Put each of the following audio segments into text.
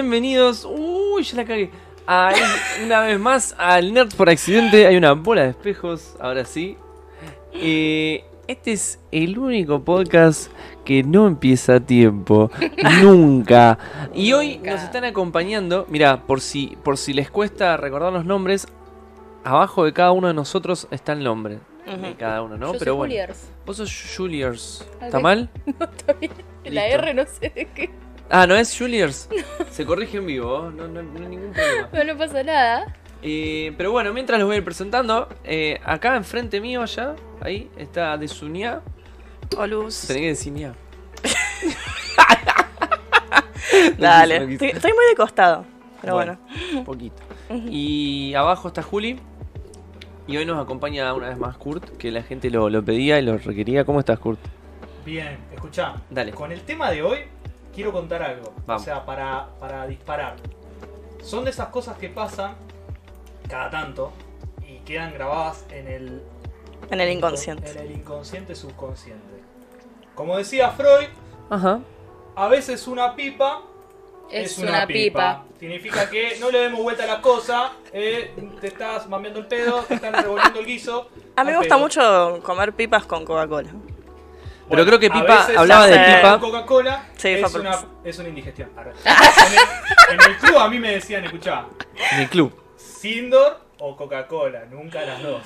Bienvenidos. Uy, ya la cagué. A- una vez más al Nerd por accidente. Hay una bola de espejos, ahora sí. Eh, este es el único podcast que no empieza a tiempo. Nunca. Y hoy Nunca. nos están acompañando. Mira, por si, por si les cuesta recordar los nombres, abajo de cada uno de nosotros está el nombre de cada uno, ¿no? Yo Pero soy bueno. Juliers. Vos sos Juliers. ¿Está mal? Está bien. La Listo. R no sé de qué. Ah, no es Juliers. Se corrige en vivo, no, no- no hay ningún problema. No, no pasa nada. Eh, pero bueno, mientras los voy a ir presentando, eh, acá enfrente mío allá, ahí está de Sunia. Olus. Tenés que decir Nia. Dale. No estoy muy de costado. Pero bueno. Un poquito. Y abajo está Juli. Y hoy nos acompaña una vez más Kurt, que la gente lo, lo pedía y lo requería. ¿Cómo estás, Kurt? Bien, escuchá. Dale. Con el tema de hoy, quiero contar algo. Vamos. O sea, para, para disparar. Son de esas cosas que pasan cada tanto y quedan grabadas en el, En el inconsciente. En el inconsciente subconsciente. Como decía Freud, Ajá. a veces una pipa Es, una, pipa. Significa que no le demos vuelta a las cosas, eh, te estás mameando el pedo, te están revolviendo el guiso. A mí me gusta pedo. mucho comer pipas con Coca-Cola. Pero creo que Pipa hablaba de pipa. Coca-Cola Sí, es, fue una, por- es una indigestión. Arre. En el, en el club a mí me decían, escuchá, En el club. Sindor o Coca-Cola, nunca las dos.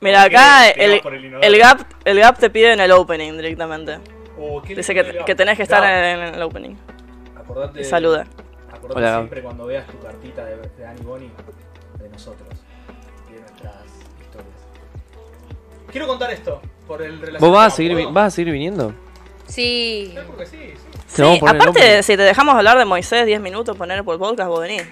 Mira, Porque acá te vas el, por el inodoro. el, gap, el gap te pide en el opening directamente. Oh, ¿qué Dice lindo que, el que tenés que estar Gap, en el opening. Acordate, Y saluda. Acordate Hola, siempre cuando veas tu cartita de, de Annie Bonnie de nosotros y de nuestras historias. Quiero contar esto por el ¿Vos vas a seguir, vas a seguir viniendo? Sí. Sí, sí, sí. Aparte, si te dejamos hablar de Moisés 10 minutos, poner por el podcast, vos venís.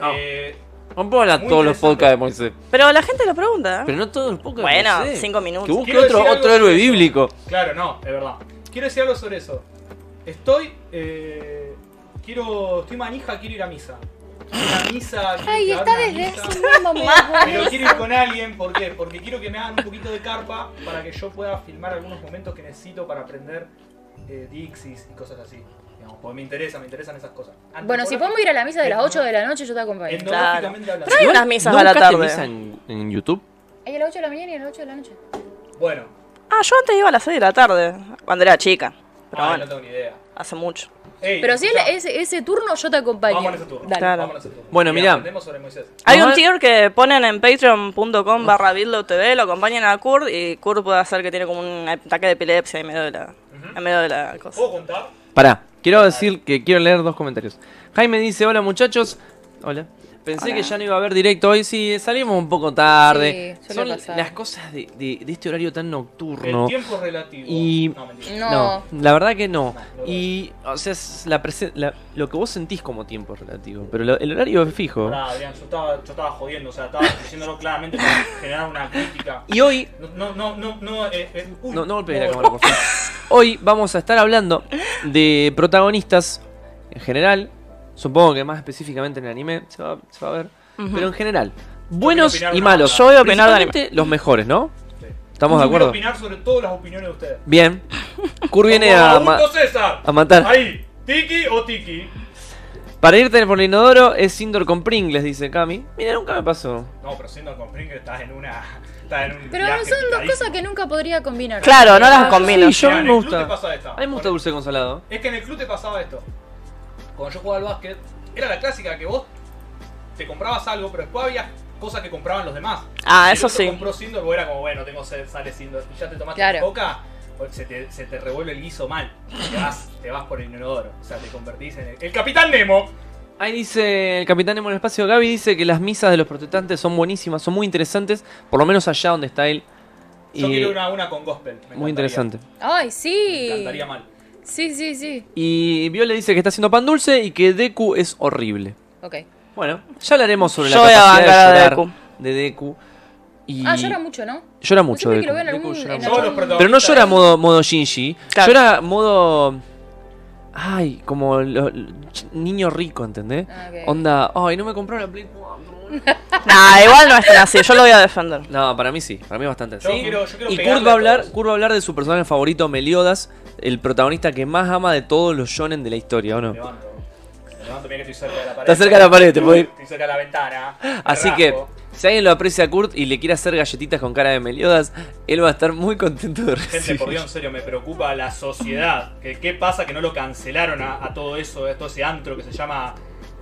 No. Eh, Vamos a hablar todos los podcasts de Moisés. Pero la gente lo pregunta. ¿eh? Pero no todos los podcasts de Bueno, Moisés. 5 minutos. Que busque Quiero otro, otro héroe bíblico. Claro, no, es verdad. Quiero decir algo sobre eso. Estoy. Eh, quiero. Estoy manija, quiero ir a misa. Una misa. Ay, está desde hace un momento. Pero quiero ir con alguien, ¿por qué? Porque quiero que me hagan un poquito de carpa para que yo pueda filmar algunos momentos que necesito para aprender eh, Dixis y cosas así. Digamos, porque me interesa, me interesan esas cosas. Bueno, si podemos ir a la misa de las 8 de la noche, yo te acompaño. Hablando. Pero hay unas misas ¿No a la tarde. misa en, en YouTube? Hay a las 8 de la mañana y a las 8 de la noche. Bueno, Ah, yo antes iba a las 6 de la tarde, cuando era chica. Pero ah, bueno, no tengo ni idea. hace mucho. Ey, Pero si es ese, ese turno, yo te acompaño. Vamos en ese turno. Dale. Claro. Vamos en ese turno. Bueno, Y mirá. aprendemos sobre Moisés. Hay un tier que ponen en patreon.com barra TV, lo acompañan a Kurt y Kurt puede hacer que tiene como un ataque de epilepsia en medio de la, en medio de la cosa. ¿Puedo contar? Pará, quiero decir que quiero leer dos comentarios. Jaime dice, hola muchachos. Hola. Pensé Hola. que ya no iba a haber directo hoy. Sí, salimos un poco tarde. Sí, Son pasar. las cosas de, de- de este horario tan El nocturno. tiempo es relativo. Y- No, mentira. No. No, la verdad que no. No, Y, o sea, es la presen- la- lo que vos sentís como tiempo es relativo. Pero lo- el horario es fijo. Pará, Adrián, yo estaba, yo estaba jodiendo, o sea, estaba diciéndolo claramente para generar una crítica. Y hoy No, no, no, no, no, eh, eh, uy, No, no golpees la cámara, por favor. Hoy vamos a estar hablando de protagonistas en general. Supongo que más específicamente en el anime se va, se va a ver. Pero en general, buenos y malos. Yo voy a opinar de Principalmente los mejores, ¿no? Sí. ¿Estamos de Yo quiero acuerdo? opinar sobre todas las opiniones de ustedes. Bien. Kur viene a, ma- César. a matar. Ahí, Tiki o Tiki. Para irte por el inodoro es indoor con Pringles, dice Cami. Mira, nunca me pasó. No, pero siendo con Springer estás en una. Estás en un Pero viaje son dos cosas que nunca podría combinar. Claro, no las Ah, combino. sí, yo a en mí me gusta. te pasa esta. A mí me gusta dulce con salado. Es que en el club te pasaba esto. Cuando yo jugaba al básquet, era la clásica que vos te comprabas algo, pero después había cosas que compraban los demás. Ah, Si eso sí. compró Sindor, era como, bueno, tengo sed, sale Sindor. Y ya te tomaste Claro. coca, se te, se te revuelve el guiso mal. Te vas, te vas por el inodoro. O sea, te convertís en el, el Capitán Nemo. Ahí dice el capitán Nemo en el espacio. Gaby dice que las misas de los protestantes son buenísimas, son muy interesantes. Por lo menos allá donde está él. Yo Y- quiero una, una con gospel. me muy interesante. Ay, Me sí. encantaría mal. Sí, sí, sí. Y Viole dice que está haciendo pan dulce y que Deku es horrible. Ok. Bueno, ya hablaremos sobre Yo la voy a capacidad de bancar a llorar Deku. de Deku. Y Ah, llora mucho, ¿no? Llora mucho siempre Deku. que lo veo en Deku algún- llora en mucho. Todos los algún- protagonistas. Pero no llora modo, modo Shinji. Claro. Llora modo... Ay, como lo- lo- ch- niño rico, ¿entendés? Ah, ok. Onda, ay, no me compró la Play 4. Nah, igual no es tan así. Yo lo voy a defender. No, para mí sí, para mí bastante Yo sí. quiero- yo quiero y pegarle Kurt va a a hablar, todos. Kurt va a hablar de su personaje favorito, Meliodas, el protagonista que más ama de todos los shonen de la historia, ¿o no? Levanto. paso, mira que estoy cerca de la pared. Está cerca de la pared, te puedo ir. Estoy cerca de la ventana. me Así que, si alguien lo aprecia a Kurt y le quiere hacer galletitas con cara de Meliodas, él va a estar muy contento de Gente, recibir. por Dios, en serio, me preocupa la sociedad. ¿Qué, qué pasa que no lo cancelaron a, a todo eso, a todo ese antro que se llama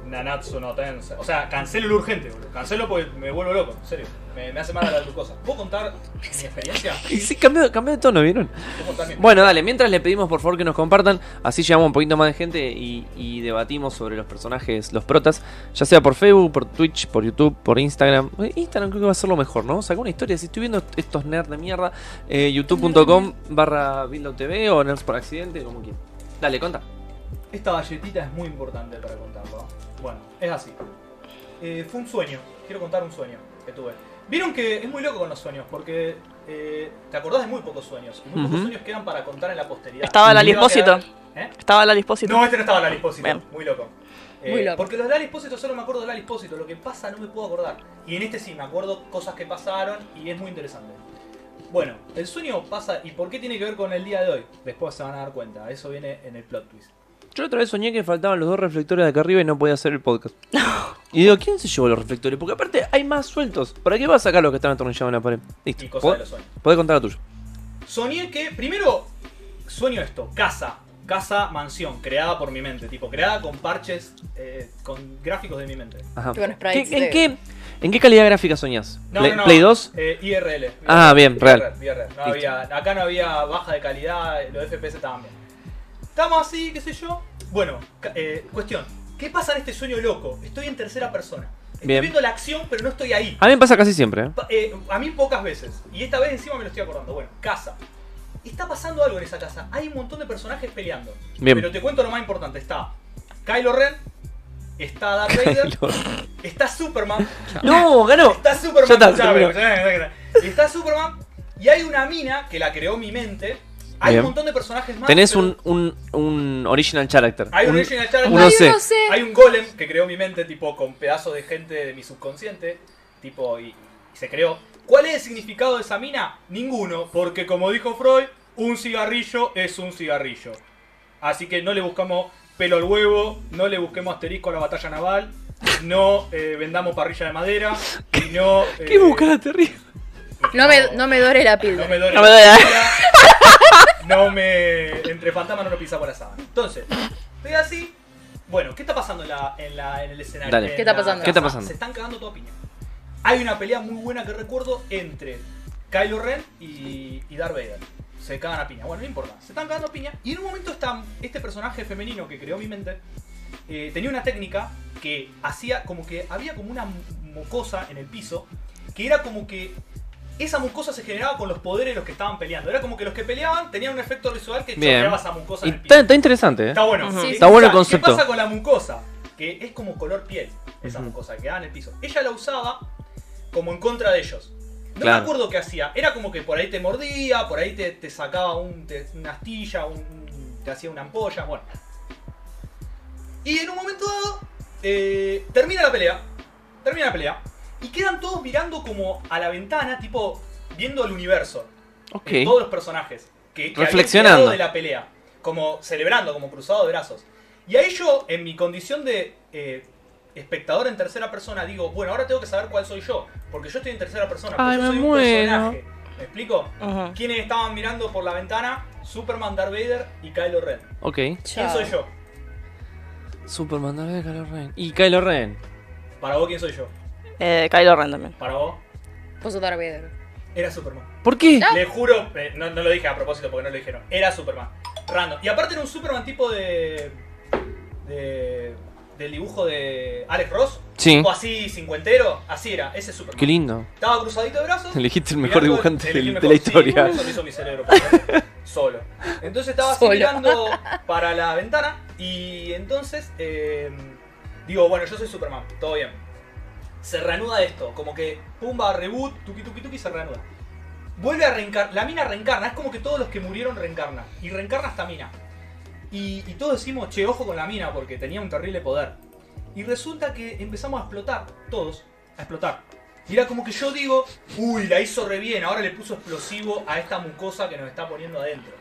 Nanatsu no Tense? O sea, cancelo urgente, boludo. Cancelo porque me vuelvo loco, en serio. Me, me hace mal a la glucosa. ¿Puedo contar mi experiencia? Y sí, cambió, cambió de tono, ¿vieron? ¿Puedo contar mi Bueno, dale, mientras le pedimos por favor que nos compartan, así llegamos un poquito más de gente y, y debatimos sobre los personajes, los protas, ya sea por Facebook, por Twitch, por YouTube, por Instagram. Eh, Instagram creo que va a ser lo mejor, ¿no? Saca una historia, si estoy viendo estos nerds de mierda, eh, youtube.com barra TV o nerds por accidente, como quieran. Dale, conta. Esta galletita es muy importante para contarlo. Bueno, es así. Eh, fue un sueño. Quiero contar un sueño que tuve. Vieron que es muy loco con los sueños, porque eh, te acordás de muy pocos sueños. Y muy pocos Ujú. sueños quedan para contar en la posteridad. Estaba Y Lali me iba a quedar-. ¿Eh? Estaba la dispósito. No, este no estaba Lali Espósito. Bien. Muy loco. Eh, Muy loco. Porque los de Lali Espósito solo me acuerdo de Lali Espósito. Lo que pasa no me puedo acordar. Y en este sí, me acuerdo cosas que pasaron y es muy interesante. Bueno, el sueño pasa. ¿Y por qué tiene que ver con el día de hoy? Después se van a dar cuenta. Eso viene en el plot twist. Yo la otra vez soñé que faltaban los dos reflectores de acá arriba y no podía hacer el podcast. Y digo, ¿quién se llevó los reflectores? Porque aparte hay más sueltos. ¿Para qué vas a sacar los que están atornillados en la pared? Listo. Y cosas de ¿Podés, los sueños. podés contar la tuya? Soñé que, primero, sueño esto, casa, casa, mansión, creada por mi mente, tipo, creada con parches, eh, con gráficos de mi mente. Ajá. Con sprites ¿Qué- en, de- qué, ¿En qué calidad gráfica soñás? No, Play, no, no, Play 2? eh, IRL. Ah, bien, real. IRL, no Listo. había, acá no había baja de calidad, los FPS estaban bien. Estamos así, qué sé yo. Bueno, eh, cuestión, ¿qué pasa en este sueño loco? Estoy en tercera persona. Estoy Bien. viendo la acción, pero no estoy ahí. A mí me pasa casi siempre, ¿eh? Eh, a mí pocas veces. Y esta vez encima me lo estoy acordando. Bueno, casa. Está pasando algo en esa casa. Hay un montón de personajes peleando. Bien. Pero te cuento lo más importante. Está Kylo Ren. Está Darth Vader. está Superman. ¡No, ganó! Está Superman. Está Superman. Y hay una mina que la creó mi mente. Hay Bien. un montón de personajes más. Tenés pero un, un, un original character. Hay un Un- original character. no sé. Hay un golem que creó mi mente, tipo, con pedazos de gente de mi subconsciente, tipo, y, y se creó. ¿Cuál es el significado de esa mina? Ninguno, porque como dijo Freud, un cigarrillo es un cigarrillo. Así que no le buscamos pelo al huevo, no le busquemos asterisco a la batalla naval, no eh, vendamos parrilla de madera, y no... eh, ¿Qué buscas terrible? No me, no me dore la No píldora. me duele No me la duele. No me. Entre fantasmas no lo pisa por la sábana. Entonces, estoy así. Bueno, ¿qué está pasando en, la, en, la, en el escenario? Dale. En ¿Qué está la pasando? ¿Qué está pasando? Se están cagando toda piña. Hay una pelea muy buena que recuerdo entre Kylo Ren y, y Darth Vader. Se cagan a piña. Bueno, no importa. Se están cagando a piña. Y en un momento está este personaje femenino que creó mi mente. eh, tenía una técnica que hacía como que había como una mucosa en el piso. Que era como que esa mucosa se generaba con los poderes de los que estaban peleando. Era como que los que peleaban tenían un efecto visual que Bien. chorreaba esa mucosa Y en el piso. está, está interesante, ¿eh? Está bueno. Ujú. ¿Qué- Sí, Está bueno el ¿Qué concepto. pasa con la mucosa? Que es como color piel, esa Ujú. mucosa, que quedaba en el piso. Ella la usaba como en contra de ellos. No Claro. me acuerdo qué hacía. Era como que por ahí te mordía, por ahí te, te sacaba un, te- una astilla, un- un- te hacía una ampolla, bueno. Y en un momento dado, eh, termina la pelea. Termina la pelea. Y quedan todos mirando como a la ventana, tipo, viendo el universo Ok. de todos los personajes que, que Reflexionando. de la pelea, como celebrando, como cruzado de brazos. Y ahí yo, en mi condición de eh, espectador en tercera persona, digo, bueno, ahora tengo que saber cuál soy yo, porque yo estoy en tercera persona, porque Ay, yo me soy un muero. personaje. ¿Me explico? ¿Quiénes estaban mirando por la ventana? Superman, Darth Vader y Kylo Ren. Ok. ¿Quién Chao. soy yo? Superman, Darth Vader, Kylo Ren. Y Kylo Ren. Para vos, ¿quién soy yo? Eh, Kylo Ren también. Para vos, sos Darth Vader. era Superman. ¿Por qué? Ah. Le juro, eh, no, no lo dije a propósito porque no lo dijeron. Era Superman. Random. Y aparte era un Superman tipo de. de del dibujo de Alex Ross. Sí. Tipo así, cincuentero. Así era, ese Superman. Qué lindo. Estaba cruzadito de brazos. Elegiste el mejor dibujante el de la mejor, sí, historia. eso lo hizo mi cerebro. Solo. Entonces estaba Solo. mirando para la ventana. Y entonces. eh, digo, bueno, yo soy Superman. Todo bien. Se reanuda esto. Como que. Pumba, reboot, tuki tuki tuki, se reanuda. Vuelve a reencarnar. La mina reencarna. Es como que todos los que murieron reencarnan. Y reencarna esta mina. Y, y todos decimos, che, ojo con la mina porque tenía un terrible poder. Y resulta que empezamos a explotar, todos, a explotar. Y era como que yo digo, uy, la hizo re bien, ahora le puso explosivo a esta mucosa que nos está poniendo adentro.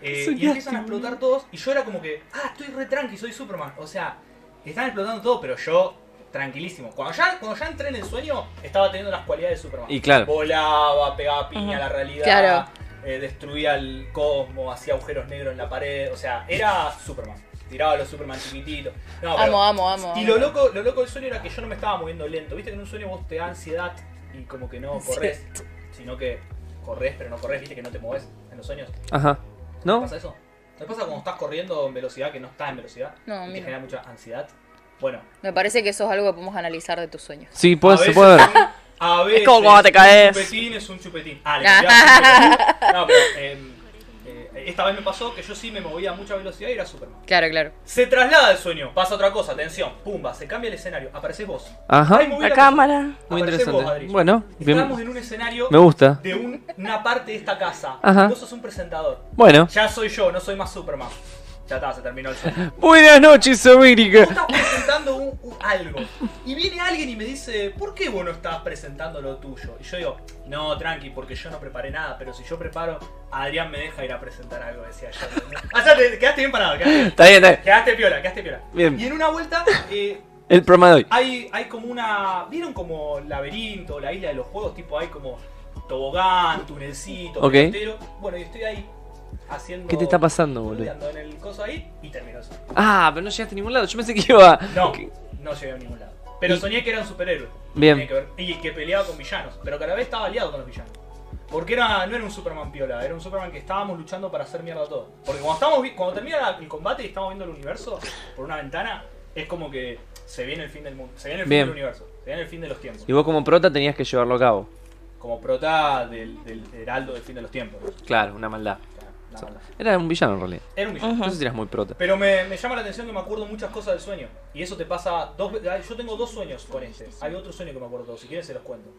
Eh, y empiezan a explotar todos, y yo era como que, ah, estoy re tranqui, soy Superman. O sea, Estaban explotando todo, pero yo tranquilísimo. Cuando ya, cuando ya entré en el sueño, estaba teniendo las cualidades de Superman. Y claro. Volaba, pegaba piña a la realidad. Claro. eh, destruía el cosmos, hacía agujeros negros en la pared. O sea, era Superman. Tiraba a los Superman chiquititos. No, pero- Amo, amo, amo. y amo. lo loco, lo loco del sueño era que yo no me estaba moviendo lento. Viste que en un sueño vos te da ansiedad y como que no corres, sino que corres pero no corres, viste que no te mueves en los sueños. Ajá. ¿Te ¿No? pasa eso? ¿Te pasa cuando estás corriendo en velocidad que no estás en velocidad? No, y te genera mucha ansiedad. Bueno, Me parece que eso es algo que podemos analizar de tus sueños. Sí, a puede, se veces puede ver. a veces como cuando te caes. Un chupetín es un chupetín. Ah, le cambiabas un chupetín. No, pero em, eh, esta vez me pasó que yo sí me movía a mucha velocidad y era Superman. Claro, claro. Se traslada el sueño, pasa otra cosa, atención, pumba, se cambia el escenario, apareces vos. Ajá. Ahí La cosa. cámara. Muy Aparecés interesante. vos. Bueno, bien. Estamos en un escenario Me gusta. de un- una parte de esta casa. Ajá. Y vos sos un presentador. Bueno. Ya soy yo, no soy más Superman. Ya está, se terminó el sueño. Buenas noches, América. Vos estás presentando un, un- algo. Y viene alguien y me dice, ¿por qué vos no estás presentando lo tuyo? Y yo digo, no, tranqui, porque yo no preparé nada, pero si yo preparo, Adrián me deja ir a presentar algo, decía yo. O sea, te quedaste bien parado, quedaste bien. Está bien, está bien. Quedaste piola, quedaste piola. Bien. Y en una vuelta, eh, El programa de hoy. hay, hay como una. ¿Vieron como laberinto, la isla de los juegos? Tipo, hay como tobogán, tunelcito, Ok. pelotero. Bueno, y estoy ahí haciendo. ¿Qué te está pasando, boludo? en el coso ahí y terminó eso. Ah, pero no llegaste a ningún lado. Yo pensé que iba. No, que- no llegué a ningún lado. Pero Y- soñé que era un superhéroe. Bien. Tenía que ver- y que peleaba con villanos. Pero que a la vez estaba aliado con los villanos. Porque era, no era un Superman piola, era un Superman que estábamos luchando para hacer mierda todo. Porque cuando, estamos, cuando termina el combate y estamos viendo el universo por una ventana, es como que se viene el fin del mundo, se viene el fin del universo, se viene el fin de los tiempos. Y vos como prota tenías que llevarlo a cabo. Como prota del, del heraldo del fin de los tiempos. Claro, una maldad. O sea. Era un villano en realidad. Era un villano. No sé si eras muy prota. Pero me, me llama la atención que me acuerdo muchas cosas del sueño. Y eso te pasa dos Yo tengo dos sueños con este. Hay otro sueño que me acuerdo. Si quieres se los cuento.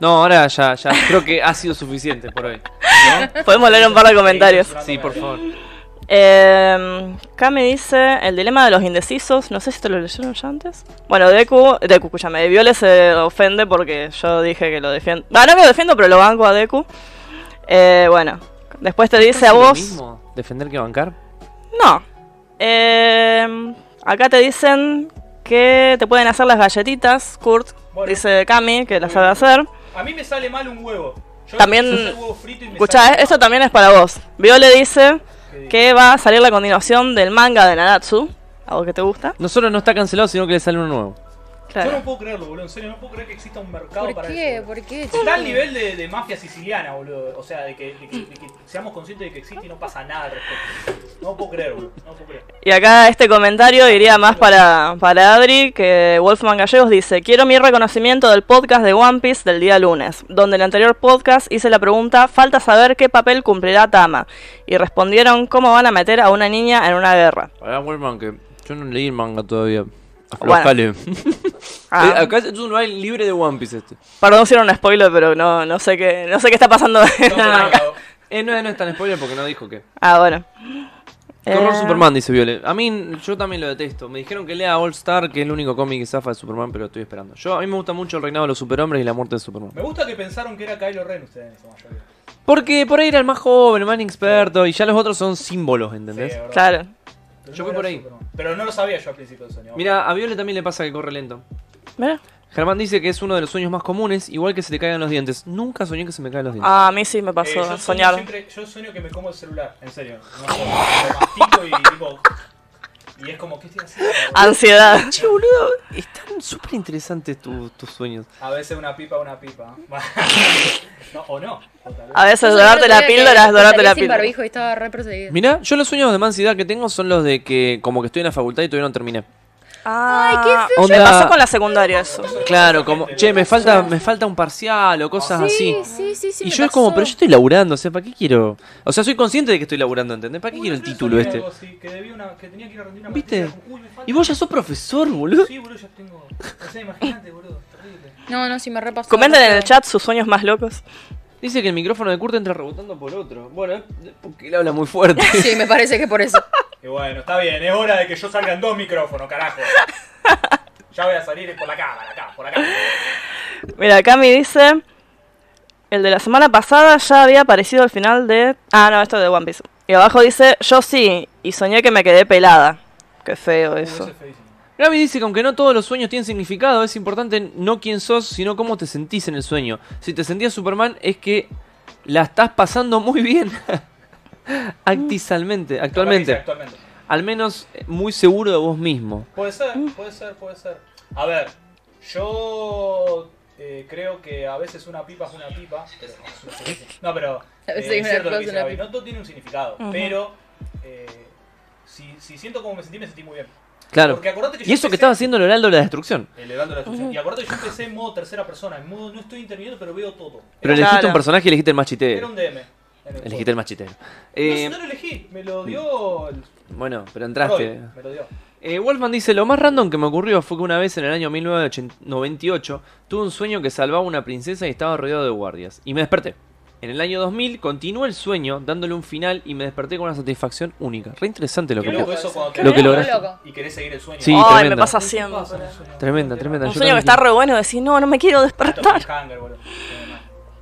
No, ahora ya, ya. Creo que ha sido suficiente por hoy. Podemos leer un par de comentarios. Sí, por favor. Eh, Kame dice el dilema de los indecisos. No sé si te lo leyeron ya antes. Bueno, Deku, Deku, escúchame, Viole se ofende porque yo dije que lo defiendo. Ah, no que lo defiendo, pero lo banco a Deku. Eh, bueno, después te dice a ¿Es lo vos. mismo defender que bancar? No. Eh, acá te dicen que te pueden hacer las galletitas, Kurt. Bueno. Dice Cami que las sabe hacer. A mí me sale mal un huevo. Yo También- huevo frito y me Escucha, sale esto mal. también es para vos. Viole dice ¿Qué que va a salir la continuación del manga de Nanatsu. ¿Algo que te gusta? No solo no está cancelado, sino que le sale uno nuevo. Yo no puedo creerlo, boludo. En serio, no puedo creer que exista un mercado ¿Por para qué? eso. ¿Por qué? Está al nivel de, de mafia siciliana, boludo. O sea, de que, de que- de que seamos conscientes de que existe y no pasa nada al respecto. No puedo creer, boludo. No puedo creer. Y acá este comentario iría más para, para Adri, que Wolfman Gallegos dice, quiero mi reconocimiento del podcast de One Piece del día lunes, donde en el anterior podcast hice la pregunta, falta saber qué papel cumplirá Tama. Y respondieron cómo van a meter a una niña en una guerra. Ahora, Wolfman, que yo no leí el manga todavía. Bueno. Aflojale. Ah, Eh, Acá es un lugar libre de One Piece este. perdón si era un spoiler, pero no, no sé qué, no sé qué está pasando No, Eh, no, no es tan spoiler porque no dijo que. Ah, bueno. Qué horror Eh, Superman, dice Viole. A mí, yo también lo detesto. Me dijeron que lea All Star, que es el único cómic que zafa de Superman, pero estoy esperando. Yo, a mí me gusta mucho el reinado de los superhombres y la muerte de Superman. Me gusta que pensaron que era Kylo Ren ustedes en su mayoría. Porque por ahí era el más joven, el más inexperto, y ya los otros son símbolos, Sí, ¿entendés? Claro. Pero Yo no era por ahí. Superman. Pero no lo sabía yo al principio del sueño. Mira, a Viole también le pasa que corre lento. Mira. Germán dice que es uno de los sueños más comunes, igual que se te caigan los dientes. Nunca soñé que se me caigan los dientes. Ah, a mí sí me Eh, pasó yo sueño soñar. siempre- yo sueño que me como el celular, en serio. No sé, lo mastico y tipo. Y es como, ¿qué estoy haciendo? Ansiedad. Che, boludo, están súper interesantes tu- tus sueños. A veces una pipa, una pipa. no, o no. o. A veces dorarte la píldora es dorarte la sin píldora. barbijo y estaba re perseguido. Mira, yo los sueños de más ansiedad que tengo son los de que como que estoy en la facultad y todavía no terminé. Ah, qué feo. Me Onda- pasó con la secundaria eso. Claro, como, che, me falta, me falta un parcial o cosas así. Sí, sí, sí. Y me yo es como, pero yo estoy laburando, o sea, ¿para qué quiero? O sea, soy consciente de que estoy laburando, ¿entendés? ¿Para qué Uy, quiero el título este? algo así, que, debía una, que tenía que ir a rendir una ¿Viste? uy, me Y vos ya sos profesor, boludo. Sí, boludo, ya tengo. O sea, imagínate, boludo, terrible. No, no, sí me repasó. Comenten en el chat sus sueños más locos. Dice que el micrófono de Kurt entra rebotando por otro. Bueno, es porque él habla muy fuerte. Sí, me parece que por eso. Y bueno, está bien, es hora de que yo salga en dos micrófonos, carajo. Ya voy a salir por la cámara, acá, por acá. Mira, Cami dice. El de la semana pasada ya había aparecido al final de. Ah, no, esto es de One Piece. Y abajo dice: Yo sí, y soñé que me quedé pelada. Qué feo Uh, eso. ese es feísimo. Gaby dice que aunque no todos los sueños tienen significado, es importante no quién sos, sino cómo te sentís en el sueño. Si te sentías Superman es que la estás pasando muy bien. Actisalmente, actualmente. Actualmente. Al menos eh, muy seguro de vos mismo. Puede ser, puede ser, puede ser. A ver, yo eh, creo que a veces una pipa es una pipa. pero- no, pero eh, es cierto lo que dice Gaby. No todo tiene un significado, Ujú. pero eh, si, si siento como me sentí, me sentí muy bien. Claro. Porque acordate que yo Y eso que estaba haciendo el Heraldo de la Destrucción. El Heraldo de la Destrucción. Y acordate que yo empecé en modo tercera persona, en modo no estoy interviniendo, pero veo todo. Pero Era, elegiste Claro. un personaje y elegiste el más era un DM. el Elegiste el más chitero. juego. Eh, no, no lo elegí, me lo dio el bueno, pero entraste. me lo dio. Eh, Wolfman dice, lo más random que me ocurrió fue que una vez en el año 1998 tuve un sueño que salvaba a una princesa y estaba rodeado de guardias. Y me desperté. En el año 2000 continuó el sueño dándole un final y me desperté con una satisfacción única. Re interesante lo Qué que... loco eso cuando te Lo que lograste. y querés seguir el sueño. Sí, Ay, tremenda. me pasa ¿Qué siempre. Tremenda, tremenda. Un Yo sueño que también está re bueno, decís, no, no me quiero despertar. boludo.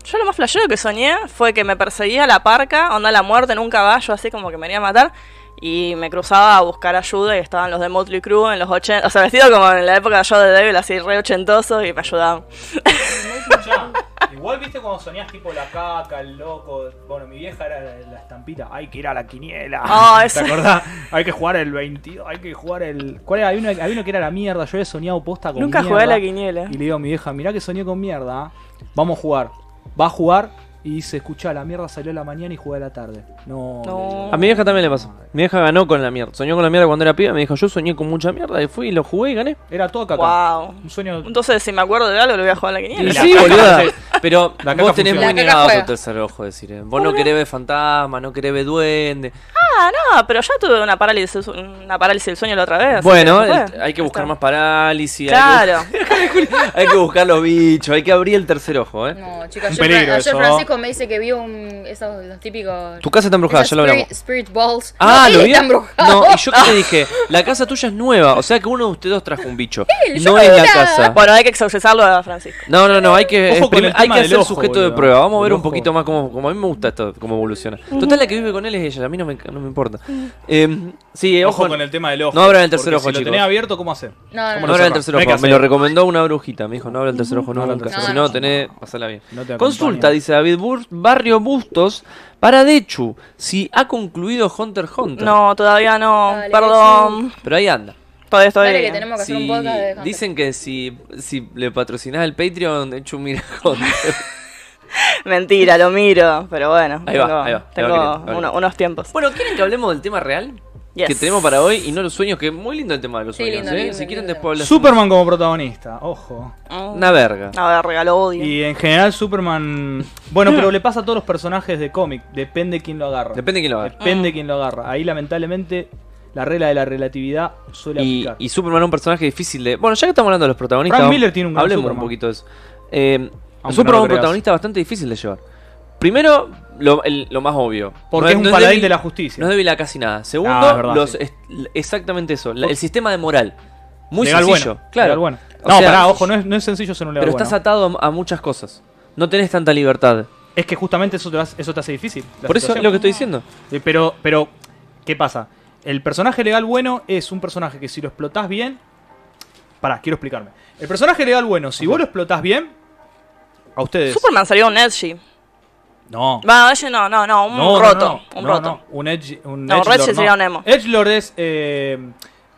Yo lo más flashero que soñé fue que me perseguía la parca, onda la muerte en un caballo, así como que me venía a matar. Y me cruzaba a buscar ayuda y estaban los de Motley Crue en los 80, o sea, vestido como en la época de Joe de Devil, así re ochentoso y me ayudaban. Igual viste cuando soñás tipo la caca, el loco. Bueno, mi vieja era la, la estampita. Hay que ir a la quiniela. Ah, ¿Te acordás? Hay que jugar el 22. Hay que jugar el. ¿Cuál era? Había uno, había uno que era la mierda. Yo he soñado posta con Nunca mierda. jugué a la quiniela. Y le digo a mi vieja, mirá que soñé con mierda. ¿ah? Vamos a jugar. Va a jugar y se escucha la mierda salió a la mañana y jugué a la tarde. No. A mi vieja también le pasó. Mi vieja ganó con la mierda. Soñó con la mierda cuando era piba. Me dijo, yo soñé con mucha mierda. Y fui y lo jugué y gané. Era todo caca. Wow. Un sueño. Entonces, si me acuerdo de algo, lo voy a jugar a la Y quiniela. la sí, boluda. Pero La vos tenés funciona. muy negado tu tercer ojo, decir. eh. Vos no querés ver fantasma, no querés ver duende. Ah, no, pero ya tuve una parálisis, una parálisis del sueño la otra vez. Bueno, que hay que buscar Está. más parálisis. Claro. Hay que, hay que buscar los bichos. Hay que abrir el tercer ojo, ¿eh? No, chicos, Un ayer, peligro ayer eso. Me dice que vio un, esos los típicos. Tu casa está embrujada, ya lo hablamos. Spirit, spirit balls. Ah, no, ¿lo está embrujado. No, y yo que te dije, la casa tuya es nueva, o sea que uno de ustedes dos trajo un bicho. Él, no es vi la casa. Bueno, hay que exorcizarlo a Francisco. No, no, no, hay que, hay que hacer ojo, sujeto de prueba. Vamos a ver un poquito más cómo, cómo a mí me gusta esto, cómo evoluciona. Total, la que vive con él es ella, a mí no me, no me importa. Eh, sí, ojo, Ojo con el tema del ojo. No abran el tercer ojo, Si lo tenés abierto, ¿cómo hacer? No, ¿Cómo no, no no. lo abra el tercer ojo. Me lo recomendó una brujita. Me dijo, no abra el tercer ojo No abra el nunca. tercer Si ojo. no, tenés, pasala bien. Consulta, dice David Barrio Bustos, para Dechu, si ha concluido Hunter x Hunter. No, todavía no. Dale, Perdón. Pero ahí anda. Todavía estoy. Dale que tenemos que hacer un Si- podcast de Hunter. dicen que si, si le patrocinás el Patreon, Dechu mira Hunter. Mentira, lo miro. Pero bueno. Ahí va, tengo, va, ahí va tengo queriendo, ahí va uno- queriendo. unos tiempos. bueno, ¿quieren que hablemos del tema real? Yes. Que tenemos para hoy y no los sueños, que muy lindo el tema de los Sí, sueños, lindo, ¿eh? lindo, si quieren lindo. después hablar. Superman como protagonista, ojo. Mm. Una verga. A ver, regalo odio. Y en general Superman... Bueno, pero le pasa a todos los personajes de cómic. Depende quién lo agarra. Depende de quién lo haga. Depende quién lo agarra. Ahí lamentablemente la regla de la relatividad suele Y, aplicar. y Superman es un personaje difícil de. Bueno, ya que estamos hablando de los protagonistas. Frank Miller tiene un gran Hablemos Superman. un poquito de eso. Eh, Superman es lo un protagonista bastante difícil de llevar. Primero, lo, el- lo más obvio. Porque No es un no paladín débil- de la justicia. No es débil a casi nada. Segundo, Ah, es verdad, los, sí. es- exactamente eso. la- el sistema de moral. Muy legal sencillo. bueno. Claro. legal bueno. O No, sea, pará, ojo, no es, no es sencillo ser un legal Pero bueno. estás atado a, a muchas cosas. No tenés tanta libertad. Es que justamente eso te, hace- eso te hace difícil. Por eso es lo que estoy diciendo. Eh, Pero, pero, ¿qué pasa? El personaje legal bueno es un personaje que si lo explotás bien. Pará, quiero explicarme. El personaje legal bueno, si vos lo explotás bien. A ustedes. Superman salió un Edgy. No. Va, ese no, no, no, un No, roto. no, un no, roto. no, un Edge. Un No, edgelord, sería un emo. Edgelord es. Eh,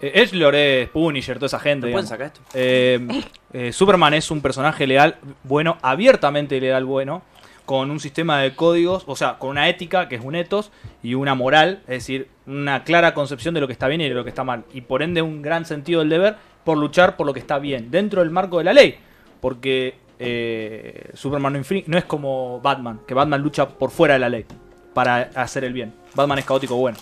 eh, Edgelord es Punisher, toda esa gente. ¿No pueden sacar esto? Eh, eh, Superman es un personaje leal, bueno, abiertamente leal, bueno, con un sistema de códigos, o sea, con una ética, que es un ethos, y una moral, es decir, una clara concepción de lo que está bien y de lo que está mal. Y por ende, un gran sentido del deber por luchar por lo que está bien, dentro del marco de la ley. Porque eh, Superman no, infri- no es como Batman, que Batman lucha por fuera de la ley para hacer el bien. Batman es caótico bueno.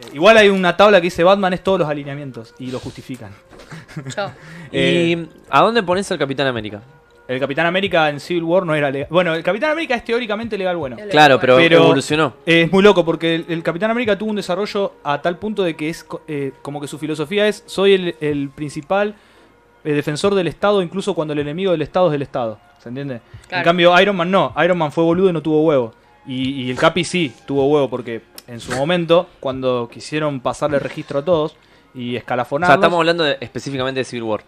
Eh, igual hay una tabla que dice Batman es todos los alineamientos y lo justifican. Chao. Eh, ¿Y a dónde pones al Capitán América? El Capitán América en Civil War no era legal. Bueno, el Capitán América es teóricamente legal bueno. Legal Claro, pero, bueno. Pero- evolucionó. Eh, es muy loco porque el, el Capitán América tuvo un desarrollo a tal punto de que es co- eh, como que su filosofía es soy el, el principal eh, defensor del Estado incluso cuando el enemigo del Estado es del Estado. ¿Se entiende? En cambio Iron Man no. Iron Man fue boludo y no tuvo huevo. Y, y el Capi sí tuvo huevo porque en su momento cuando quisieron pasarle registro a todos y O escalafonarlos. sea, estamos hablando de- específicamente de Civil War.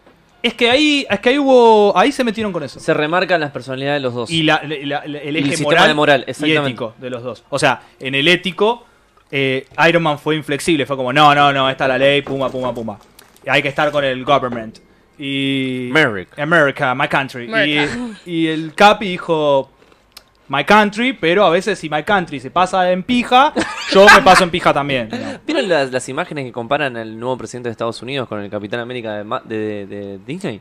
Es que ahí, es que ahí hubo, ahí se metieron con eso. Se remarcan las personalidades de los dos. Y la- la- la- el Y eje el sistema moral, de moral, y exactamente. ético de los dos. O sea, en el ético, eh, Iron Man fue inflexible, fue como, no, no, no, esta es la ley, puma, puma, puma. Hay que estar con el government. Y... America. America, my country. America. Y, y el Capi dijo, my country, pero a veces si my country se pasa en pija, yo me paso en pija también. No. ¿Vieron las, las imágenes que comparan al nuevo presidente de Estados Unidos con el Capitán América de, de- de- de Disney?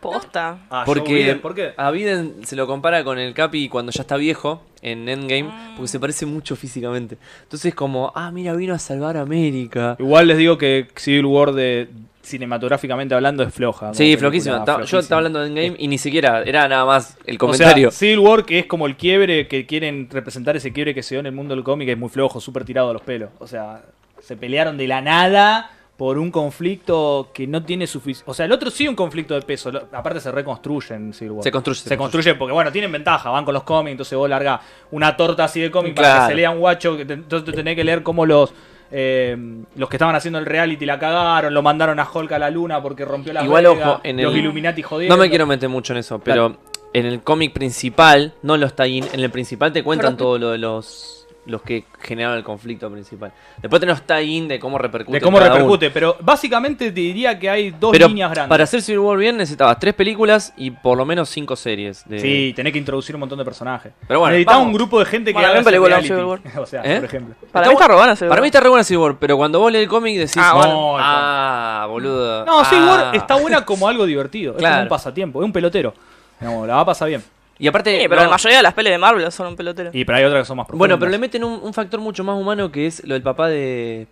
Posta. Ah, Porque Biden, ¿Por qué? a Biden se lo compara con el Capi cuando ya está viejo en Endgame, porque se parece mucho físicamente. Entonces como, ah, mira, vino a salvar a América. Igual les digo que Civil War de cinematográficamente hablando es floja. Sí. Ta- Yo flojísima. estaba hablando de Endgame y ni siquiera era nada más el O comentario. sea, Civil War, que es como el quiebre que quieren representar ese quiebre que se dio en el mundo del cómic, es muy flojo, súper tirado a los pelos. O sea, se pelearon de la nada por un conflicto que no tiene suficiente. O sea, el otro sí un conflicto de peso. lo- Aparte se reconstruye en Civil War. Se construye, Se, se construye porque, bueno, tienen ventaja. Van con los cómics, entonces vos larga una torta así de cómic para Claro. que se lea un guacho. que te- entonces te tenés que leer cómo los. Eh, los que estaban haciendo el reality la cagaron, lo mandaron a Hulk a la luna porque rompió la Igual, ojo, en los el- Illuminati jodiendo. No me quiero meter mucho en eso, pero en el cómic principal, no los tie-in, en el principal te cuentan Pero- todo lo de los los que generaron el conflicto principal. Después tenés los tie-in de cómo repercute. de cómo cada uno. repercute, pero básicamente te diría que hay dos Pero líneas grandes. para hacer Civil War bien necesitabas tres películas y por lo menos cinco series. De... Sí, tenés que introducir un montón de personajes. Pero bueno, Necesitaba un grupo de gente que Bueno, haga ese Civil reality. o sea, ¿Eh? por ejemplo. Para mí está re buena, sí, Para mí está re buena Civil War, pero cuando vos lees el cómic decís, Ah, bueno. No, ah, boludo. No, Civil ah". War está buena como algo divertido. Es como un pasatiempo, es un pelotero. Digamos, la va a pasar bien. Y aparte, Sí, pero no. la mayoría de las pelis de Marvel son un pelotero. Y pero hay otras que son más profundas. bueno, pero le meten un, un factor mucho más humano que es lo del papá de.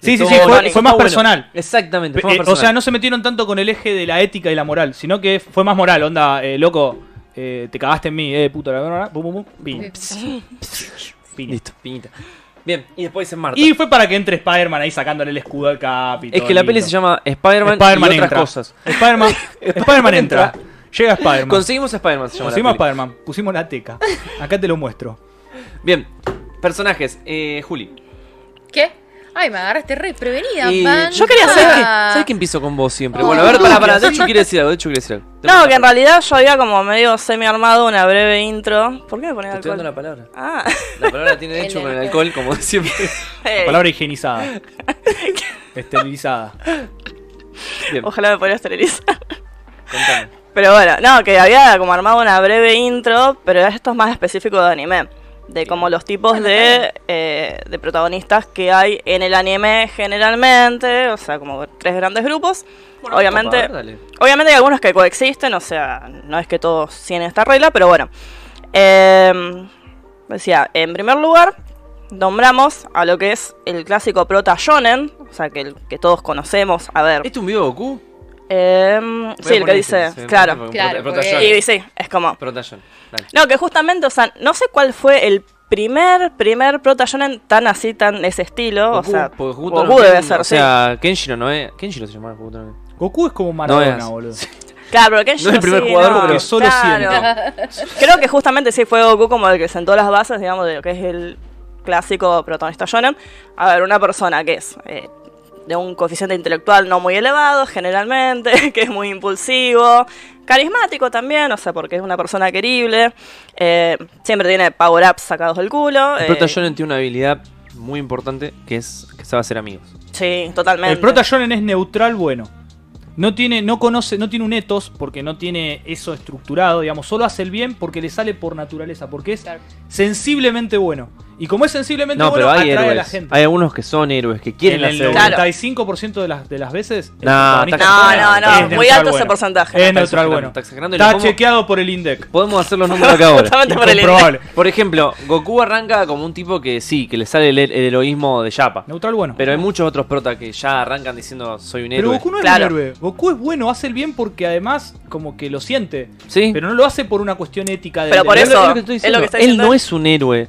Sí, sí, sí, fue- más bueno. personal. Exactamente, fue Eh, más o sea, personal. no se metieron tanto con el eje de la ética y la moral, sino que fue más moral. Onda, eh, loco, eh, te cagaste en mí, eh, puta, la verdad. Pum, pum, pum. Listo, piñita. Bien, y después dicen Marta. Y fue para que entre Spider-Man ahí sacándole el escudo al Capi. es todo que la peli se llama Spider-Man Spider-Man y otras entra. cosas. Spider-Man Spider-Man entra. Llega Spider-Man. Conseguimos Spider-Man, se llama la Pusimos peli. Spider-Man, pusimos la teca. Acá te lo muestro. Bien, personajes. Eh, Juli. ¿Qué? Ay, me agarraste re prevenida, Y man. yo quería ¿Sabes hacer- qué? Ah. ¿Sabes que empiezo con vos siempre? Oh, bueno, a ver, para, para. De hecho, quiere decir algo. De hecho, quiere decir algo. Te No, que en realidad yo había como medio semi armado una breve intro. ¿Por qué me ponía Te estoy dando la alcohol? palabra. Ah, La palabra tiene de hecho con el alcohol. alcohol, como siempre. hey, Palabra higienizada. Esterilizada. Bien, ojalá me pudiera esterilizar. contame. Pero bueno, no, que había como armado una breve intro, pero esto es más específico de anime. De como los tipos de, eh, de protagonistas que hay en el anime generalmente, o sea, como tres grandes grupos. Bueno, obviamente, ver, obviamente hay algunos que coexisten, o sea, no es que todos siguen esta regla, pero bueno. Eh, decía, en primer lugar, nombramos a lo que es el clásico prota shonen, o sea, que, el, que todos conocemos. A ver, ¿Este es un video de Goku? Eh, Voy sí, el que dice, este, se- claro. Claro, porque-. Y sí, es como... No, que justamente, o sea, no sé cuál fue el primer, primer prota shonen tan así, tan de ese estilo. o sea, Goku, Goku debe ser, O sea, Kenshiro no es. Kenshiro se llama Goku también. Goku es como Maradona, es. boludo. sí. Claro, pero Kenshiro No es el primer sí, jugador, no, pero solo Creo que justamente sí fue Goku como el que sentó las bases, digamos, de lo que es el clásico protagonista shonen. A ver, una persona que es eh, de un coeficiente intelectual no muy elevado, generalmente, que es muy impulsivo, carismático también, o sea, porque es una persona querible, eh, siempre tiene power-ups sacados del culo. El eh, Prota Shonen tiene una habilidad muy importante que es que sabe hacer amigos. Sí, totalmente. El prota shonen es neutral bueno. No tiene, no conoce, no tiene un ethos porque no tiene eso estructurado, digamos, solo hace el bien porque le sale por naturaleza, porque es sensiblemente bueno. Y como es sensiblemente No, bueno, pero hay atrae a la gente. Hay algunos que son héroes, que quieren en el hacer. Claro. 95% de las, de las veces. el No, No, no, no, muy alto bueno. ese porcentaje. Es Está neutral bueno. está chequeado por el INDEC. Podemos hacer los números acá ahora. Por el Incomprobable. Por ejemplo, Goku arranca como un tipo que sí, que le sale el, el heroísmo de Yapa. Neutral bueno. Pero hay muchos otros prota que ya arrancan diciendo soy un Pero héroe. Goku no es Claro. un héroe. Goku es bueno, hace el bien porque además como que lo siente. Sí. Pero no lo hace por una cuestión ética de Pero por Es eso, lo- es lo que estoy es lo diciendo. que está Él no es un héroe.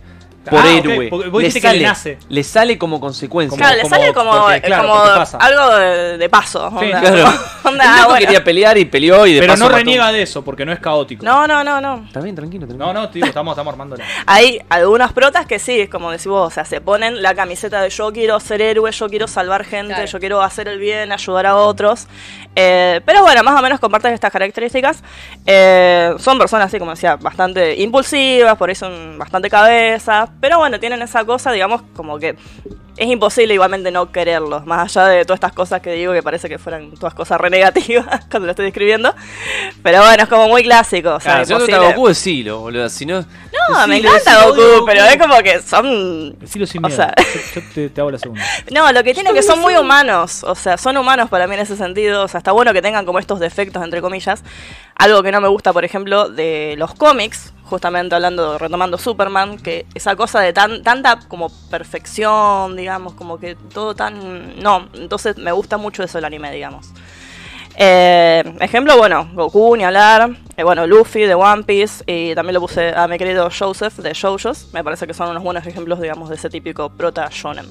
Por Ah, héroe. vos le, dijiste que le sale, nace. le sale como consecuencia. Como- Claro, le sale como, porque, claro, como porque pasa. algo de, de paso. Sí, onda. Claro. Onda, el ah, loco bueno. quería pelear y peleó y de Pero paso no mató. reniega de eso, porque no es caótico. No, no, no, no. Está bien, tranquilo, tranquilo. no, no, tío, estamos, estamos armándola. Hay algunas protas que sí, es como decís vos, o sea, se ponen la camiseta de yo quiero ser héroe, yo quiero salvar gente, Claro. yo quiero hacer el bien, ayudar a otros. Eh, pero bueno, más o menos comparten estas características. Eh, son personas, así como decía, bastante impulsivas, por ahí son bastante cabezas. Pero bueno, tienen esa cosa, digamos, como que es imposible igualmente no quererlos, más allá de todas estas cosas que digo que parece que fueran todas cosas re negativas cuando lo estoy describiendo. Pero bueno, es como muy clásico. O sea, Claro, si no te. Goku, decilo, boludo. Si no. No, me encanta Goku, pero es como que son. Decilo sin O miedo. sea- Yo, yo te, te hago la segunda. No, lo que tiene es que son muy humanos. O sea, son humanos para mí en ese sentido. O sea, está bueno que tengan como estos defectos, entre comillas. Algo que no me gusta, por ejemplo, de los cómics, justamente hablando, retomando Superman, que esa cosa de tan, tanta como perfección, digamos, como que todo tan. No, entonces me gusta mucho eso del anime, digamos. Eh, ejemplo, bueno, Goku, ni hablar. Eh, bueno, Luffy de One Piece. Y también lo puse a mi querido Joseph de JoJo's. Me parece que son unos buenos ejemplos, digamos, de ese típico prota shonen.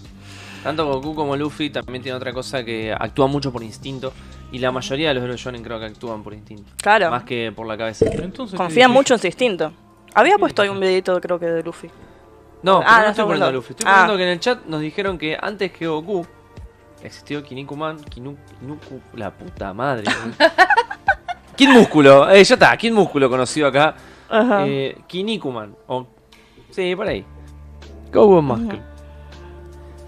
Tanto Goku como Luffy también tiene otra cosa que actúa mucho por instinto. Y la mayoría de los héroes shonen creo que actúan por instinto. Claro. Más que por la cabeza. Entonces, Confían ¿qué- mucho en su instinto. Había puesto ahí un videito, creo que de Luffy. No, Ah, pero no, no estoy poniendo a. Luffy. Estoy Ah. poniendo que en el chat nos dijeron que antes que Goku existió Kinnikuman. Kinu, Kinuku, la puta madre. Kid Músculo. Eh, ya está, Kid Músculo conocido acá. Ajá. Eh, Kinnikuman. O, sí, por ahí. Goku Muscle.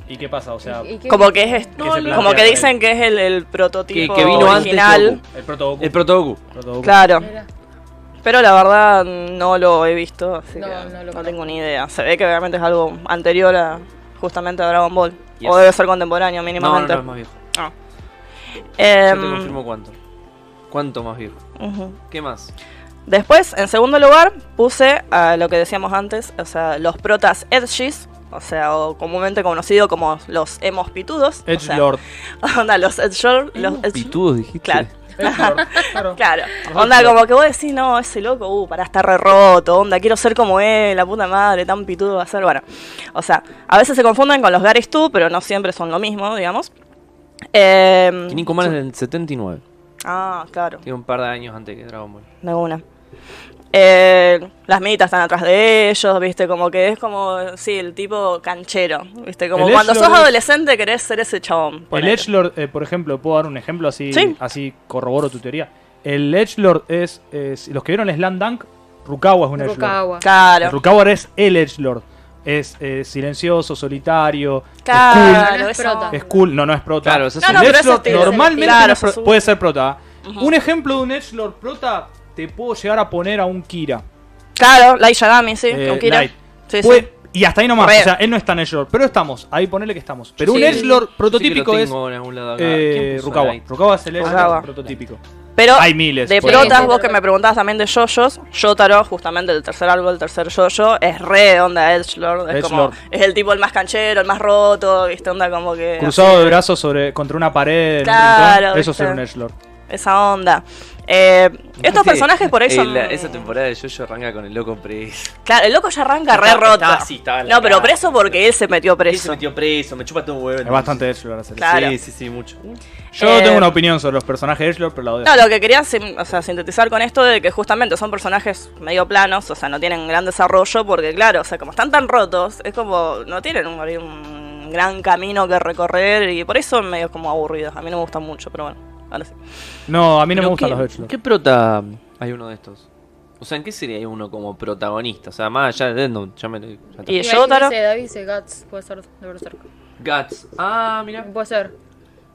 ¿Y qué pasa? O sea, ¿Y- y qué- Como que es plantea como que dicen que es el, el prototipo Que- que vino antes. Goku. el proto Goku. El proto Goku. Proto Goku. Claro. Mira. Pero la verdad no lo he visto, así No, que no lo tengo ni idea. Se ve que realmente es algo anterior a justamente a Dragon Ball. Yes. O debe ser contemporáneo No, no, mínimamente. no, es más viejo. Ah. Yo te Em, confirmo cuánto. ¿Cuánto más viejo? ¿Qué más? Después, en segundo lugar, puse a lo que decíamos antes, o sea, los protas edgys, o sea, o comúnmente conocido como los emos pitudos. o Edge sea, Lord. Onda, los edgelord, los edge- Pitudos dijiste. Claro. Claro. Onda como que vos decís, no, ese loco, uh, para estar re roto, onda, quiero ser como él, la puta madre, tan pitudo va a ser, bueno. O sea, a veces se confunden con los Garys tú, pero no siempre son lo mismo, digamos. Eh, Kinnikuman es del 79. ah, claro. Tiene un par de años antes que Dragon Ball. De una. Eh, las mitas están atrás de ellos, viste, como que es como, sí, el tipo canchero, viste, como El cuando Edgelord sos es- adolescente querés ser ese chabón. El. Edgelord, eh, por ejemplo, puedo dar un ejemplo así, Sí. así corroboro tu teoría. El Edgelord es, es- los que vieron Slam Dunk, Rukawa es un Edgelord. Rukawa. Claro, Rukawa es el Edgelord. Es eh, silencioso, solitario, claro, No es prota. es cool. No, no es prota. Claro, No, es no, El Edgelord estilo, normalmente claro, no es pro- sos un- puede ser prota. Un ejemplo de un Edgelord prota te puedo llegar a poner a un Kira. Claro, Light Yagami, sí, eh, con Kira. Light. Sí, Puede- sí. Y hasta ahí nomás, o sea, él no es tan Edgelord, pero estamos, ahí ponele que estamos. Pero Sí, un Edgelord sí que prototípico es tengo en algún lado acá. eh, ¿Quién puso Rukawa. Light? Rukawa es el Edgelord prototípico. Pero Hay miles. de protas, vos que me preguntabas también de yoyos, Yotaro, justamente el tercer árbol, el tercer yoyo, es re onda Edgelord. Es como, es el tipo el más canchero, el más roto, viste, onda como que. Cruzado así, de brazos sobre, contra una pared en un Claro, rincón, eso es ser un Edgelord. Esa onda. Eh, estos Sí, personajes por la- esa temporada de Jojo arranca con el loco preso. Claro, el loco ya arranca re roto. estaba así, estaba en la no, pero preso porque él se metió Él se preso. metió preso, me chupa todo un huevo. Es bastante Edgelord hacer eso. Claro. Sí, sí, sí, mucho. Yo Eh, tengo una opinión sobre los personajes de Edgelord, pero la odio. No, lo que quería o sea, sintetizar con esto de que justamente son personajes medio planos, o sea, no tienen gran desarrollo, porque claro, o sea, como están tan rotos, es como, no tienen un, un gran camino que recorrer y por eso son medio como aburridos. A mí no me gustan mucho, pero bueno, ahora sí. No, a mí no me gustan ¿qué- los Edgelord. ¿Qué prota hay uno de estos? O sea, ¿en qué sería hay uno como protagonista? O sea, más allá de Death Note, ya me lo ya está. Y Mira, Yotaro, dice David dice Guts, puede ser de Berserk. Guts. Ah, mira. Puede ser.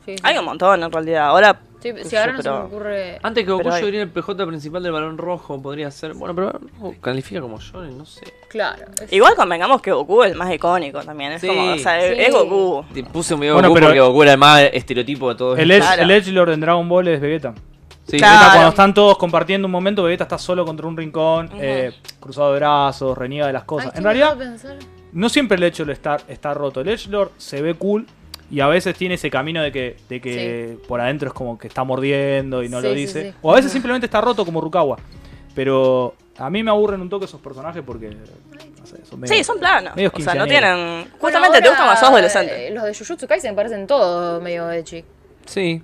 Sí, sí. hay un montón en realidad. Ahora, Sí, si ahora no se me ocurre. Antes que Goku hay- diría el PJ principal del balón rojo, podría ser. Bueno, pero Goku califica como Shonen, no sé. Claro. es- igual convengamos que Goku es el más icónico también. Es Sí, como, o sea, es, sí. es Goku. Te puse un video Bueno, de Goku pero- porque Goku era el más estereotipo de todos. El, Edge, Claro. el Edgelord en Dragon Ball es Vegeta. Sí, Claro. Vegeta cuando están todos compartiendo un momento, Vegeta está solo contra un rincón, eh, cruzado de brazos, reniega de las cosas. en realidad, no siempre el Edgelord está, está roto. El Edgelord se ve cool y a veces tiene ese camino de que, de que por adentro es como que está mordiendo y no Sí, lo dice. sí. O a veces simplemente está roto como Rukawa. Pero A mí me aburren un toque esos personajes porque. No sé, son medio- Sí, son planos. medios O sea, no tienen. Justamente te gustan más ojos adolescentes. eh, Los de Jujutsu Kaisen parecen todos medio ecchi. Sí.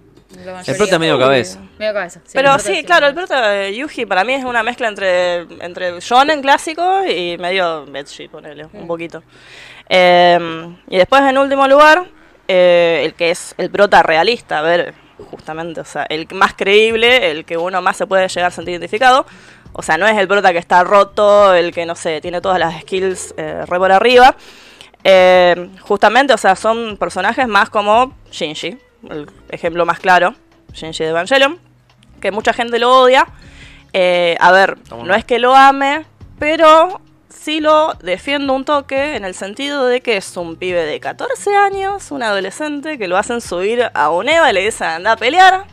El prota medio cabeza. Medio cabeza. sí, Pero sí, claro, el prota de Yuji para mí es una mezcla entre, entre shonen clásico y medio Betshi, ponele, un poquito. Eh, y después, en último lugar, eh, el que es el prota realista, a ver, justamente, o sea, el más creíble, el que uno más se puede llegar a sentir identificado. O sea, no es el prota que está roto, el que, no sé, tiene todas las skills eh, re por arriba. Eh, justamente, o sea, son personajes más como Shinji, el ejemplo más claro, Shinji de Evangelion, que mucha gente lo odia. Eh, a ver, no es que lo ame, pero sí lo defiendo un toque en el sentido de que es un pibe de 14 años, un adolescente, que lo hacen subir a un Eva y le dicen anda a pelear.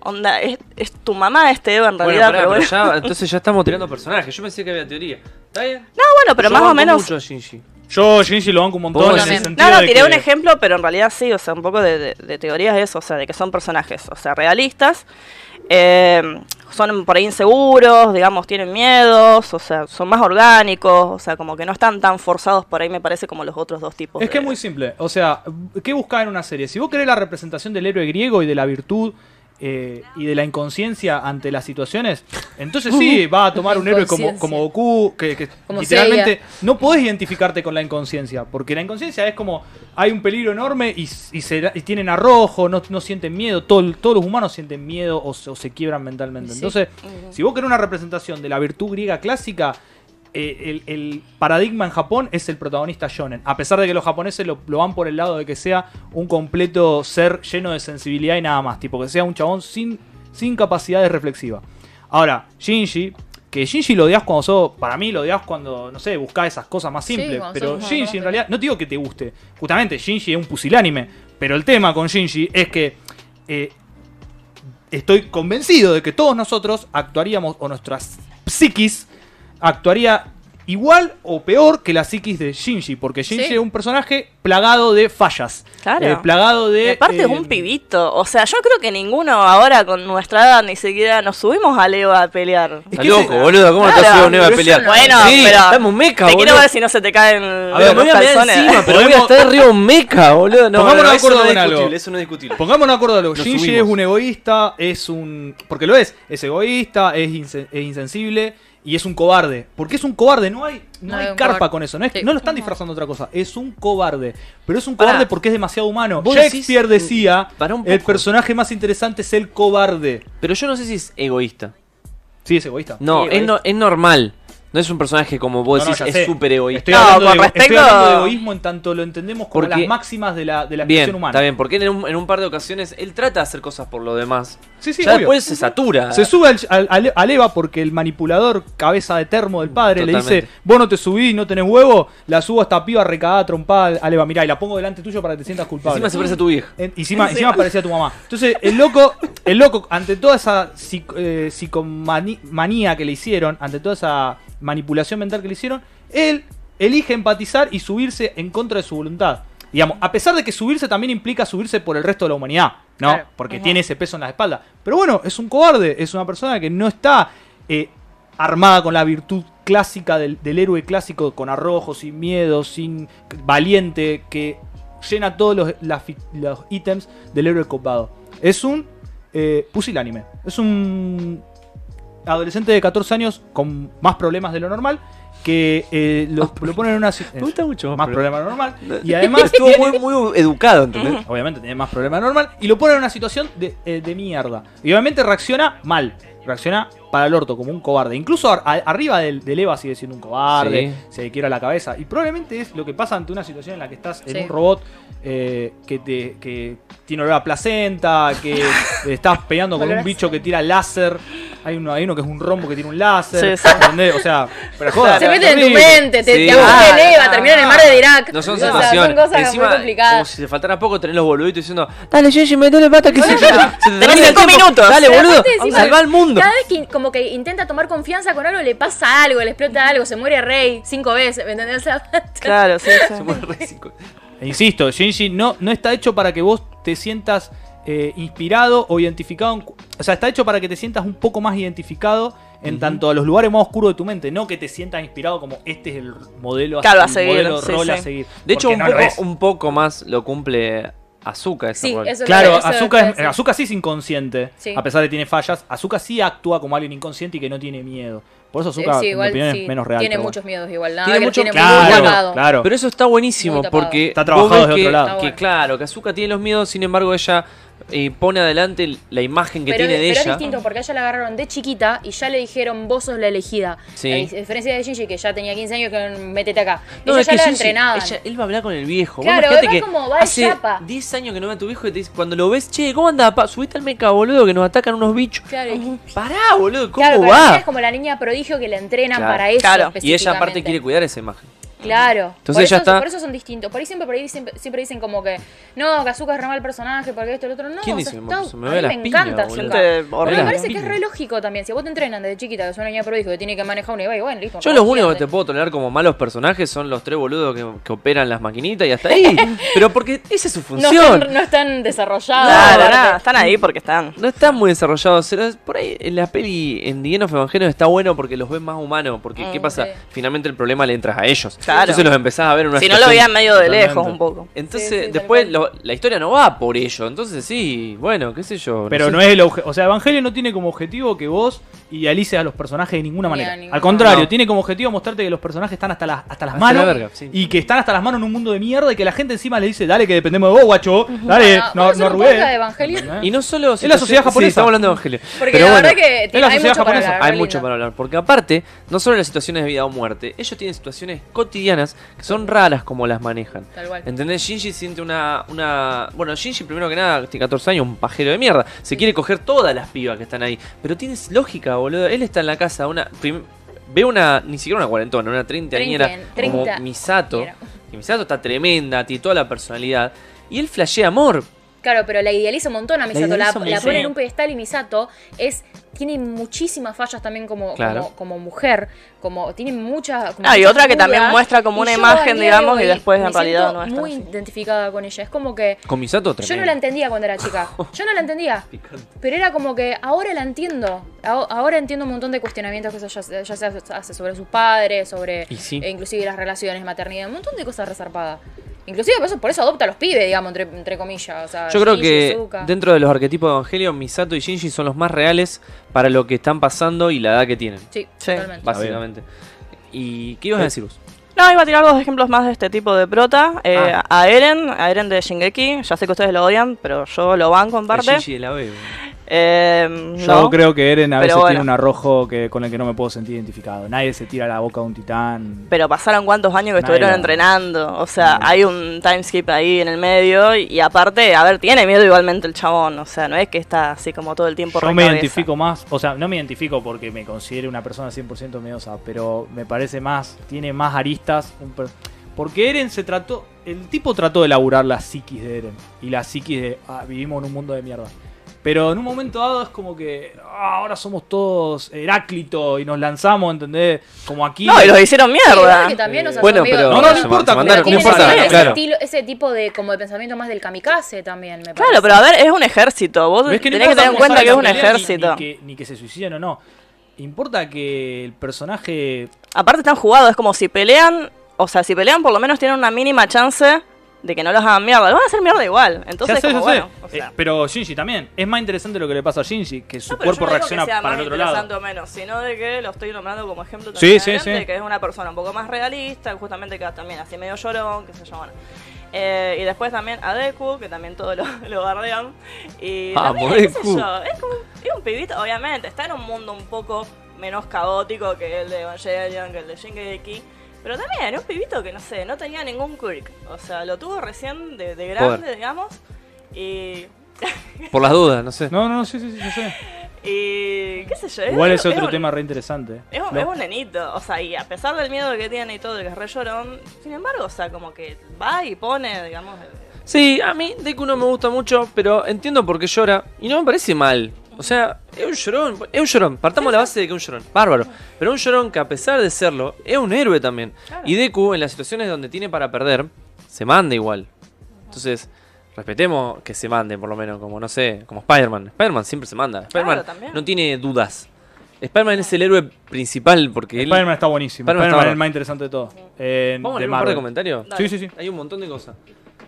Onda, es, es tu mamá este Eva en Bueno, realidad, pará, pero ya, entonces ya estamos tirando personajes. Yo pensé que había teoría. ¿Está bien? No, bueno, pero Yo más o menos... mucho a Shinji. Yo, Shinji, lo banco un montón en el sentido No, no, de tiré que- un ejemplo, pero en realidad sí, o sea, un poco de, de, de teorías es eso, o sea, de que son personajes, o sea, realistas, eh, son por ahí inseguros, digamos, tienen miedos, o sea, son más orgánicos, o sea, como que no están tan forzados por ahí, me parece, como los otros dos tipos. Es que es muy simple. O sea, ¿qué buscás en una serie? Si vos querés la representación del héroe griego y de la virtud eh, y de la inconsciencia ante las situaciones, entonces sí, va a tomar un héroe como, como Goku, que, que Como literalmente Seiya. no podés identificarte con la inconsciencia, porque la inconsciencia es como hay un peligro enorme y, y se- y tienen arrojo, no, no sienten miedo, todo- todos los humanos sienten miedo o se, o se quiebran mentalmente. Sí. Entonces, si vos querés una representación de la virtud griega clásica, eh, el, el paradigma en Japón es el protagonista shonen. A pesar de que los japoneses lo, lo van por el lado de que sea un completo ser lleno de sensibilidad y nada más. Tipo, que sea un chabón sin, sin capacidades reflexivas. Ahora, Shinji, que Shinji lo odias cuando sos, para mí lo odias cuando, no sé, buscás esas cosas más simples. pero Shinji en realidad, no te digo que te guste. Justamente, Shinji es un pusilánime. Pero el tema con Shinji es que eh, estoy convencido de que todos nosotros actuaríamos, o nuestras psiquis actuaría igual o peor que la psiquis de Shinji, porque Shinji Sí. es un personaje plagado de fallas. Claro. eh, plagado Y de... aparte eh, es un pibito, o sea, yo creo que ninguno ahora con nuestra edad ni siquiera nos subimos a Leo a pelear. Está que loco, boludo. ¿Cómo no te Claro, has ido a Neva a pelear? no- Bueno, sí, pero un mecha, Te boludo. quiero ver si no se te caen A ver, me voy a encima, pero voy a estar arriba un mecha, boludo. No, Pongámonos no, de eso acuerdo no es algo. discutible, eso no es discutible. Pongámonos de acuerdo a lo Nos Shinji es un egoísta, es un... Porque lo es, es egoísta, es, insen- es insensible y es un cobarde. Porque es un cobarde, no hay, no No, hay carpa cobarde. con eso, no, es, Sí. no lo están disfrazando de otra cosa, es un cobarde. Pero es un Pará. cobarde porque es demasiado humano. Shakespeare decís- decía, el personaje más interesante es el cobarde. Pero yo no sé si es egoísta. Sí, es egoísta. No, Sí, es, no es normal. No es un personaje como vos No, no, decís, ya sé. es súper egoísta. Estoy, No, hablando de, estoy respecto- hablando de egoísmo en tanto lo entendemos como Porque- las máximas de la, de la Bien, humana. está bien, porque en un, en un par de ocasiones él trata de hacer cosas por lo demás. Sí, sí, ya obvio. después se satura. Se sube al, al- Eva porque el manipulador, cabeza de termo del padre, le dice: Vos no te subís, no tenés huevo. La subo a esta piba recagada, trompada al- Eva. Mirá, y la pongo delante tuyo para que te sientas culpable. Encima se parece a tu vieja. En- encima, encima parecía tu mamá. Entonces, el loco, el loco, ante toda esa psic- eh, psicomanía que le hicieron, ante toda esa manipulación mental que le hicieron, él elige empatizar y subirse en contra de su voluntad. Digamos, a pesar de que subirse también implica subirse por el resto de la humanidad, ¿no? Claro. Porque tiene ese peso en la espalda. Pero bueno, es un cobarde, es una persona que no está eh, armada con la virtud clásica del, del héroe clásico, con arrojo, sin miedo, sin valiente, que llena todos los, los ítems del héroe copado. Es un eh, pusilánime. Es un adolescente de 14 años con más problemas de lo normal que eh, lo, lo ponen en una Me gusta mucho más lo normal. Y además Estuvo muy, muy educado, ¿entendés? obviamente tiene más lo normal y lo ponen en una situación de, eh, de mierda. Y obviamente reacciona mal reacciona para el orto como un cobarde incluso a- arriba del, del Eva sigue siendo un cobarde se le quiera la cabeza y probablemente es lo que pasa ante una situación en la que estás en Sí. un robot eh, que te que tiene olor a placenta que estás peleando con un bicho que tira láser hay uno, hay uno que es un rombo que tiene un láser Sí, sí. ¿entendés? o sea pero joda, Se mete en tu mente, te, Sí. te aburre Ah, el Eva, termina en el mar de Irak. No son O sea, sensaciones. Son cosas Encima, muy complicadas. como si te faltara poco, tenés los boluditos diciendo, dale, Gigi, me duele pata, que se te Tenés termina el cinco tiempo. minutos. Dale, boludo, salva al mundo. Cada vez que como que intenta tomar confianza con algo, le pasa algo, le explota algo, se muere Rey cinco veces, ¿me entendés? Claro, sí, sí. Se muere re cinco. E insisto, Shinji no, no está hecho para que vos te sientas eh, inspirado o identificado. en o sea, está hecho para que te sientas un poco más identificado en tanto a los lugares más oscuros de tu mente. No que te sientas inspirado como este es el modelo, Claro, a el seguir, modelo sí, rol a seguir. De hecho, no poco, un poco más lo cumple Azuka ese Sí, eso Claro, Azuka es, sí. Azuka sí es inconsciente, Sí. a pesar de que tiene fallas. Azuka sí actúa como alguien inconsciente y que no tiene miedo. Por eso Sí, igual, sí, es menos real. Tiene pero bueno. muchos miedos igual. Nada, Tiene mucho- tiene Claro, muy claro. Pero eso está buenísimo porque Está trabajado ves de otro lado. Que bueno. claro, que Azuka tiene los miedos, sin embargo ella eh, pone adelante la imagen que pero, tiene de pero ella. es distinto porque a ella la agarraron de chiquita y ya le dijeron vos sos la elegida. Sí. A diferencia de Gigi que ya tenía 15 años que métete acá. No, ella es ya que la Shinji, entrenaban. ella- él va a hablar con el viejo. Vos Claro, va que como va hace chapa. 10 años que no ve a tu viejo y te dice, cuando lo ves, che, ¿cómo anda? Subiste al meca, boludo, que nos atacan unos bichos. Claro, Pará, boludo, ¿cómo claro, pero la va? es como la niña prodigio que la entrenan Claro. para eso. Claro. Y ella aparte quiere cuidar esa imagen. Claro. Entonces por ya eso, está- Por eso son distintos. Por ahí siempre, por ahí siempre, siempre dicen como que no, que Azuka es re mal personaje, porque esto y lo otro. No, ¿Quién o sea, está-? Me a ve mí las me piñas, encanta boludo. Azuka. Gente Pero me horrible. parece que es re lógico también. Si vos te entrenan desde chiquita, que es una niña prodigio que tiene que manejar un y bueno, listo. Yo no, los únicos que te puedo tolerar como malos personajes son los tres boludos que, que operan las maquinitas y hasta ahí. Pero porque esa es su No función. están, no están desarrollados. Claro, nada, están ahí porque están. No están muy desarrollados. Por ahí en la peli en The End of Evangelion está bueno porque los ves más humanos. Porque, ¿qué Mm, pasa? sí. Finalmente el problema le entras a ellos. Claro. Entonces los empezás a ver en una Si no lo veían medio de Totalmente. lejos un poco. Entonces, Sí, sí, tal después lo- la historia no va por ello. Entonces, sí, bueno, qué sé yo. Pero sé. no es el objetivo. O sea, Evangelio no tiene como objetivo que vos idealices a los personajes de ninguna manera. ninguna Al contrario, No. tiene como objetivo mostrarte que los personajes están hasta, las hasta las Hasta manos. la verga, sí. Y que están hasta las manos en un mundo de mierda y que la gente encima le dice, dale que dependemos de vos, guacho. Dale, Bueno, no, no de. ¿Entendés? Y no solo. Es la sociedad Sí, japonesa. estamos hablando de Evangelio. Porque Pero la bueno, verdad que tiene- la hay sociedad mucho para japonesa. hablar. Hay mucho para hablar, porque aparte, no solo las situaciones de vida o muerte, ellos tienen situaciones cotidianas que son raras como las manejan. Tal cual. ¿Entendés? Shinji siente una, una... Bueno, Shinji primero que nada, tiene 14 años, un pajero de mierda. Se quiere coger todas las pibas que están ahí. Pero tienes lógica, boludo. Él está en la casa, una... prim- Ve una, ni siquiera una cuarentona, una treintañera Treinta- como Misato. Que Misato está tremenda, tiene toda la personalidad. Y él flashea amor. Claro, pero la idealiza un montón a Misato. La, la pone en un pedestal y Misato es tiene muchísimas fallas también como, Claro. como, como mujer. Como, tiene muchas. como Ah, y otra que también muestra como una imagen, digamos, y después en realidad no es muy así. identificada con ella. Es como que. Con Misato Yo no la entendía cuando era chica. Yo no la entendía. Pero era como que ahora la entiendo. Aho- Ahora entiendo un montón de cuestionamientos que ella, ella se hace sobre sus padres, sobre sí. eh, inclusive las relaciones, maternidad, un montón de cosas resarpadas. Inclusive por eso, por eso adopta a los pibes, digamos, entre, entre comillas. O sea, Yo creo Shinji, que dentro de los arquetipos de Evangelio, Misato y Shinji son los más reales para lo que están pasando y la edad que tienen, Sí, Sí. totalmente. básicamente. ¿Y qué ibas a decir vos? No, iba a tirar dos ejemplos más de este tipo de prota. Eh, Ah. A Eren, a Eren de Shingeki. Ya sé que ustedes lo odian, pero yo lo banco en El parte. Shinji de la B. Eh, Yo no. creo que Eren a veces bueno. tiene un arrojo que, con el que no me puedo sentir identificado. Nadie se tira a la boca de un titán. Pero pasaron cuántos años que Nadie estuvieron lo- entrenando. O sea, hay un timeskip ahí en el medio. Y, aparte, a ver, tiene miedo igualmente el chabón. O sea, no es que está así como todo el tiempo Yo me identifico más, o sea, no me identifico porque me considere una persona 100% miedosa, pero me parece más, tiene más aristas. porque Eren se trató, el tipo trató de laburar la psiquis de Eren y la psiquis de, ah, vivimos en un mundo de mierda. Pero en un momento dado es como que ah, ahora somos todos Heráclito y nos lanzamos, ¿entendés? Como aquí. No, y los hicieron Sí, mierda. que también, o sea, Bueno, pero No, no, importa, mandaron, importa, ese, claro. estilo- ese tipo de como de pensamiento más del kamikaze también, me parece. Claro, pero a ver, es un ejército. Vos es que no tenés que tener en cuenta que es un ni- ejército. Ni, que, ni que se suiciden o no. Importa que el personaje Aparte están jugados, es como si pelean, o sea, si pelean por lo menos tienen una mínima chance de que no los hagan mierda. Lo van a hacer mierda igual. Entonces, Ya sé, como ya sé. bueno, o sea. Eh, pero Shinji también. Es más interesante lo que le pasa a Shinji, que su No, cuerpo no reacciona que sea para más el otro lado. menos, sino de que lo estoy nombrando como ejemplo Sí, también sí, sí. que es una persona un poco más realista, justamente que también así medio llorón, que se bueno. Eh, y después también a Deku, que también todos lo, lo bardean. Y Vamos, también, qué sé yo, es como es un pibito, obviamente, está en un mundo un poco menos caótico que el de Evangelion, que el de Shingeki. Pero también es un pibito que, no sé, no tenía ningún quirk. O sea, lo tuvo recién de, de grande, Poder. digamos. Y Por las dudas, no sé. No, no, sí, sí, sí, yo sé. y qué sé yo. es Igual un- es otro un- tema re interesante. Es un, No. es un nenito, o sea, y a pesar del miedo que tiene y todo, de que es re llorón, sin embargo, o sea, como que va y pone, digamos, Sí, a mí Deku no me gusta mucho, pero entiendo por qué llora y no me parece mal. O sea, es un llorón, es un llorón. Partamos la base de que es un llorón, bárbaro. Pero un llorón que a pesar de serlo, es un héroe también. Y Deku, en las situaciones donde tiene para perder, se manda igual. Entonces, respetemos que se mande, por lo menos, como no sé, como Spider-Man. Spider-Man siempre se manda. Spider-Man no tiene dudas. Spider-Man es el héroe principal porque él. Spider-Man está buenísimo. Spider-Man es el más interesante de todo. Eh, Vamos a leer un par de comentarios. Sí, sí, sí. Hay un montón de cosas.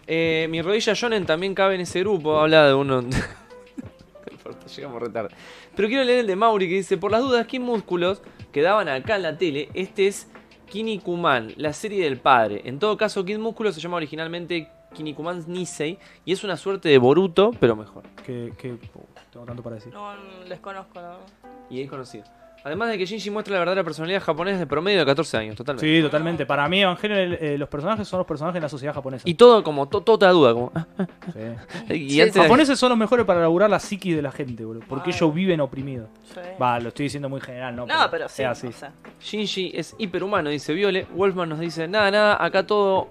Eh, mi rodilla Jonen también cabe en ese grupo. Habla de uno. Llegamos re tarde. Pero quiero leer el de Mauri que dice: Por las dudas, ¿qué músculos que daban acá en la tele? Este es Kinnikuman, la serie del padre. En todo caso, Kid Músculo se llama originalmente Kinnikuman Nisei y es una suerte de Boruto, pero mejor. Que, que- oh, tengo tanto para decir. No les conozco, la verdad. Y es conocido. Además de que Shinji muestra la verdadera personalidad japonesa de promedio de 14 años, totalmente. Sí, totalmente. Para mí, Evangelion, eh, los personajes son los personajes de la sociedad japonesa. Y todo como, to- todo te da duda, como... ah, Sí. Y Sí, antes Los de- japoneses son los mejores para laburar la psiquis de la gente, boludo. Porque Ay. ellos viven oprimidos. Sí. Va, lo estoy diciendo muy general, ¿no? No, pero sí. es así. o sea. Shinji es hiperhumano, dice Viole. Wolfman nos dice, nada, nada, acá todo,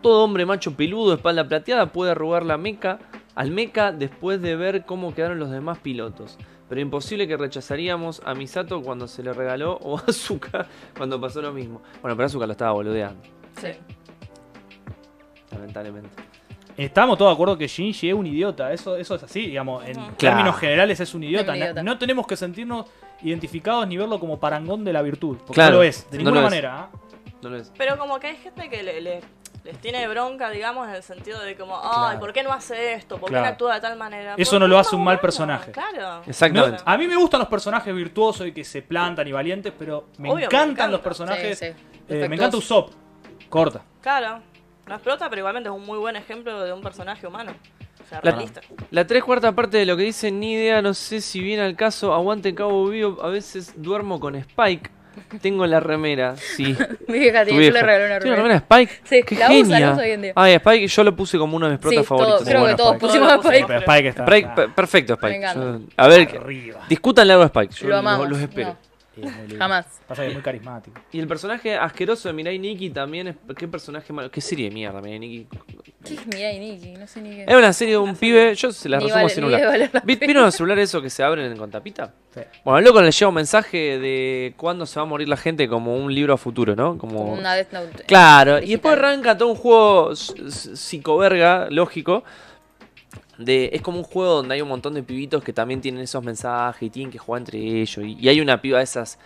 todo hombre macho peludo, espalda plateada, puede arrugar la meca al meca después de ver cómo quedaron los demás pilotos. Pero imposible que rechazaríamos a Misato cuando se le regaló o a Azuka cuando pasó lo mismo. Bueno, pero Azuka lo estaba boludeando, Sí. lamentablemente. Estamos todos de acuerdo que Shinji es un idiota. Eso, eso es así, digamos. En. Claro. términos generales es un idiota. un Na- idiota. No tenemos que sentirnos identificados ni verlo como parangón de la virtud. Porque Claro. no lo es, de No ninguna es. manera. ¿ah? No lo es. Pero como que hay gente que le, le- les tiene bronca, digamos, en el sentido de como, ay, Claro. ¿por qué no hace esto? ¿Por qué no actúa de tal manera? Eso ¿Por no lo hace un mal bueno? personaje. Claro. Exactamente. A mí me gustan los personajes virtuosos y que se plantan y valientes, pero me Obvio, me encantan encanta. los personajes. Sí, sí. eh, me encanta Usopp. Corta. Claro. No explota, pero igualmente es un muy buen ejemplo de un personaje humano. O sea, La- realista. La tres cuarta parte de lo que dice ni idea, no sé si viene al caso, aguante Cabo Vivo, a veces duermo con Spike. Tengo la remera, sí. Mi vieja tiene, yo le regalé una ¿Tiene remera. una remera Spike? Sí, ¡Qué la usa, la genia! usa hoy en día. Ay, Spike, yo lo puse como uno de mis protas Sí, todo- favoritos. creo Muy que todos Spike. pusimos a Spike. Pero Spike está. Spike, está per- perfecto, Spike. Me encanta. Yo- a ver, arriba. discutan algo de Spike. Yo Lo los- amamos. los espero. no, es muy lindo. jamás. Pasa que es muy carismático. Y el personaje asqueroso de Mirai Nikki también es. ¿Qué personaje malo? ¿Qué serie de mierda, Mirai Nikki? ¿Qué es Mirai Nikki? No sé ni qué. Es una serie de un pibe. Yo se la Ni resumo vale- sin ni debe valer la ¿Vi- pena. ¿Vieron los celulares esos que se abren con tapita? Sí. Bueno, al loco le llega un mensaje de cuándo se va a morir la gente como un libro a futuro, ¿no? Como, Como una Death Note. Claro, y después arranca todo un juego s- s- psicoverga, lógico. De, es como un juego donde hay un montón de pibitos que también tienen esos mensajes y tienen que jugar entre ellos. Y, y hay una piba de esas,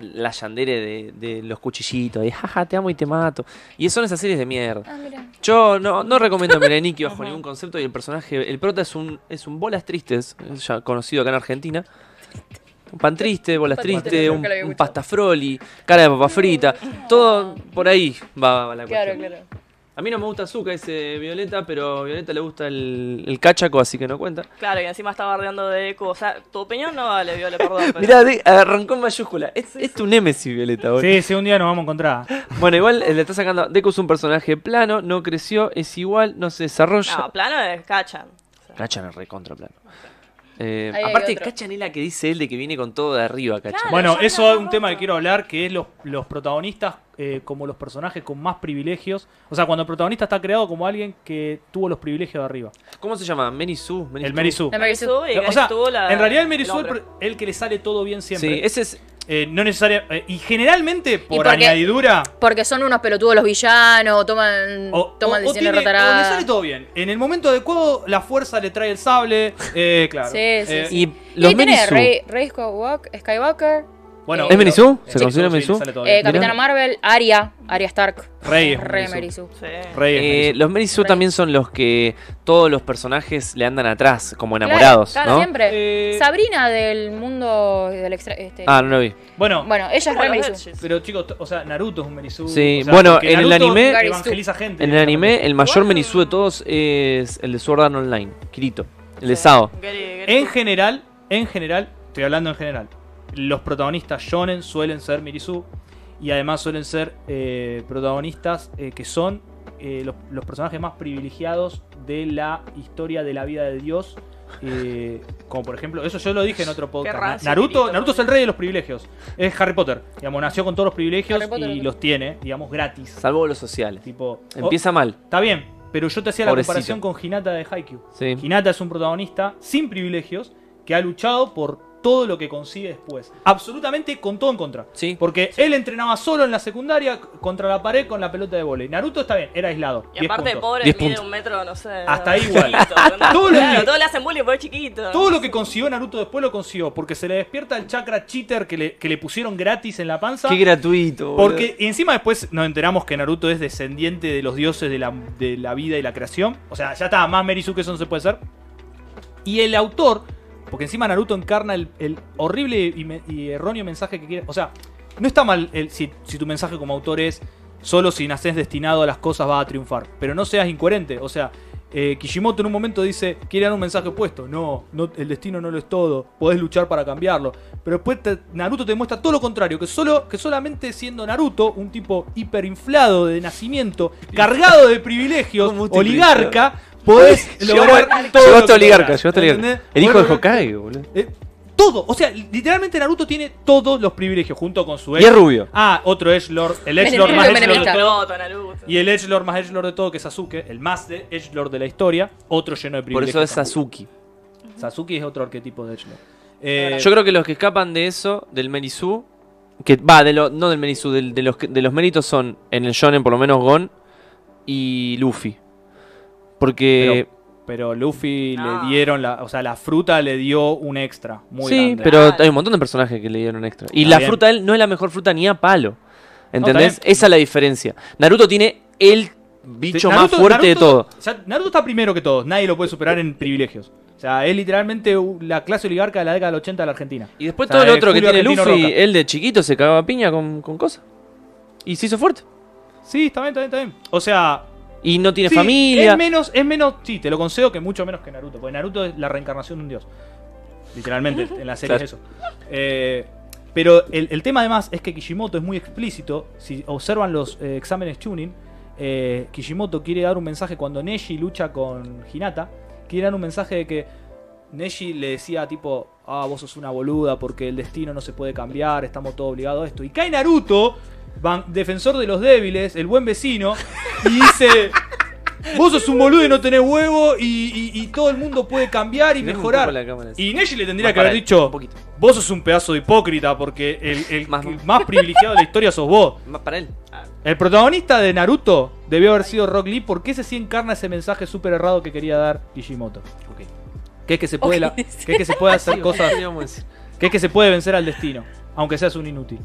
la yandere de, de los cuchillitos, de jaja, te amo y te mato. Y son esas series de mierda. Ah, mira. Yo no, no recomiendo Mileniki bajo ningún concepto y el personaje, el prota es un, es un bolas tristes, es ya conocido acá en Argentina. Un pan triste, bolas Pan triste, triste, un, un escuchado. pasta froli, cara de papa frita, todo por ahí va, va la Claro, cuestión. claro. A mí no me gusta Azúcar, ese Violeta, pero a Violeta le gusta el, el cachaco, así que no cuenta. Claro, y encima está bardeando de eco. O sea, tu opinión no vale, Viola, perdón. Pero... Mirá, de- arrancó en mayúscula. Es, es tu némesis, Violeta, boludo. Sí, sí, un día nos vamos a encontrar. Bueno, igual eh, le está sacando. Deku es un personaje plano, no creció, es igual, no se desarrolla. No, plano es cachan. O sea, Cachan es recontra plano. Eh, aparte, otro. Cachan es la que dice él de que viene con todo de arriba, Cachan. Claro. Bueno, eso es un tema que quiero hablar, que es los, los protagonistas eh, como los personajes con más privilegios. O sea, cuando el protagonista está creado como alguien que tuvo los privilegios de arriba. ¿Cómo se llama? Merisu. El Merisu. Sue y O sea, en realidad el Merisu es el, el que le sale todo bien siempre. Sí, ese es. Eh, no necesariamente. y generalmente, por porque- añadidura. Porque son unos pelotudos los villanos, toman, O, toman o- o decisiones tiene- o le sale todo bien. En el momento adecuado, la fuerza le trae el sable. Eh, claro. Sí, sí, Eh, sí. Y los y tiene. Rey, Rey Skywalker, Skywalker Bueno, ¿Es Merisu? ¿Se sí, considera sí, Merisu? eh. Capitana Marvel, Arya, Arya Stark. Rey Rey Merisu. Merisu. Sí. Rey es Eh, Merisu. los Merisu Rey. también son los que todos los personajes le andan atrás, como enamorados, claro, ¿no? siempre. Eh, Sabrina del mundo del extra. Este, Ah, no lo vi. Bueno, Bueno, ella es Rey Merisu. Pero chicos, o sea, Naruto es un Merisu. Sí, o sea, bueno, en el anime- evangeliza gente. En el anime, el mayor Igual- Merisu de todos es el de Sword Art Online, Kirito. El de. Sao. Gary- Gary En general, en general, estoy hablando en general, los protagonistas shonen suelen ser Mirisu y además suelen ser eh, protagonistas eh, que son eh, los, los personajes más privilegiados de la historia de la vida de Dios. eh, como por ejemplo, eso yo lo dije en otro podcast. Naruto, Naruto es el rey de los privilegios. Es Harry Potter. Digamos, nació con todos los privilegios y los tiene, digamos, gratis. Salvo los sociales. Tipo, Empieza mal. oh, está bien, pero yo te hacía la comparación con Hinata de Haikyuu. Sí. Hinata es un protagonista sin privilegios que ha luchado por todo lo que consigue después. Absolutamente con todo en contra. Sí. Porque él entrenaba solo en la secundaria contra la pared con la pelota de volei. Naruto está bien, era aislado. Y 10 aparte, puntos. pobre, 10 mide puntos. un metro, no sé. Hasta ahí igual. Todo lo claro, que- todos le hacen bullying porque es chiquito. Todo lo que consiguió Naruto después lo consiguió. Porque se le despierta el chakra cheater que le, que le pusieron gratis en la panza. Qué gratuito. boludo. Porque y encima después nos enteramos que Naruto es descendiente de los dioses de la, de la vida y la creación. O sea, ya está, más Merizu que eso no se puede ser. Y el autor, porque encima Naruto encarna el, el horrible y, me- y erróneo mensaje que quiere. O sea, no está mal el- si, si tu mensaje como autor es solo si naces destinado a las cosas vas a triunfar. Pero no seas incoherente. O sea, eh, Kishimoto en un momento dice, quiere dar un mensaje opuesto. No, no, el destino no lo es todo. Podés luchar para cambiarlo. Pero después te- Naruto te muestra todo lo contrario. Que, solo, que solamente siendo Naruto, un tipo hiperinflado de nacimiento, cargado de privilegios, ¿Cómo te oligarca, podés lograr todo. Llegaste oligarca, llegaste oligarca. El hijo de Hokage, boludo. eh, todo, o sea, literalmente Naruto tiene todos los privilegios junto con su Y es rubio. Ah, otro Edgelord, el Edgelord más. Edgelord de todo. Y el Edgelord más Edgelord de todo, que es Sasuke, el más de Edgelord de la historia, otro lleno de Por privilegios. eso es. Sasuke. Sasuke es otro arquetipo de Edgelord. Eh, Yo creo que los que escapan de eso, del Merizu, que va, de lo, no del Merizu, del- de, los, que- de los méritos son en el shonen por lo menos Gon y Luffy. Porque pero Luffy No. le dieron la, o sea, la fruta le dio un extra muy sí, grande. pero hay un montón de personajes que le dieron extra. Y Está la bien. fruta de él no es la mejor fruta ni a palo. ¿Entendés? Esa es la diferencia. Naruto tiene el bicho Naruto- más fuerte de todo. o sea, Naruto está primero que todos, nadie lo puede superar en privilegios. O sea, es literalmente la clase oligarca de la década del 80 de la Argentina. Y después O sea, todo el es otro que tiene Argentino Luffy, Roca. él de chiquito se cagaba a piña con, con cosas. Y se hizo fuerte. Sí, está bien, está bien, está bien. O sea, Y no tiene sí, familia. Es menos, es menos, sí, te lo concedo que mucho menos que Naruto, porque Naruto es la reencarnación de un dios. Literalmente, en la serie Claro. es eso. Eh, pero el, el tema además es que Kishimoto es muy explícito. Si observan los eh, exámenes tuning, eh, Kishimoto quiere dar un mensaje cuando Neji lucha con Hinata. Quiere dar un mensaje de que Neji le decía tipo, ah, vos sos una boluda porque el destino no se puede cambiar, estamos todos obligados a esto. Y cae Naruto, defensor de los débiles, el buen vecino, y dice, vos sos un boludo y no tenés huevo y, y- y todo el mundo puede cambiar y Ven mejorar. cámara. Y Neji le tendría que haber dicho, vos sos un pedazo de hipócrita porque el, el Más- privilegiado de la historia sos vos. Más para él. El protagonista de Naruto debió haber sido Rock Lee porque ese sí encarna ese mensaje súper errado que quería dar Kishimoto. Que es que se puede, la- que es que se puede hacer cosas, que es que se puede vencer al destino, aunque seas un inútil.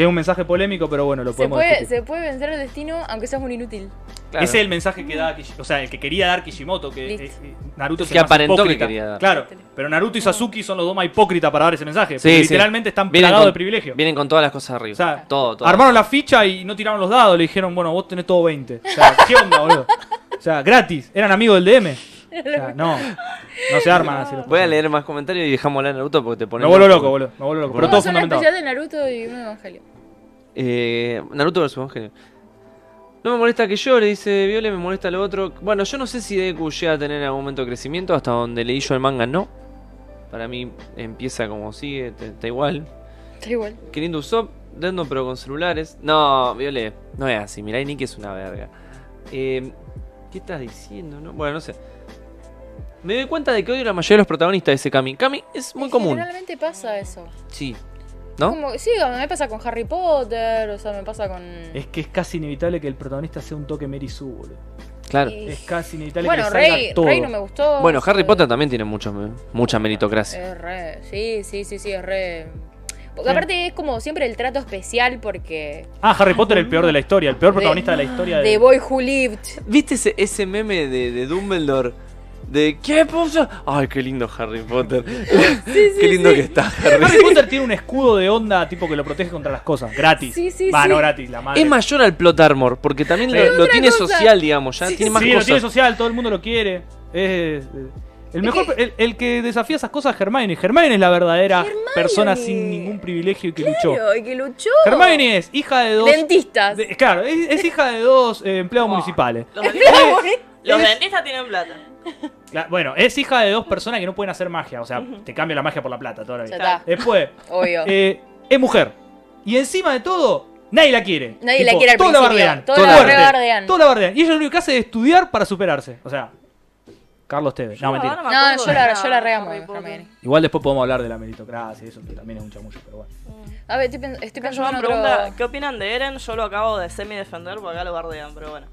Que es un mensaje polémico, pero bueno, lo Se podemos puede, discutir. se puede vencer el destino aunque seas un inútil. Claro. Ese es el mensaje que da Kishi- o sea, el que quería dar Kishimoto, que eh, eh, Naruto El es que más aparentó que quería dar. Claro, pero Naruto y Sasuke son los dos más hipócritas para dar ese mensaje, porque Sí, sí. literalmente están Vienen plagados con- de privilegio. Vienen con todas las cosas arriba. O sea, todo, todo. Armaron la ficha y no tiraron los dados, le dijeron, bueno, vos tenés todo 20. O sea, ¿qué onda, boludo? O sea, gratis, eran amigos del DM. O sea, no, no se arman así. los Voy a leer más comentarios y dejamos hablar de Naruto porque te ponen. Me vuelvo loco, boludo, me vuelvo loco. Pero todo Vamos a un fundamentado. especial de Naruto y uno de Evangelio. Eh, Naruto vs Evangelio. No me molesta que llore, dice Viole, me molesta lo otro. Bueno, yo no sé si Deku llega a tener algún momento de crecimiento, hasta donde leí yo el manga no. Para mí empieza como sigue, está igual. Está igual. Qué lindo Usopp, Dendo pero con celulares. No, Viole, no es así, Mirai Nikki es una verga. Eh, ¿Qué estás diciendo? No? Bueno, no sé. Me doy cuenta de que odio a la mayoría de los protagonistas de ese Kami. Kami es muy común. Generalmente pasa eso. Sí. ¿No? Como, sí, me pasa con Harry Potter, o sea, me pasa con. Es que es casi inevitable que el protagonista sea un toque Merisu, boludo. Claro. y- Es casi inevitable Bueno, que le salga Rey, todo. Rey no me gustó. Bueno, o sea, Harry Potter también tiene mucho, mucha meritocracia. Es re. Sí, sí, sí, sí, es re. Porque Sí. aparte es como siempre el trato especial porque. Ah, Harry Potter el peor de la historia, el peor protagonista de, la historia de... The Boy Who Lived. ¿Viste ese, ese meme de, de Dumbledore? De ¿qué puso? Ay, qué lindo Harry Potter. qué lindo que está Harry. Harry Potter tiene un escudo de onda tipo que lo protege contra las cosas, gratis. Sí, sí, Va, sí. no gratis, la madre. Es mayor al plot armor, porque también lo, tiene cosa. social, digamos, ya tiene más sí, lo cosas. tiene social, todo el mundo lo quiere. Es, eh, el mejor, el, el que desafía esas cosas es Hermione. Hermione es la verdadera persona sin ningún privilegio y que luchó. Claro, y que luchó. Hermione es hija de dos. Dentistas. de- claro, es, es hija de dos eh, empleados municipales. Los los dentistas tienen plata. La- bueno, es hija de dos personas que no pueden hacer magia. O sea, te cambia la magia por la plata toda la Ya vida. está. Después, Obvio. eh, es mujer. Y encima de todo, nadie la quiere. Nadie la quiere al todos la bardean. Todos la Fuerte. rebardean. Todos la bardean. Y ella lo único que hace es estudiar para superarse. O sea, Carlos Tevez. No, mentira. me No, acuerdo yo la, yo la reamo. Igual después podemos hablar de la meritocracia y eso, que también es un chamullo, pero bueno. A ver, estoy, pen- estoy pensando en otro... pregunta, ¿qué opinan de Eren? Yo lo acabo de semi-defender porque acá lo bardean, pero bueno.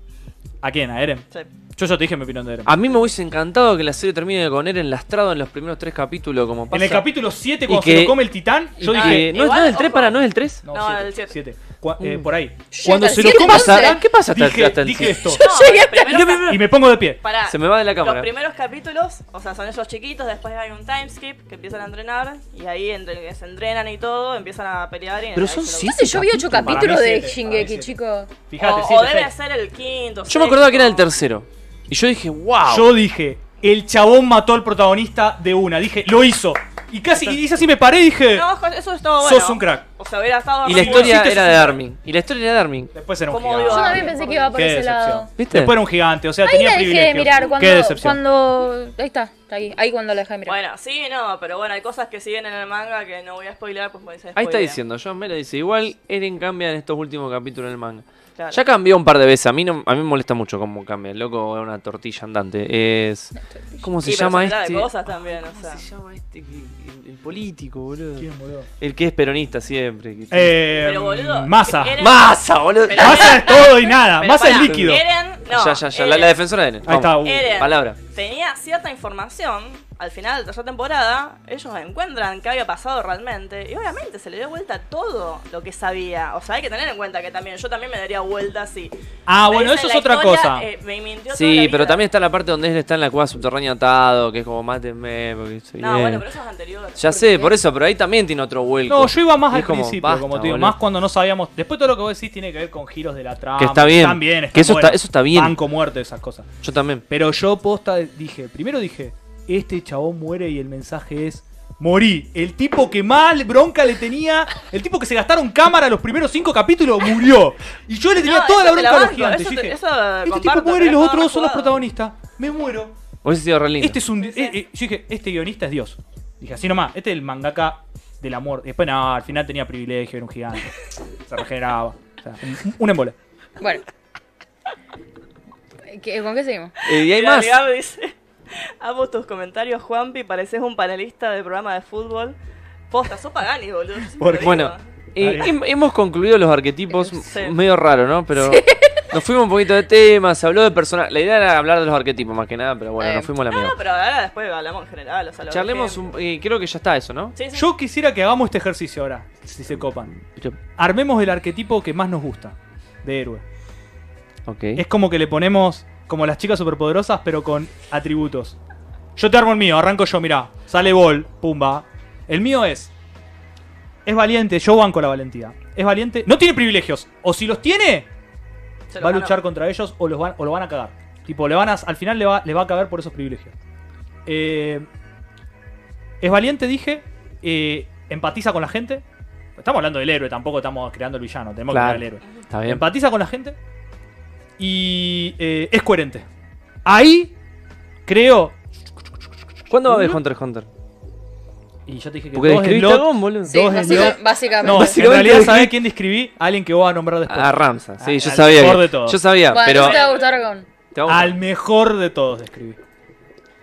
¿A quién? ¿A Eren? Sí. Yo ya te dije mi opinión de Eren. A mí me hubiese encantado que la serie termine con Eren lastrado en los primeros tres capítulos, como pasa. En el capítulo 7, Y cuando que- se lo come el titán, yo que- dije... ¿No, Igual, es el 3 ojo. para? ¿No es el 3? No, No, siete, el siete. siete. Cua- eh, Mm. por ahí. Cuando hasta se el lo come. Sara, ¿Qué pasa hasta, dije, hasta el dije esto. No, primeros Y me pongo de pie. Se me va de la cámara. Los primeros capítulos, o sea, son ellos chiquitos, después hay un time skip que empiezan a entrenar y ahí entre que se entrenan y todo, empiezan a pelear y Pero son se lo- siete. No sé, yo vi ocho Para mí capítulos de Shingeki, chicos. Fíjate, o, debe ser el quinto. Yo me acordaba que era el tercero. Y yo dije, wow. Yo dije, el chabón mató al protagonista de una. Dije, lo hizo. Y casi, y así me paré y dije, No, eso bueno. sos un crack. O sea, hubiera estado y la historia era de. Armin. Y la historia era de Armin. Después era un ¿Cómo gigante. Yo también pensé que iba por Qué ese decepción. lado. ¿Viste? Después era un gigante, o sea, Ahí tenía la dejé de mirar Qué cuando, decepción. cuando... Ahí está, está ahí. Ahí cuando la dejé de mirar. Bueno, sí, no, pero bueno, hay cosas que siguen en el manga que no voy a spoilear, pues me dice Ahí está diciendo, John Melo dice, igual Eren cambia en estos últimos capítulos del manga. Claro. Ya cambió un par de veces, a mí no, a mí me molesta mucho cómo cambia. El loco es una tortilla andante. Es. ¿Cómo se Y llama personalidad este? de cosas también, o ¿Cómo sea. se llama este? El, el político, boludo. ¿Quién, boludo? El que es peronista siempre. que- Eh, Pero boludo, masa. Eren- ¡Masa, boludo! Pero- Masa es todo y nada. Pero Masa es pará, líquido. Eren, no. ya, ya, ya. La, Eren la defensora de Eren. Ahí está. Uh. Eren Palabra. tenía cierta información. Al final de la tercera temporada, ellos encuentran qué había pasado realmente. Y obviamente se le dio vuelta todo lo que sabía. O sea, hay que tener en cuenta que también yo también me daría vuelta si. Ah, me bueno, dicen eso es otra historia, cosa. eh, me mintió toda la Sí, vida. pero también está la parte donde él está en la cueva subterránea atado, que es como mátenme. Porque No, bien". bueno, pero eso es anterior. Ya sé, por eso, pero ahí también tiene otro vuelco. No, yo iba más al como, principio, basta, como te digo, más cuando no sabíamos. Después todo lo que vos decís tiene que ver con giros de la trama. Que está bien, Están bien, que eso está- eso está bien. Banco muerte, esas cosas. Yo también. Pero yo posta dije, primero dije, este chabón muere y el mensaje es morí. El tipo que más bronca le tenía, el tipo que se gastaron cámara los primeros cinco capítulos murió. Y yo le tenía No, toda la bronca a los gigantes. eso Yo te- dije, eso este comparto, tipo muere y los otros dos son los protagonistas. Me muero. Hubiese sido re lindo. Este es un. eh, eh, yo dije, este guionista es Dios. Dije, así nomás, este es el mangaka del amor. Después, no, al final tenía privilegio, era un gigante. Se regeneraba. O sea, un, un embole. Bueno. ¿Qué- ¿Con qué seguimos? Eh, y hay más. Dice: Amo tus comentarios, Juanpi. Pareces un panelista de programa de fútbol. Posta, sos Pagani, boludo. yo siempre ¿Por lo qué? Bueno, eh, hem- hemos concluido los arquetipos Sí. medio raro, ¿no? Pero nos fuimos un poquito de tema, se habló de personajes. La idea era hablar de los arquetipos más que nada, pero bueno, Eh. nos fuimos a la No, no, mierda. pero ahora después hablamos en general. O sea, lo Charlemos un. eh, creo que ya está eso, ¿no? Sí, sí. Yo quisiera que hagamos este ejercicio ahora, si se copan. Armemos el arquetipo que más nos gusta de héroe. Ok. Es como que le ponemos como las chicas superpoderosas, pero con atributos. Yo te armo el mío, arranco yo, mirá. Sale Ball, pumba. El mío es. Es valiente, yo banco la valentía. Es valiente, no tiene privilegios. O si los tiene, Se va a luchar contra ellos o, los van, o lo van a cagar. Tipo, le van a, al final le va, le va a cagar por esos privilegios. Eh, es valiente, dije. eh, empatiza con la gente. Estamos hablando del héroe, tampoco estamos creando el villano. Tenemos Claro. que crear el héroe. Está bien. Empatiza con la gente. Y eh, es coherente. Ahí creo. ¿Cuándo va a haber Hunter x Hunter? Y yo te dije que Porque dos describiste slots- a Gon, boludo. Sí, Dos básica- slots- básicamente. No, Básicamente en realidad, ¿sabés quién describí? Alguien que voy a nombrar después. A Ramsa. Sí, Al- yo al sabía. mejor que- de todos. Yo sabía, Bueno, pero. entonces te va a gustar te a- Al mejor de todos describí.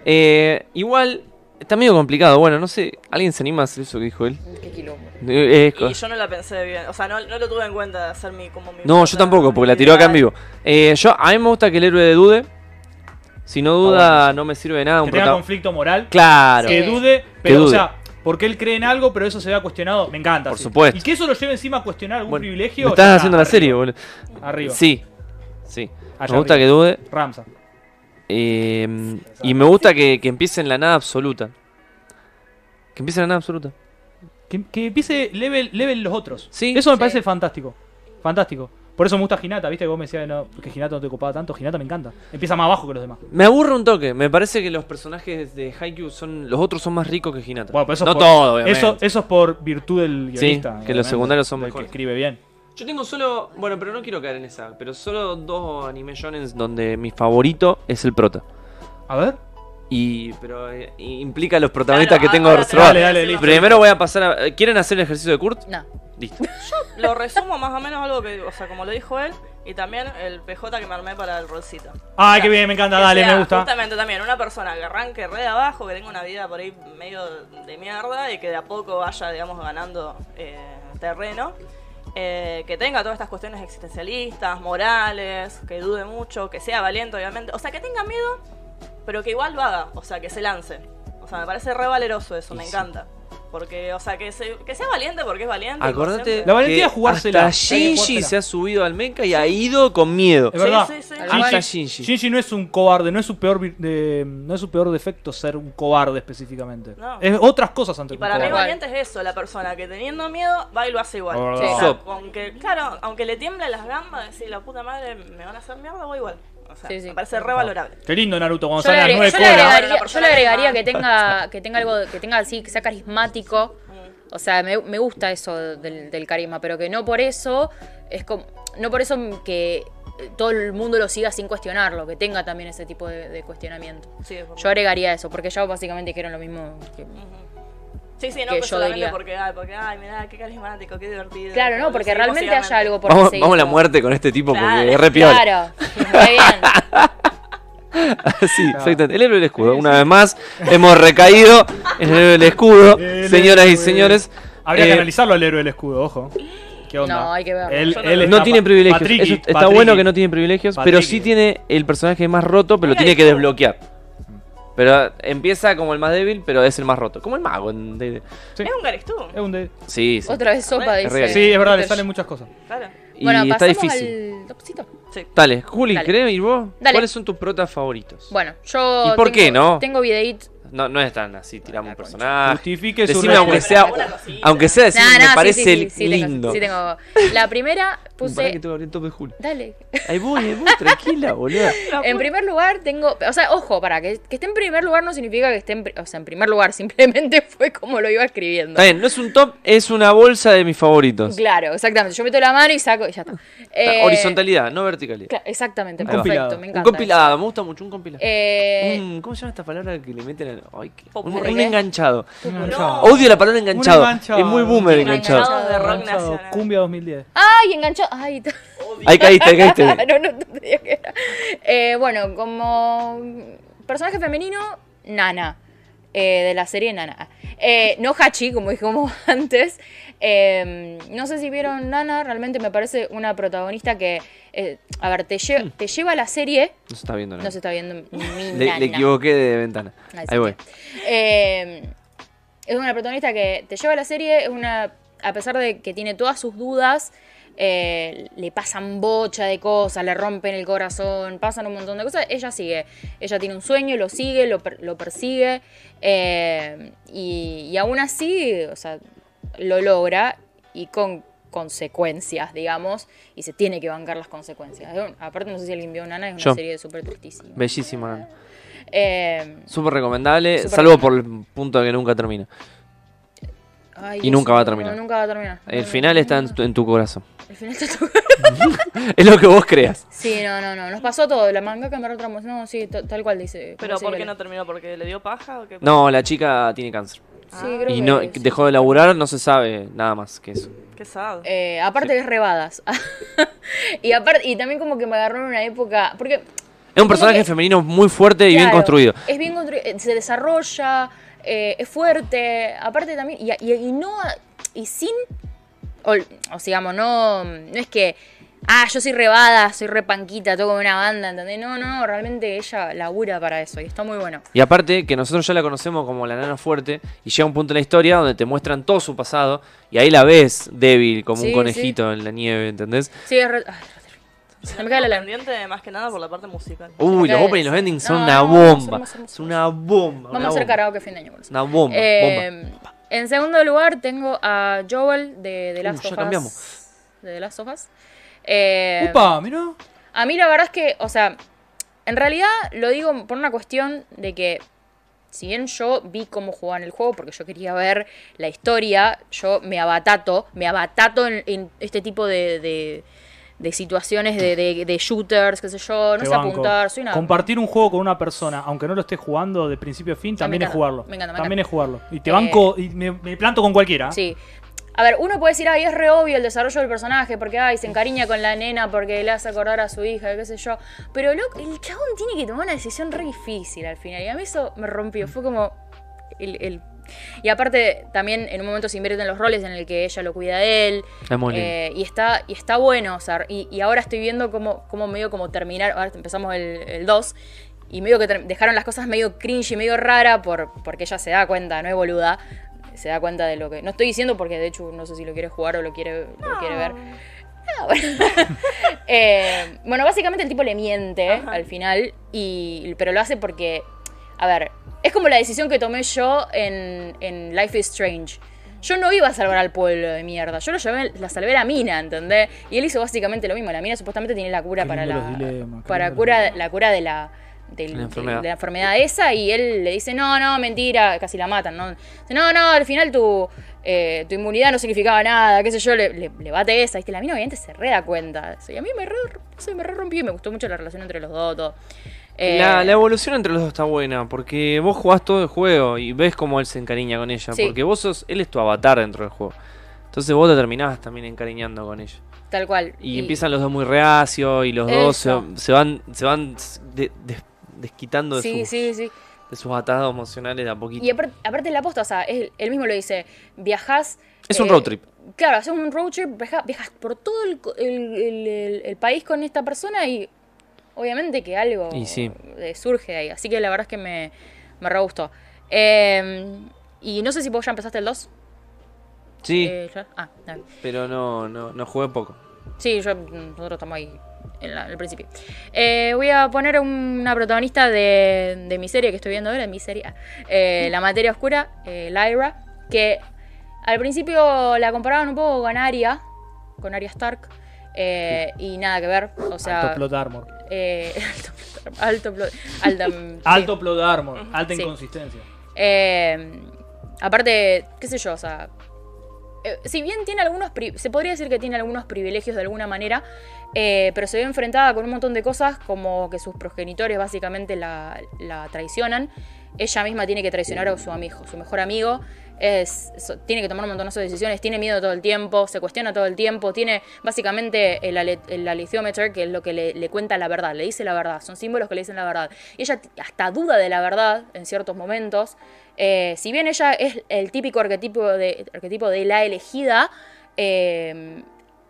Eh, igual, está medio complicado. Bueno, no sé. ¿Alguien se anima a hacer eso que dijo él? Qué quilombo. Eh, co- Y yo no la pensé bien. O sea, no, no lo tuve en cuenta de hacer mi. Como mi No, yo tampoco, porque la tiró acá en vivo. Eh, yo, a mí me gusta que el héroe de dude. Si no duda, no me sirve de nada. Que Un tenga prota- conflicto moral. Claro. Que Sí. dude, pero dude. o sea, porque él cree en algo, pero eso se vea cuestionado. Me encanta. Por sí. supuesto. Y que eso lo lleve encima a cuestionar algún Bueno, privilegio. me estás ya, haciendo la arriba, serie, boludo. Arriba. Sí, sí. Allá me gusta arriba. que dude. Ramsa. eh, y me gusta que, que empiece en la nada absoluta. Que empiece en la nada absoluta. Que, que empiece level, level los otros. Sí. Eso me Sí. parece fantástico. Fantástico. Por eso me gusta Hinata, ¿viste? Que vos me decías no, que Hinata no te copaba tanto. Hinata me encanta. Empieza más abajo que los demás. Me aburre un toque. Me parece que los personajes de Haikyuu son. Los otros son más ricos que Hinata. Bueno, pero eso es no por- todo, obviamente. Eso, eso es por virtud del Sí, guionista. que los secundarios son mejores. que escribe bien. Yo tengo solo. Bueno, pero no quiero caer en esa. Pero solo dos anime shonens donde mi favorito es el prota. A ver. Y. Pero eh, implica los protagonistas Claro, que tengo ahora te reservados. Dale, dale, listo. Primero voy a pasar a. ¿Quieren hacer el ejercicio de Kurt? No. Listo. Lo resumo más o menos algo que. O sea, como lo dijo él. Y también el PJ que me armé para el rolcito. Ay, qué bien, me encanta, Que dale, sea me gusta. Justamente también una persona que arranque re de abajo, que tenga una vida por ahí medio de mierda y que de a poco vaya, digamos, ganando eh, terreno. Eh, que tenga todas estas cuestiones existencialistas, morales, que dude mucho, que sea valiente, obviamente. O sea, que tenga miedo, pero que igual lo haga. O sea, que se lance. O sea, me parece re valeroso eso, me encanta. Porque, o sea, que, se- que sea valiente porque es valiente. Acordate La valentía es jugársela. Hasta Shinji se ha subido al mecha y ha ido con miedo. Es verdad. Sí, sí, sí. Hasta Shinji, Shinji. Shinji no es un cobarde, no es su peor vir- de- no es su peor defecto ser un cobarde específicamente. No. Es otras cosas ante Y para mí valiente es eso, la persona que teniendo miedo va y lo hace igual. O sea, aunque, claro, aunque le tiemblen las gambas, decir la puta madre me van a hacer mierda, voy igual. O sea, Sí, sí. me parece re valorable. Qué lindo Naruto cuando sale a las nueve yo le agregaría- yo le agregaría que tenga, que tenga algo, que tenga así, que sea carismático. O sea, me, me gusta eso del, del carisma, pero que no por eso es como, no por eso que todo el mundo lo siga sin cuestionarlo, que tenga también ese tipo de, de cuestionamiento. Sí, es verdad. Yo agregaría eso, porque ya básicamente dijeron lo mismo. que- Sí, sí, no, que pero yo solamente diría. porque, ay, porque, ay, mirá, qué carismático, qué divertido. Claro, no, porque realmente haya algo por Vamos, vamos a la muerte con este tipo porque es re piola. Claro, muy bien. sí, exactamente. El héroe del escudo. Una vez más, hemos recaído en el héroe del escudo. El Señoras y señores. Habría eh, que analizarlo al héroe del escudo, ojo. ¿Qué onda? No, hay que verlo. Él, no- él No está tiene privilegios. Eso está bueno que no tiene privilegios, pero sí tiene el personaje más roto, pero lo tiene que desbloquear. Pero empieza como el más débil, pero es el más roto. Como el mago. en D&D. Sí. Es un Garistú. Es un de- Sí, sí. Otra vez sopa, Es dice. real. Sí, es verdad, le salen muchas cosas. Claro. Y Bueno, está pasamos difícil. al topcito. Sí. Dale, Juli, Dale. ¿querés ir vos? Dale. ¿Cuáles son tus protas favoritos? Bueno, yo. ¿Y por qué tengo- no? Tengo videíto. No, no es tan así, tiramos un personaje. Justifique su Decime aunque sea, aunque sea decir, Nah, me sí, parece sí, sí, sí, tengo- lindo. sí tengo. La primera Pará que puse. tengo que abrir el top de Juli. Dale. Ahí voy, ahí voy, tranquila, boludo. En primer lugar tengo, o sea, ojo, para que, que esté en primer lugar no significa que esté en, pri- o sea, en primer lugar, simplemente fue como lo iba escribiendo. Está bien, no es un top, es una bolsa de mis favoritos. Claro, exactamente. Yo meto la mano y saco y ya está. Eh, Horizontalidad, no verticalidad. cla- exactamente, Un perfecto, compilado. me un encanta. compilado, me gusta mucho un compilado. Eh, Un- ¿Cómo se llama esta palabra que le meten al. Ay, qué- un, enganchado. Enganchado. Odio la palabra enganchado. Enganchado. Es muy boomer Un enganchado. enganchado. de rock Enganchado, nacional. Cumbia 2010. Ay, enganchó. Ay, Ahí caíste, ahí caíste. no, no, que era. Eh, bueno, como personaje femenino, Nana. eh, de la serie Nana. Eh, no Hachi, como dijimos antes. Eh, no sé si vieron Nana, realmente me parece una protagonista que, eh, a ver, te, lle- te lleva a la serie. No se está viendo nada. No se está viendo mi le, Nana. le equivoqué de ventana. Así Ahí voy. que, eh, es una protagonista que te lleva a la serie, es una, a pesar de que tiene todas sus dudas, eh, le pasan bocha de cosas, le rompen el corazón, pasan un montón de cosas, ella sigue, ella tiene un sueño, lo sigue, lo, per- lo persigue, eh, y, y aún así, o sea, lo logra y con consecuencias, digamos, y se tiene que bancar las consecuencias. Es Aparte, no sé si alguien vio Nana, es una Yo. serie súper tristísima. Bellísimo, Nana. Eh, Súper recomendable, salvo por el punto de que nunca termina. Ay, Y nunca va a no, terminar. nunca va a terminar. El No, final no, está en tu, en tu corazón. El final está todo- Es lo que vos creas. Sí, no, no, no. Nos pasó todo. La manga que me retramos. No, sí, tal cual dice. Pero ¿por qué no terminó? ¿Porque le dio paja o qué? No, la chica tiene cáncer. Sí, creo Y que no sí. dejó de laburar, no se sabe nada más que eso. Qué sad. Eh, aparte que es rebadas. y aparte, y también como que me agarró en una época. Porque. Es un personaje que- femenino muy fuerte y bien construido. Es bien construido. eh, Se desarrolla. eh, es fuerte. Aparte también. Y, y- y no. Y sin. O, o sea, digamos, no. No es que. Ah, yo soy rebada, soy repanquita, toco una banda, ¿entendés? No, no, realmente ella labura para eso y está muy bueno. Y aparte que nosotros ya la conocemos como la nana fuerte y llega un punto en la historia donde te muestran todo su pasado y ahí la ves débil como Sí, un conejito en la nieve, ¿entendés? Sí, es re- ay, se me cae la pendiente más que nada por la parte musical. Uy, los openings y los endings son No, una bomba. Son una bomba. Vamos una a hacer bomba. karaoke fin de año. por eso. Una bomba, Eh, bomba. En segundo lugar tengo a Joel de The Last Uh, ya of cambiamos. Us. De The Last of Us. Eh, Upa, mirá. A mí la verdad es que, o sea, en realidad lo digo por una cuestión de que si bien yo vi cómo jugaban el juego, porque yo quería ver la historia, yo me abatato, me abatato en, en este tipo de, de- de situaciones de, de- shooters, qué sé yo, no Te sé banco. apuntar, soy una... Compartir un juego con una persona, aunque no lo estés jugando de principio a fin, también es jugarlo. me encanta, me también encanta. es jugarlo. Y te Eh, banco y me, me planto con cualquiera. ¿eh? Sí. A ver, uno puede decir, ay, es re obvio el desarrollo del personaje, porque, ay, se encariña con la nena porque le hace acordar a su hija, qué sé yo. Pero loco, el chabón tiene que tomar una decisión re difícil al final. Y a mí eso me rompió. Fue como. El, el- Y aparte, también en un momento se invierten los roles en el que ella lo cuida de él. Es muy lindo. Eh, y está y está bueno, o sea, y, y ahora estoy viendo cómo, cómo medio como terminar, ahora empezamos el, el 2, y medio que dejaron las cosas medio cringe y medio rara por, porque ella se da cuenta, no es boluda, se da cuenta de lo que... No estoy diciendo porque de hecho no sé si lo quiere jugar o lo quiere, lo quiere ver. Ah, bueno. Eh, bueno, básicamente el tipo le miente al final, y, pero lo hace porque, a ver, es como la decisión que tomé yo en, en Life is Strange. Yo no iba a salvar al pueblo de mierda, yo lo llevé, la salvé a la mina, ¿entendés? Y él hizo básicamente lo mismo, la mina supuestamente tiene la cura Qué para la, dilemas, para cura, la cura de la, del- La enfermedad. de la enfermedad esa y él le dice, no, no, mentira, casi la matan, ¿no? Dice, no, no, al final tu, eh, tu inmunidad no significaba nada, qué sé yo, le, le, le bate esa, y la mina obviamente se re da cuenta de eso. Y a mí me re, se me re rompió y me gustó mucho la relación entre los dos, todo. Eh, La, la evolución entre los dos está buena, porque vos jugás todo el juego y ves cómo él se encariña con ella. Sí. Porque vos sos, él es tu avatar dentro del juego. Entonces vos te terminás también encariñando con ella. Tal cual. Y, empiezan los dos muy reacios y los dos se, van se van de- de- desquitando de, Sí, sus, sí, sí. de sus atados emocionales de a poquito. Y aparte, aparte la posta, o sea, él, él mismo lo dice, viajás... Es un eh, road trip. Claro, haces un road trip, viaja- viajas por todo el, el- el- el- el país con esta persona y obviamente que algo Y eh, surge de ahí. Así que la verdad es que me, me re gustó. Eh, y no sé si vos ya empezaste el 2. Sí, Eh. Ah, pero no, no, no jugué poco. Sí, yo, nosotros estamos ahí en, la- en el principio. Eh, voy a poner una protagonista de, de mi serie que estoy viendo ahora, mi serie, ah, eh, La Materia Oscura, eh, Lyra, que al principio la comparaban un poco con Arya, con Arya Stark, y nada que ver, o sea... Alto plot armor. eh, alto plot- alta, sí. Alto plot armor. Alta Sí. inconsistencia. Aparte, qué sé yo, o sea. Eh, si bien tiene algunos. Se podría decir que tiene algunos privilegios de alguna manera. eh, pero se ve enfrentada con un montón de cosas, como que sus progenitores básicamente la, la traicionan. Ella misma tiene que traicionar a su amigo, su mejor amigo. Tiene que tomar un montón de decisiones, tiene miedo todo el tiempo, se cuestiona todo el tiempo, tiene básicamente el, ale- el que es lo que le, cuenta la verdad, le dice la verdad, son símbolos que le dicen la verdad. Y ella hasta duda de la verdad en ciertos momentos. Eh, si bien ella es el típico arquetipo de, arquetipo de la elegida, eh,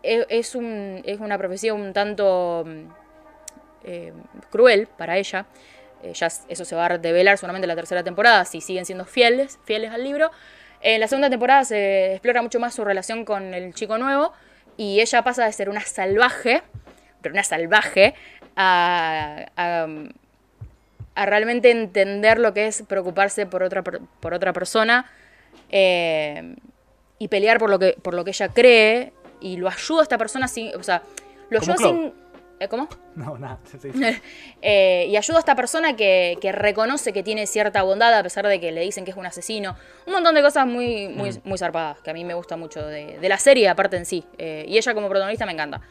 es, es un- es una profecía un tanto mm, eh, cruel para ella. Eso se va a revelar solamente en la tercera temporada, si siguen siendo fieles, fieles al libro. En la segunda temporada se explora mucho más su relación con el chico nuevo y ella pasa de ser una salvaje, pero una salvaje, a, a- a realmente entender lo que es preocuparse por otra, por otra persona eh, y pelear por lo, que, por lo que ella cree y lo ayuda a esta persona sin... O sea, lo ayuda sin... ¿eh, ¿Cómo? No, nada. sí, sí. Eh, y ayuda a esta persona que, que reconoce que tiene cierta bondad a pesar de que le dicen que es un asesino. Un montón de cosas muy, muy, Mm. muy zarpadas que a mí me gusta mucho de, de la serie, aparte en sí. Eh, y ella como protagonista me encanta.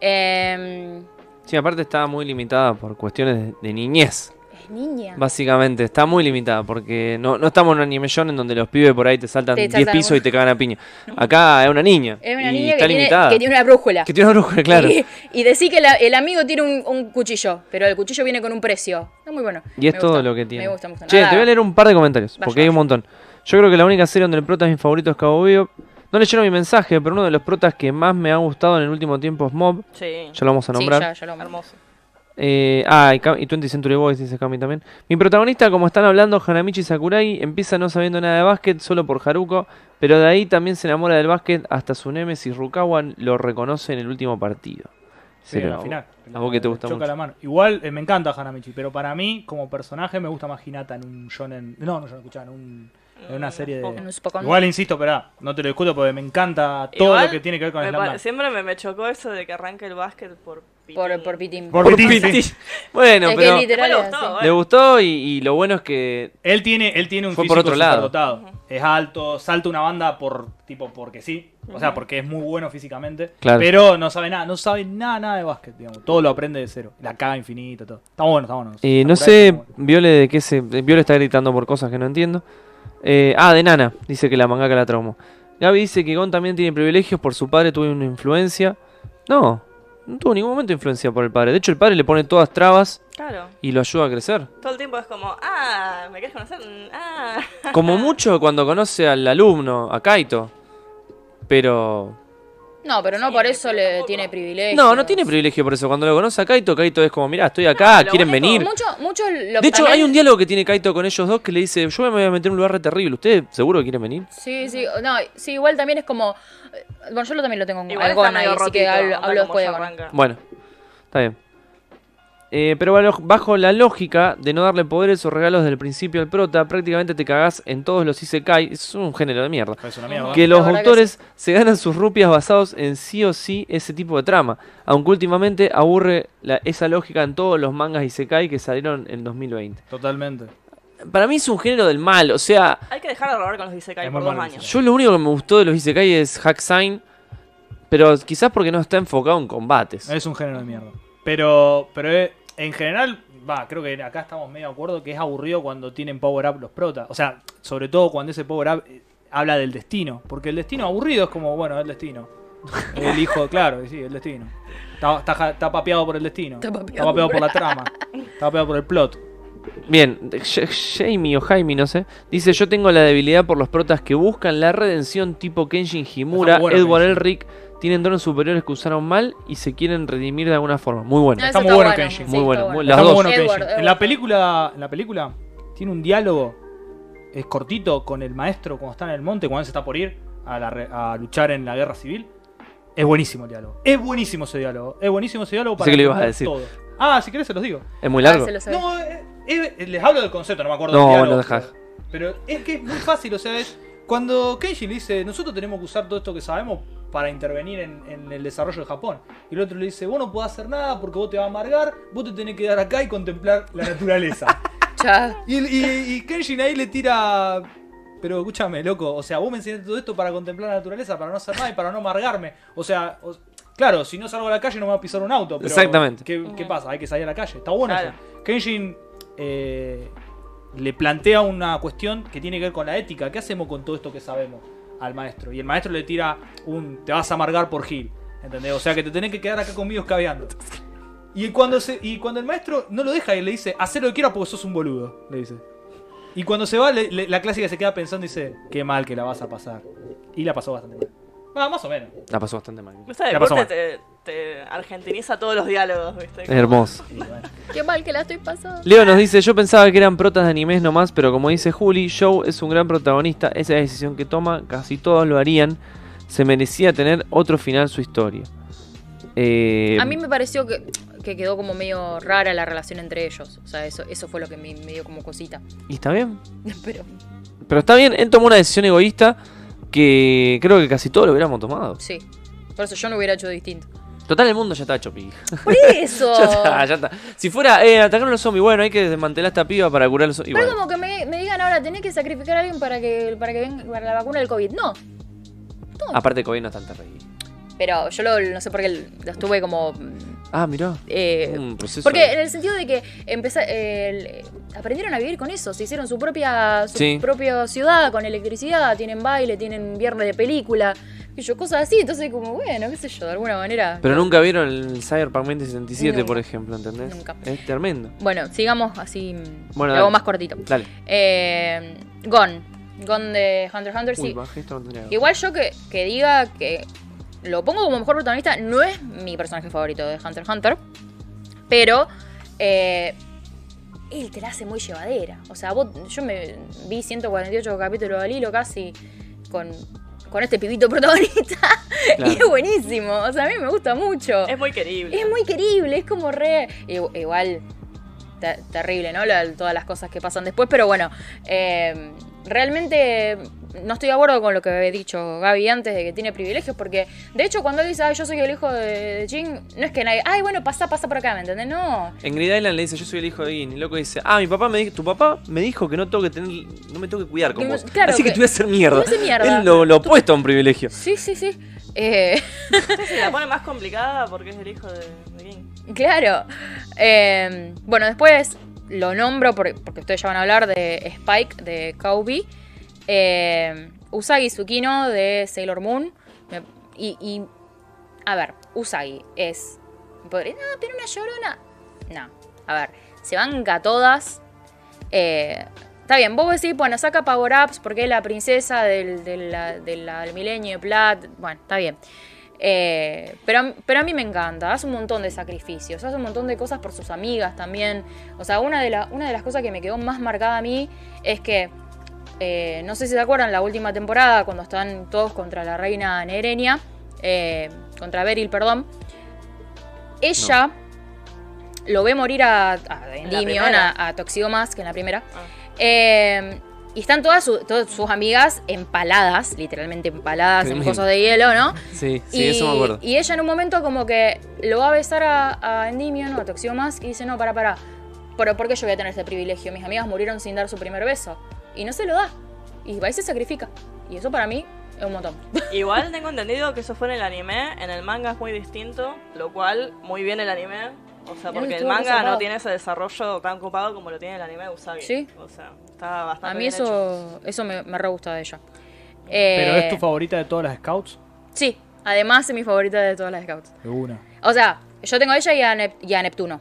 Eh, Sí, aparte está muy limitada por cuestiones de, de niñez. Es niña. Básicamente, está muy limitada porque no, no estamos en un animation en donde los pibes por ahí te saltan Te 10 saltan pisos un- y te cagan a piña. Acá es una niña. Es una y niña está que tiene, limitada. que tiene una brújula. Que tiene una brújula, claro. Y, y decir que la- el amigo tiene un, un cuchillo, pero el cuchillo viene con un precio. Está muy bueno. Y es Me todo gusta, lo que tiene. Me gusta, me gusta. Che, Nada, te voy a leer un par de comentarios, Vaya, porque hay un vaya. montón. Yo creo que la única serie donde el prota es mi favorito es Cabo Vivo. No leyeron mi mensaje, pero uno de los protas que más me ha gustado en el último tiempo es Mob. Sí. Ya lo vamos a Sí, nombrar. ya, ya lo Hermoso. Eh, ah, y, Ka- y 20 Century Boys, dice Kami también. Mi protagonista, como están hablando, Hanamichi Sakurai, empieza no sabiendo nada de básquet solo por Haruko, pero de ahí también se enamora del básquet hasta su némesis Rukawa lo reconoce en el último partido. Sí, Pero en la a vos- final. A vos que te gusta Choca mucho. la mano. Igual eh, me encanta Hanamichi, pero para mí, como personaje, me gusta más Hinata en un shonen. No, no, yo no escuchaba, en, un, en una serie de. Igual insisto, pero no te lo discuto porque me encanta todo Igual, lo que tiene que ver con me Slam. Siempre me, me chocó eso de que arranque el básquet por Por, Pitín. por Pitín. Por Por Pitín, Pitín. sí. Bueno, Es que pero literal Le es gustó, bueno. le gustó y, y lo bueno es que Él tiene, él tiene un Fue físico por otro lado. superdotado. Es alto, salta una banda por tipo porque sí. O sea, porque es muy bueno físicamente. Claro. Pero no sabe nada, no sabe nada, nada de básquet, digamos. Todo lo aprende de cero. La caga infinita, todo. Está bueno, está bueno. Eh, no sé. Viole de qué se. Viole está gritando por cosas que no entiendo. Eh, ah, de Nana, dice que la mangaka la traumó. Gaby dice que Gon también tiene privilegios por su padre, tuvo una influencia. No, no tuvo ningún momento influencia por el padre. De hecho, el padre le pone todas trabas Claro. y lo ayuda a crecer. Todo el tiempo es como, ah, ¿me quieres conocer? Ah. Como mucho cuando conoce al alumno, a Kaito. Pero. No, pero no Sí, por eso le tampoco. tiene privilegio. No, no tiene privilegio por eso. Cuando lo conoce a Kaito, Kaito es como, mirá, estoy acá, lo quieren único- venir. Mucho, mucho lo De hecho, también- hay un diálogo que tiene Kaito con ellos dos que le dice, yo me voy a meter en un lugar re terrible. ¿Ustedes seguro que quieren venir? Sí, sí, no, sí, igual también es como. eh, Bueno, yo lo también lo tengo Igual algo está medio así que hablo, después de. Bueno, está bien. Eh, pero bajo- la lógica de no darle poderes o regalos desde el principio al prota, prácticamente te cagás en todos los Isekai. Es un género de mierda. Es una mierda. Que los que autores se ganan sus rupias basados en sí o sí ese tipo de trama. Aunque últimamente aburre la- esa lógica en todos los mangas Isekai que salieron en 2020. Totalmente. Para mí es un género del mal. O sea, Hay que dejar de robar con los Isekai Es por dos años. yo lo único que me gustó de los Isekai es Hack Sign. Pero quizás porque no está enfocado en combates. Es un género de mierda. Pero, pero eh, en general, va, creo que acá estamos medio de acuerdo que es aburrido cuando tienen power up los protas. O sea, sobre todo cuando ese power up eh, habla del destino. Porque el destino aburrido es como, bueno, el destino. El hijo, claro, sí, el destino. Está, está, papeado por el destino. Está Está papeado. por la trama. Está papeado por el plot. Bien, Jamie o Jaime, no sé, dice: Yo tengo la debilidad por los protas que buscan la redención tipo Kenshin Himura, bueno Edward Kenshin. Elric. Tienen dones superiores que usaron mal y se quieren redimir de alguna forma. Muy bueno. Ah, Está muy bueno. Muy bueno, está muy- Está Las muy dos. bueno Edward. En la película, en la película tiene un diálogo es cortito con el maestro cuando está en el monte, cuando él se está por ir a, la re- a luchar en la guerra civil. Es buenísimo el diálogo. Es buenísimo ese diálogo. Es buenísimo ese diálogo para que lo ibas a entender decir. todo. Ah, si querés se los digo. Es muy Ah, largo. sabe. No, les hablo del concepto, no me acuerdo No, del diálogo. no, deja. pero, pero es que es muy fácil, o sea, es cuando Kenji le dice, nosotros tenemos que usar todo esto que sabemos para intervenir en, en el desarrollo de Japón. Y el otro le dice, vos no podés hacer nada porque vos te vas a amargar, vos te tenés que quedar acá y contemplar la naturaleza. Y, y, y Kenshin ahí le tira... Pero escúchame, loco, o sea, vos me enseñaste todo esto para contemplar la naturaleza, para no hacer nada y para no amargarme. O sea, o- claro, si no salgo a la calle no me va a pisar un auto. Pero Exactamente. ¿qué, qué pasa? Hay que salir a la calle. Está bueno Claro. eso. Kenshin eh, le plantea una cuestión que tiene que ver con la ética. ¿Qué hacemos con todo esto que sabemos al maestro? Y el maestro le tira un te vas a amargar por Gil. ¿Entendés? O sea que te tenés que quedar acá conmigo escabeando. Y cuando, se, y cuando el maestro no lo deja y le dice, haz lo que quieras porque sos un boludo, le dice. Y cuando se va, le- le- la clásica se queda pensando y dice, qué mal que la vas a pasar. Y la pasó bastante mal. Ah, más o menos. La pasó bastante mal. Esta La pasó deporte te, te argentiniza todos los diálogos, ¿viste? Es hermoso. Y bueno. Qué mal que la estoy pasando. Leo nos dice, yo pensaba que eran protas de animes nomás, pero como dice Juli, Joe es un gran protagonista, esa es la decisión que toma, casi todos lo harían, se merecía tener otro final su historia. Eh, A mí me pareció que, que quedó como medio rara la relación entre ellos. O sea, eso, eso fue lo que me, me dio como cosita. Y está bien, Pero pero está bien, él tomó una decisión egoísta que creo que casi todos lo hubiéramos tomado. sí. Por eso yo no hubiera hecho distinto. Total, el mundo ya está hecho pija. Por eso. ya está, ya está. Si fuera, eh, atacaron a los zombies, bueno, hay que desmantelar a esta piba para curar a los zombies. Pero bueno, como que me, me digan ahora, tenés que sacrificar a alguien para que, para que venga para la vacuna del COVID. No. aparte COVID no es tan terrible. Pero yo lo, no sé por qué lo estuve como. Ah, mirá. eh, Un proceso porque de- en el sentido de que empeza- eh, aprendieron a vivir con eso, se hicieron su propia su Sí. propia ciudad con electricidad, tienen baile, tienen viernes de película, y yo, cosas así, entonces como, bueno, qué sé yo, de alguna manera. Pero nunca vieron el Cyberpunk 2077, Nunca. por ejemplo, ¿entendés? Nunca. Es tremendo. Bueno, sigamos así, Bueno, lo hago dale. más cortito. Dale. Eh, Gon, Gon de Hunter x Hunter, Uy, sí. bajé esto, no tenía- Igual yo que, que diga que lo pongo como mejor protagonista, no es mi personaje favorito de Hunter x Hunter, pero eh, él te la hace muy llevadera. O sea, vos, yo me vi 148 capítulos al hilo casi con, con este pibito protagonista Claro. y es buenísimo. O sea, a mí me gusta mucho. Es muy querible. Es muy querible, es como re. Igual. te- terrible, ¿no? Todas las cosas que pasan después, pero bueno. eh, realmente no estoy de acuerdo con lo que había dicho Gaby antes de que tiene privilegios, porque de hecho cuando él dice, ay, yo soy el hijo de, Jin, no es que nadie. Ay, bueno, pasa, pasa por acá, ¿me entendés? No. En Grid Island le dice, yo soy el hijo de Gin. Y el loco dice, ah, mi papá me dijo, tu papá me dijo que no tengo que tener, no me tengo que cuidar como vos. claro, Así que, que- te voy a hacer mierda. te voy a hacer mierda. Es lo, lo opuesto a un privilegio. Sí, sí, sí. Eh, sí, la pone más complicada porque es el hijo de, de King. Claro. Eh, bueno, después lo nombro por- porque ustedes ya van a hablar de Spike, de Kobe. Eh, Usagi Tsukino de Sailor Moon. Y, a ver, Usagi es. podría- No, pero una llorona. No, a ver, se banca todas. Eh, está bien, vos decís, bueno, saca Power Ups porque es la princesa del, de la- de la- del milenio de Plat. Bueno, está bien. Eh, pero, pero a mí me encanta, hace un montón de sacrificios, hace un montón de cosas por sus amigas también. O sea, una de, una de las cosas que me quedó más marcada a mí es que, eh, no sé si se acuerdan, la última temporada, cuando están todos contra la reina Nerenia, eh, contra Beryl, perdón, ella lo ve morir a, a Endymion, a, a Toxidomas, que en la primera. Ah. Eh, y están todas, su- todas sus amigas empaladas, literalmente empaladas en cosas de hielo, ¿no? Sí, sí, y, eso me acuerdo. y ella en un momento como que lo va a besar a, a Endymion o a Toxidomas y dice, no, para, para. Pero ¿por qué yo voy a tener este privilegio? Mis amigas murieron sin dar su primer beso. Y no se lo da. Y va y se sacrifica. Y eso para mí es un montón. Igual tengo entendido que eso fue en el anime, en el manga es muy distinto, lo cual muy bien el anime. O sea, porque el manga no tiene ese desarrollo tan copado como lo tiene el anime de Usagi. Sí. O sea, está bastante A mí bien hecho. eso, eso me, me re gusta de ella. Pero Eh, es tu favorita de todas las scouts. Sí, además es mi favorita de todas las scouts. De una. O sea, yo tengo a ella y a, Nep- y a Neptuno.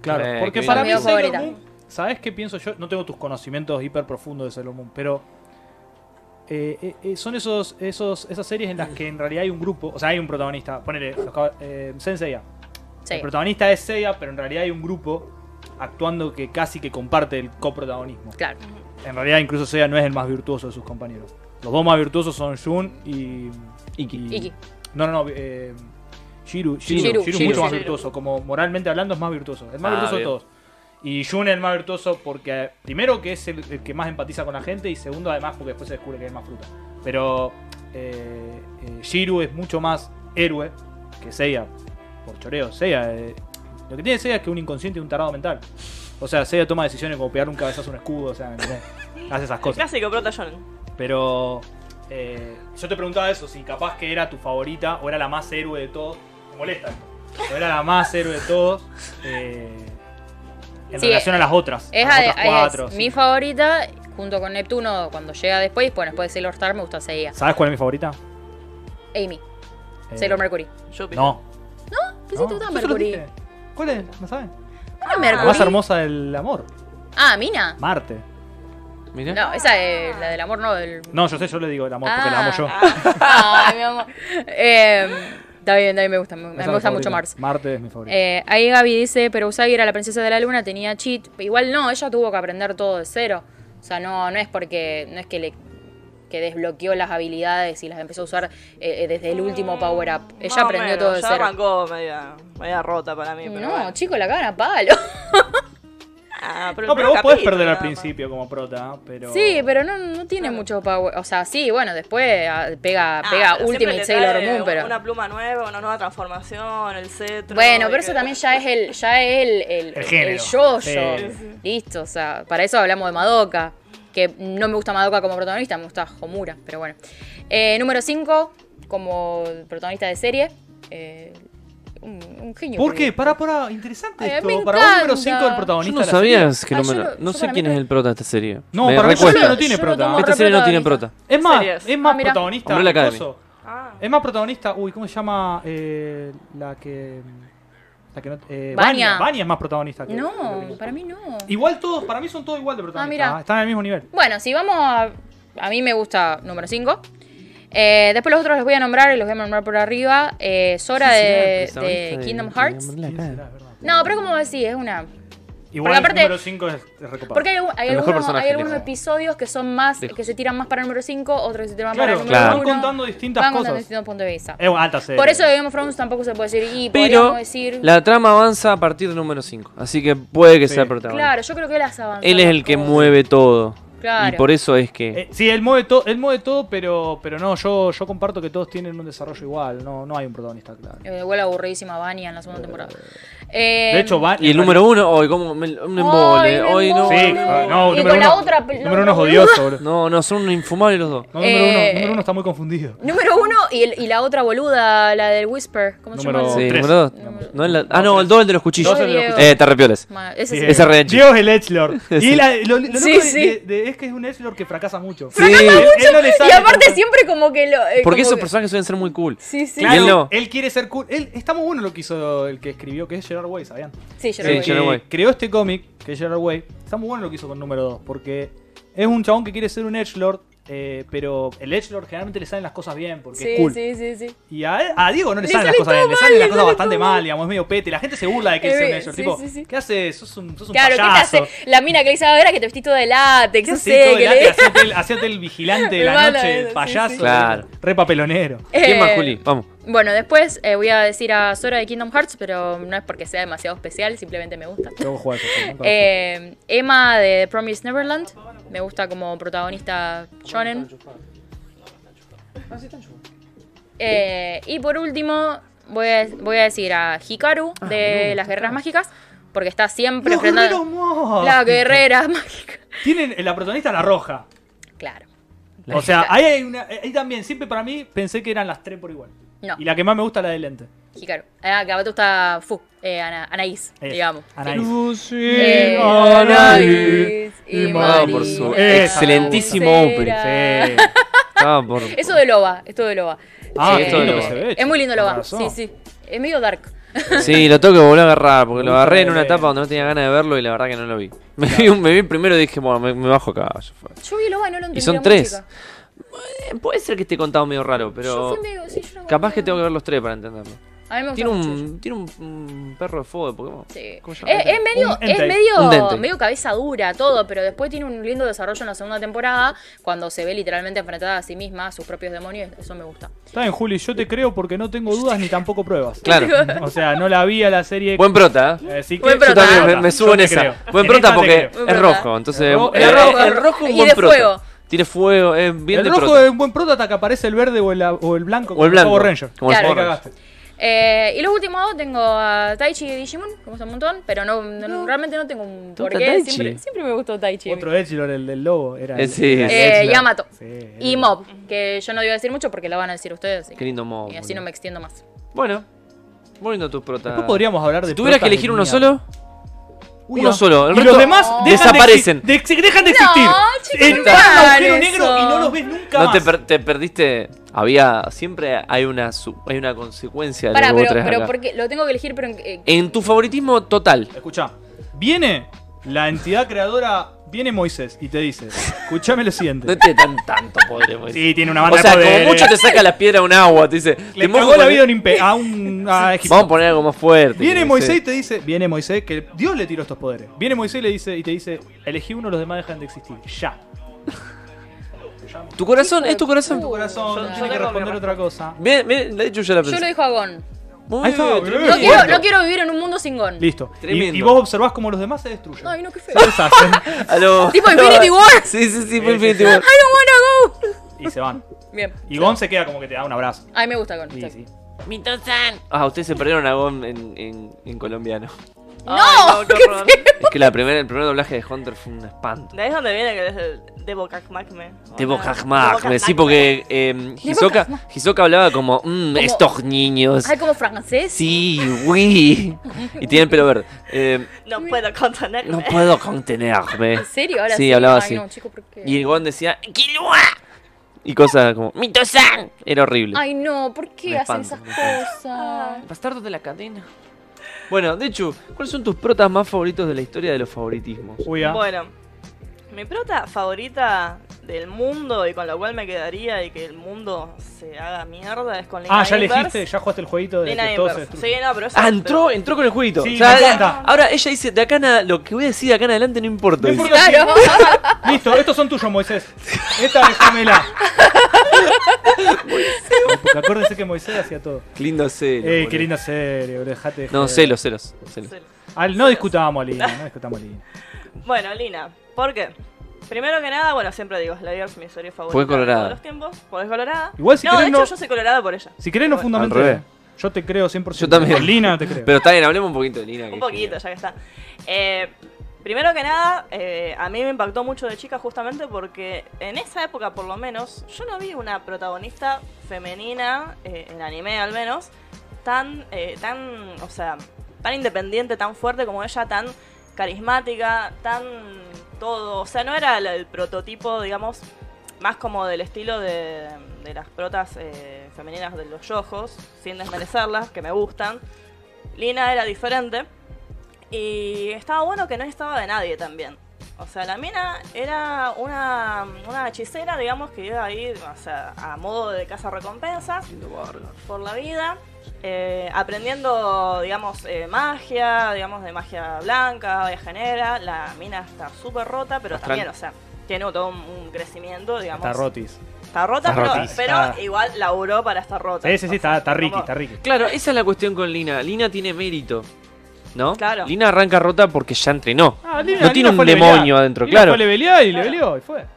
Claro, Eh, porque para mí Sailor favorita. Moon, ¿sabes qué pienso yo? No tengo tus conocimientos hiper profundos de Sailor Moon, pero eh, eh, eh, son esos, esos, esas series en las que en realidad hay un grupo, o sea, hay un protagonista. Ponele, eh, Senseiya. Sí. El protagonista es Seiya, pero en realidad hay un grupo actuando que casi que comparte el coprotagonismo. Claro. En realidad incluso Seiya no es el más virtuoso de sus compañeros. Los dos más virtuosos son Jun y... Iki. y- Iki. No, no, no. Eh, Shiru, Shiru, Shiru, Shiru es Shiru. mucho más virtuoso. Como moralmente hablando es más virtuoso. Es más Ah, virtuoso de todos. Y Jun es el más virtuoso porque, primero, que es el, el que más empatiza con la gente. Y segundo, además, porque después se descubre que es más fruta. Pero eh, eh, Shiru es mucho más héroe que Seiya. Por choreo. Seiya. eh, lo que tiene Seiya es que es un inconsciente y un tarado mental. O sea, Seiya toma decisiones como pegar un cabezazo a un escudo. O sea, hace esas cosas. clásico prota. Pero eh, yo te preguntaba eso, si capaz que era tu favorita o era la más héroe de todos. Me molesta. O era la más héroe de todos. eh, en Sí, relación a las otras. Es, a las otras es cuatro. mi sí. favorita, junto con Neptuno, cuando llega después. Bueno, después de Sailor Star me gusta Seiya. ¿Sabes cuál es mi favorita? Amy, Eh, Sailor Mercury. Júpiter. No. ¿Qué no, se lo Mercury? ¿Cuál es? ¿No saben? Ah, La Mercury. más hermosa del amor. Ah, Mina. Marte. Mirá. No, esa es la del amor, no del. No, yo sé, yo le digo el amor porque la amo Ah. yo. Ay, mi amor. Eh, está bien, también me gusta. Me, gusta mucho. Mars. Marte es mi favorita. Eh, ahí Gaby dice, pero Usagi era la princesa de la luna, tenía cheat. Igual no, ella tuvo que aprender todo de cero. O sea, no, no es porque, no es que le que desbloqueó las habilidades y las empezó a usar eh, eh, desde el último power up. Ella aprendió menos, todo de ya cero. arrancó media, media rota para mí. Pero No, bueno. chico, la cagan a palo. Ah, pero no, pero vos podés perder al principio como prota, pero... Sí, pero no, no tiene Claro. mucho power. O sea, sí, bueno, después ah, pega, Ah, pega Ultimate Sailor Moon, pero. Una pluma nueva, una nueva transformación, el cetro. Bueno, pero eso que- también ya es el, ya es el, el, El género. Sí. Listo, o sea, para eso hablamos de Madoka. Que no me gusta Madoka como protagonista, me gusta Homura, pero bueno. Eh, número 5, como protagonista de serie. eh, un, un genio. ¿Por qué? Para, para, interesante Ay, esto. me Para vos, número encanta. 5 del Yo protagonista no de la serie. sabías que Ah, no yo me lo- lo- No yo sé para quién mí es el prota de esta serie. No, Me para mí recuesta. no tiene Yo lo prota. tomo Esta re serie no tiene protagonista. prota. Es más, Series. es más Ah, mira. protagonista. Umbrella Academy. coso. Ah, Es más protagonista. Uy, ¿cómo se llama? Eh, la que. La que no. Eh, Vania. Vania. Vania es más protagonista que. No, que- para mí no. Igual todos, para mí son todos igual de protagonistas. Ah, mira. Están al mismo nivel. Bueno, si vamos a. A mí me gusta número 5. Eh, después los otros los voy a nombrar y los voy a nombrar por arriba. Eh, Sora ¿Quién será de, de Kingdom Hearts. Será? No, pero como decís, es una. Igual Porque aparte- el número 5 es, recopado. Porque hay, hay algunos, hay algunos episodios que son más. Que se tiran más para el número 5, otros que se tiran Claro, para el número claro. 1. van contando distintas van cosas. contando distintos puntos de vista. Es alta serie. Por eso de Game of Thrones tampoco se puede decir. Y Pero decir. la trama avanza a partir del número 5. Así que puede que Sí. sea el protagonista. Claro, yo creo que las avanzan. Él es el que mueve todo. Claro. Y por eso es que. Eh, sí, él mueve, todo, él mueve todo, pero, pero no, yo, yo comparto que todos tienen un desarrollo igual. No, no hay un protagonista claro. Eh, Igual aburridísima Vania en la segunda temporada. Eh, De hecho, va. Y el número uno, hoy como me- un embole, hoy no. Sí, embole. no, Y número con la uno, otra- número uno es odioso, boludo. No, no, son infumables los dos. No, número, uno, Eh, número uno está muy confundido. Número uno y, el- y la otra boluda, la del Whisper. ¿Cómo se llama? Sí, número dos. Número- No es la- ah, no, el dos, el de los cuchillos. Eh, te repioles. Ma- Ese es re es el Edgelord. Sí. Y la- lo, lo loco Sí, de- sí. de- de- es que es un Edgelord que fracasa mucho. Sí, Él- él no le Y aparte siempre como que lo... eh, porque esos personajes suelen ser muy cool. Sí, sí. Él no. él quiere ser cool. Él, está muy bueno lo que hizo el que escribió, que es Gerard Way, ¿sabían? Sí, que Way. creó este cómic, que es Gerard Way, está muy bueno lo que hizo con número 2, porque es un chabón que quiere ser un Edgelord, eh, pero el Edgelord generalmente le salen las cosas bien, porque Sí, es cool. sí, sí, sí. Y a, a Diego no le, Le salen las cosas bien, le salen las le cosas bastante mal, mal. digamos, es medio pete. La gente se burla de que Eh, es un Edgelord. sí, tipo, sí, sí. ¿qué haces? Sos un, sos un Claro, ¿qué te payaso. hace? La mina que dice, a ver, que te vestís todo de látex, ¿Qué no sé, todo que le... Hacete el, hacete el vigilante de la noche, payaso. Claro. Re papelonero. ¿Quién más, Eh, Juli? Vamos. Bueno, después eh, voy a decir a Sora de Kingdom Hearts, pero no es porque sea demasiado especial, simplemente me gusta. Jugar Eh, Emma de Promise Neverland, me gusta como protagonista shonen. Eh, y por último, voy a, voy a decir a Hikaru de las Guerreras Mágicas, porque está siempre mágicos. La Guerrera Mágica. Tienen la protagonista la roja. Claro. O sea, ahí hay una. Ahí también, siempre para mí pensé que eran las tres por igual. No, Y la que más me gusta es la de lente. Hikaru. Ah, que a gusta Fu, eh, Ana- Anaís, Es, digamos. Anaís. Sí. Eh, Anaís y Ah, por su excelentísimo opening. Sí. Por. Eso de Loba, esto de Loba. Ah, lindo que Loba. ve. Es muy lindo Loba, sí, sí. Es medio dark. Sí, lo tengo que volver a agarrar, porque lo agarré en la una etapa donde no tenía ganas de verlo y la verdad que no lo vi. Me, vi, un- me vi primero y dije, bueno, me, me bajo acá. Yo vi Loba y no lo entendí. son era muy tres. Eh, Puede ser que esté contado medio raro, Yo pero fui medio- sí, yo no capaz que tengo que ver los tres para entenderlo. A mí me gusta Tiene mucho. un, tiene un, un perro de fuego de Pokémon. Sí. Es, es medio, es medio, cabeza dura todo, pero después tiene un lindo desarrollo en la segunda temporada cuando se ve literalmente enfrentada a sí misma, a sus propios demonios, eso me gusta. Está bien, Juli, yo te creo porque no tengo dudas ni tampoco pruebas. Claro. O sea, no la vi a la serie. Buen prota, ¿eh? Así que Buen Yo prota. también me, subo Yo en esa. creo. Buen En prota porque es rojo, entonces. El ro- el, el rojo- el rojo es un y buen de prota. fuego. Tiene fuego, es bien el de rojo prota. es un buen prota hasta que aparece el verde o el, o el blanco. O el blanco. Power Ranger. Como el Claro. Ahí Power Ranger. Eh, y los últimos dos tengo a Taichi y Digimon, que me gusta un montón, pero no, no- realmente no tengo un ¿Te gusta porqué. Taichi? Siempre, siempre me gustó Taichi. Otro Edgelord, el del lobo. Era Eh, el- sí. era el Eh. Yamato. Sí, era- Y Mob, que yo no iba a decir mucho porque lo van a decir ustedes. así Qué lindo modo. Y así no me extiendo más. Bueno, muy lindo tus protas. Después podríamos hablar de Si tuvieras que elegir uno solo, uno no. solo. El y resto los demás dejan desaparecen. de dejan de existir. No, a un agujero negro y no los ves nunca no más. te, per- te perdiste. Había. Siempre hay una, hay una consecuencia de Pará, lo que vos pero, pero porque lo tengo que elegir, pero en- eh, En tu favoritismo total. Escucha, viene la entidad creadora, viene Moisés y te dice, escuchame lo siguiente. No te dan tanto poder, Moisés. Sí, tiene una O banda sea, de poderes. como mucho te saca la piedra a un agua, te dice. Le cagó la vida a un, a un a Egipto. Vamos a poner algo más fuerte. Viene Moisés y te dice, viene Moisés, que Dios le tiró estos poderes. Viene Moisés y, le dice, y te dice, elegí uno, los demás dejan de existir. Ya. Tu corazón, es tu corazón. Tu corazón Yo- no yo tiene que responder otra cosa. Bien, bien, de hecho yo la yo pensé. lo dejo a Gon. Muy Ahí está, bien, bien. tremendo. No quiero, no quiero vivir en un mundo sin Gon. Listo. Y, Tremendo. y vos observás cómo los demás se destruyen. Ay, no, qué feo. Se deshacen A lo- Tipo Infinity War. Sí, sí, sí, fue Infinity. War. I don't wanna go. y se van. Bien. Y Gon se queda como que te da un abrazo. A mí me gusta Gon. Sí, sí. sí. Ah, ustedes se perdieron a Gon en, en, en colombiano. ¡No! Ay, qué horror. Es que la primera, el primer doblaje de Hunter fue un espanto. De ahí es donde viene que es el Debo Kakmakme. Tebo Kajmak, sí, porque eh, Hisoka, Hisoka hablaba como, mmm, estos niños. Ay, como francés. Sí, uy. Y tiene el pelo verde. Eh, No puedo contenerme. no puedo contenerme. ¿En serio? Ahora Sí, sí. hablaba Ay, así. no, chico, ¿por qué? Y el Gon decía, ¡Kilua! Y cosas como, ¡Mito-san! Era horrible. Ay, no, ¿por qué hacen esas cosas? Bastardos de la cadena. Bueno, de hecho, ¿cuáles son tus protas más favoritos de la historia de los favoritismos? Uy, ah. Bueno, mi prota favorita del mundo y con la cual me quedaría y que el mundo se haga mierda es con Lina Ah, ya elegiste, ya jugaste el jueguito de Lina que todo se Inverse. destruye. Sí, no, pero eso- Ah, entró, entró con el jueguito. Sí, O sea, me encanta. Ahora ella dice, de acá en a- lo que voy a decir de acá en adelante no importa. No importa Claro. Listo, estos son tuyos, Moisés. Esta déjamela. Porque acuérdense que Moisés hacía todo. Qué lindo celo. Eh, boludo. qué linda serie, bro, dejate de No, joder. celos, celos. celos. Al- no discutamos a Lina, no discutamos a Lina. Bueno, Lina, ¿por qué? Primero que nada, bueno, siempre digo, Slayers es mi serie favorita es colorada. de todos los tiempos, porque es colorada. Igual si no, querés de hecho no- yo soy colorada por ella. Si querés no Bueno, revés. Yo te creo 100%. Yo también. Con Lina te creo. Pero está bien, hablemos un poquito de Lina. que Un es poquito, genial. ya que está. Eh, primero que nada, eh, a mí me impactó mucho de chica justamente porque en esa época, por lo menos, yo no vi una protagonista femenina, eh, en anime al menos, tan, eh, tan, o sea, tan independiente, tan fuerte como ella, tan carismática, tan todo. O sea, no era el, prototipo, digamos, más como del estilo de, de las protas eh, femeninas de los yojos, sin desmerecerlas, que me gustan. Lina era diferente. Y estaba bueno que no estaba de nadie también. O sea, la mina era una, una hechicera, digamos, que iba ahí, o sea, a modo de casa recompensas por la vida, eh, aprendiendo, digamos, eh, magia, digamos, de magia blanca, magia negra. La mina está súper rota, pero Astral. también, o sea, tiene todo un, un crecimiento, digamos. Está rotis. Está rota, Está pero, rotis. pero Está- igual laburó para estar rota. Sí, sí, está, está Ricky, está Ricky. Claro, esa es la cuestión con Lina. Lina tiene mérito. ¿No? Claro. Lina arranca rota porque ya entrenó. Ah, Lina- no tiene Lina un demonio levelear. adentro, Lina claro. Fue levelear y Claro. leveleó y fue.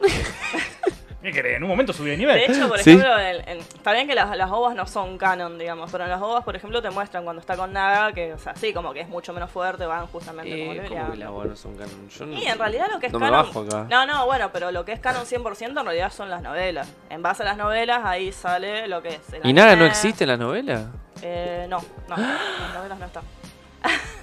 En un momento subió de nivel. De hecho, por Sí. ejemplo, en- en- está bien que las, las ovas no son canon, digamos, pero en las ovas, por ejemplo, te muestran cuando está con Naga que, o sea, sí, como que es mucho menos fuerte, van justamente como Eh, ¿Cómo leveleando. que la bueno son canon? Yo no- Y en realidad lo que es no me canon. bajo acá. No, no, bueno, pero lo que es canon 100% en realidad son las novelas. En base a las novelas, ahí sale lo que es. el ¿Y Naga no existe en las novelas? Eh, no, no, las novelas no están.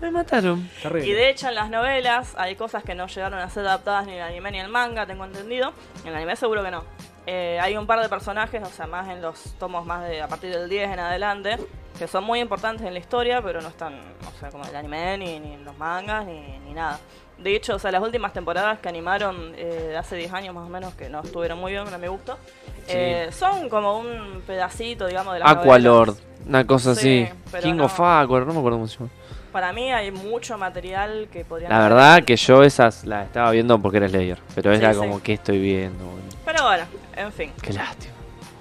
Me mataron. Terrible. Y de hecho en las novelas hay cosas que no llegaron a ser adaptadas ni en el anime ni en el manga, tengo entendido. En el anime seguro que no. Eh, hay un par de personajes, o sea, más en los tomos más de a partir del 10 en adelante, que son muy importantes en la historia, pero no están, o sea, como en el anime, ni, ni en los mangas, ni, ni nada. De hecho, o sea, las últimas temporadas que animaron eh, hace 10 años más o menos, que no estuvieron muy bien, a mi gusto, eh, son como un pedacito, digamos, de las Aqualord. novelas. Una cosa Sí, así. King no. of Aqualord, no me acuerdo cómo se llama. Para mí hay mucho material que podrían La verdad que yo esas las estaba viendo porque era Slayer. Pero Sí, era sí. como que estoy viendo, boludo. Pero bueno, en fin. Qué lástima.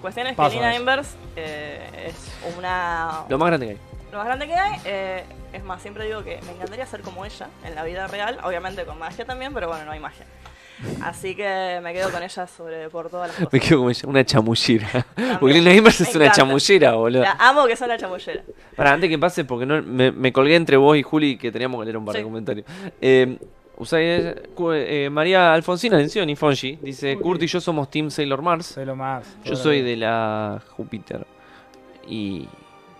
Cuestión es que Lina eso. Inverse eh, es una. Lo más grande que hay. lo más grande que hay. eh, es más, siempre digo que me encantaría ser como ella en la vida real. Obviamente con magia también, pero bueno, no hay magia. Así que me quedo con ella sobre por todas las Me cosas. quedo como ella, una chamullera. Porque Lina Inverse Me es una chamullera, boludo. La amo que son la chamullera. Para, antes que pase, porque no, me, me colgué entre vos y Juli que teníamos que leer un par de Sí. comentarios. Eh, Usai- cu- eh, María Alfonsina Lencioni, Fonji, dice: Kurt y yo somos Team Sailor Mars. Soy lo más. Yo soy de la Júpiter. Y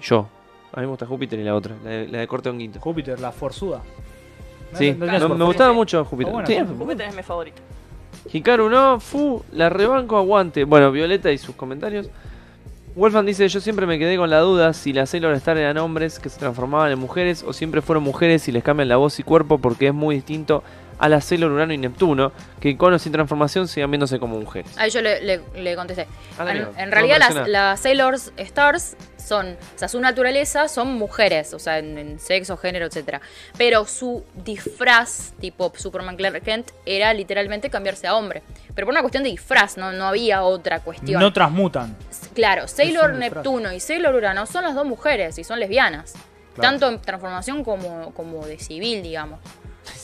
yo. A mí me gusta Júpiter y la otra, la de, la de corte honguito. Júpiter, la forzuda. No, Sí, no me, gustaba mucho Júpiter. Ah, bueno, Sí. Júpiter es mi favorito. Hikaru no, Fu, la rebanco, aguante. Bueno, Violeta y sus comentarios. Wolfman dice, yo siempre me quedé con la duda si las Sailor Star eran hombres que se transformaban en mujeres o siempre fueron mujeres y les cambian la voz y cuerpo porque es muy distinto a las Sailor Urano y Neptuno, que con o sin transformación sigan viéndose como mujeres. Ahí yo le, le- le contesté. Ah, En, realidad las, Sailors Stars son, o sea, su naturaleza son mujeres, o sea, en, en sexo, género, etcétera. Pero su disfraz, tipo Superman Clark Kent, era literalmente cambiarse a hombre. Pero por una cuestión de disfraz, no, no había otra cuestión. No transmutan. Claro, Sailor. Neptuno y Sailor Urano son las dos mujeres y son lesbianas. Claro. Tanto en transformación como, como de civil, digamos.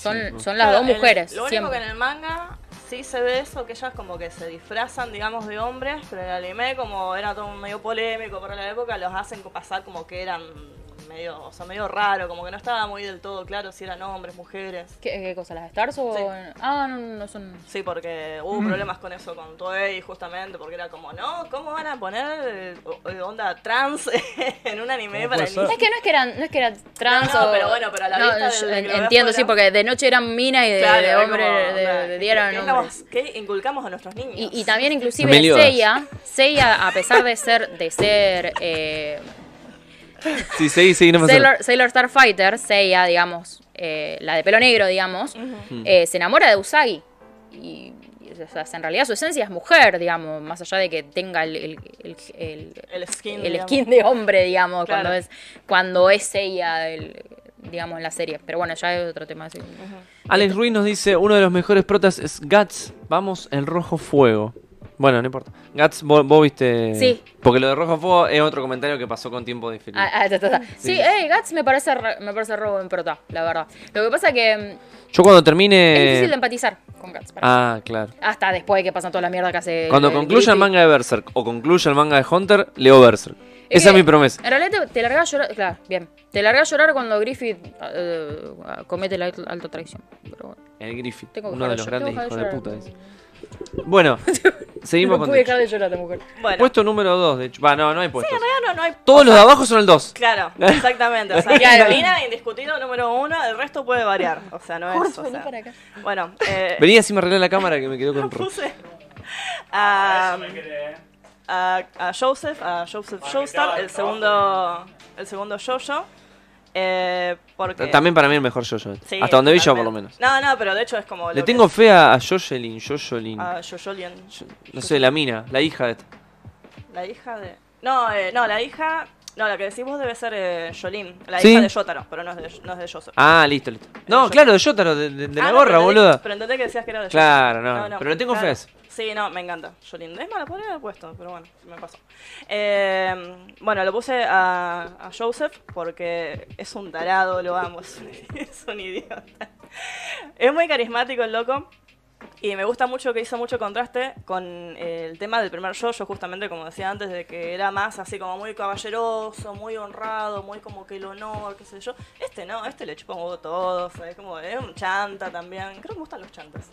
Son, son las Claro, dos mujeres. Lo único siempre. que en el manga sí se ve eso, que ellas como que se disfrazan, digamos, de hombres, pero en el anime, como era todo medio polémico para la época, los hacen pasar como que eran medio, o sea, medio raro, como que no estaba muy del todo claro si eran hombres, mujeres. ¿Qué, qué cosa? ¿Las Stars o.? Sí. Ah, no, no son. Sí, porque hubo problemas con eso con Toei justamente, porque era como, no, ¿cómo van a poner onda trans en un anime ¿Cómo para niños? Es que no es que eran, no es que eran trans No, no, o- pero bueno, pero a la No, vista de- entiendo, sí, porque de noche eran minas y de, Claro, de era hombre como, de, onda, de día eran ¿qué, hombres. estamos- qué inculcamos a nuestros niños? Y, y también inclusive. Seiya, Seiya, a pesar de ser, de ser eh, Sí, sí, sí, no me Sailor, Sailor Starfighter, Seiya, digamos, eh, la de pelo negro, digamos, eh, se enamora de Usagi. Y, y, o sea, en realidad su esencia es mujer, digamos, más allá de que tenga el, el, el- el- el skin, el digamos. skin de hombre, digamos, Claro. cuando es cuando es ella, el- digamos, en la serie. Pero bueno, ya es otro tema. sí. Alex Ruiz nos dice, uno de los mejores protas es Guts, vamos, el rojo fuego. Bueno, no importa. Guts, vos, vos viste... Sí. Porque lo de rojo fuego es otro comentario que pasó con tiempo diferido. Ah, ah, ta, ta, ta. Sí, hey, Guts me parece, re- me parece robo en prota, la verdad. Lo que pasa que mm, Yo cuando es termine... difícil de empatizar con mí. Ah, claro. Hasta después de que pasan toda la mierda que hace. Cuando el concluya el manga de Berserk o concluya el manga de Hunter, leo Berserk. Es Esa es mi promesa. En realidad te, te largas a llorar. Claro, bien. Te largas a llorar cuando Griffith eh, comete la alta, traición. Pero bueno. El Griffith, uno de los de- grandes hijos de puta. ese. Bueno, seguimos no con pude dejar de llorar mujer. Bueno, Puesto número 2, de hecho. Va, no, no hay puestos. no, no hay. Todos los de abajo son el 2. Claro, exactamente. O sea, Claro. Karina, indiscutido número uno, el resto puede variar. O sea, no es. o Vení sea, para acá. Bueno, eh, Vení así me arreglé la cámara que me quedó con puse a, a, a Joseph, a Joseph Joestar, el segundo, el segundo Jojo. Eh, porque También para mí el mejor. Sí, Hasta donde vi yo, por lo menos. No, no, pero de hecho es como. Le tengo es- fe a, Jocelyn, Jocelyn. A. Yo- No sé, la mina, la hija de. La hija de. No, eh, no, la hija. No, la que decís vos debe ser eh, Jolín, la Sí. hija de Yotaro, pero no es de, no es de Joseph. Ah, listo, listo. No, claro, de Jotaro, de, de- de Ah, la no, gorra, entendí- boluda. Pero entendé que decías que era de Claro, Jotaro. no, pero le tengo fe a eso. Sí, no, me encanta. Jolín. Es mala, podría haber puesto, pero bueno, me pasó. Eh, bueno, lo puse a, a Joseph porque es un tarado, lo amo, es un, es un idiota. Es muy carismático el loco. Y me gusta mucho que hizo mucho contraste con el tema del primer Jojo, justamente como decía antes, de que era más así como muy caballeroso, muy honrado, muy como que el honor, qué sé yo. Este no, este le chupa un huevo todo, ¿sabes? Como es un chanta también. Creo que me gustan los chantas.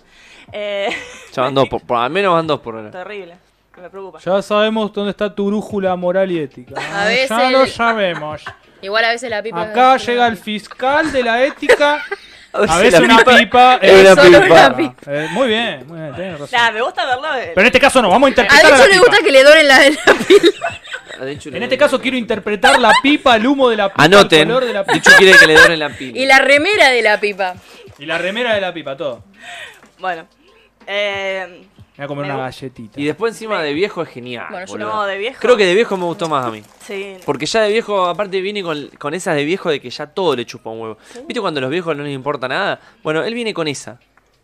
Eh, Ya van dos, por, por- al menos van dos por hora. terrible, me preocupa. Ya sabemos dónde está tu brújula moral y ética. A veces ya lo sabemos. Igual a veces la pipa. Acá es- llega el fiscal de la ética. A veces una pipa pipa es una solo pipa. una pipa. Eh, muy bien, muy bien, tenés razón. Nah, me gusta verlo. eh, Pero en este caso no, vamos a interpretar a, Dicho la le pipa. gusta que le doren la, la pila. De hecho, En le- este caso quiero interpretar la pipa, el humo de la pipa, Anoten. el color de la pipa. Dicho quiere que le doren la pila. Y la remera de la pipa. Y la remera de la pipa, todo. Bueno. Eh, voy a comer Me una gusta. galletita. Y después encima de viejo es genial. Bueno, yo boludo. no, de viejo. Creo que de viejo me gustó más a mí. Sí. Porque ya de viejo, aparte viene con, con esas de viejo de que ya todo le chupa un huevo. ¿Viste cuando a los viejos no les importa nada? Bueno, él viene con esa.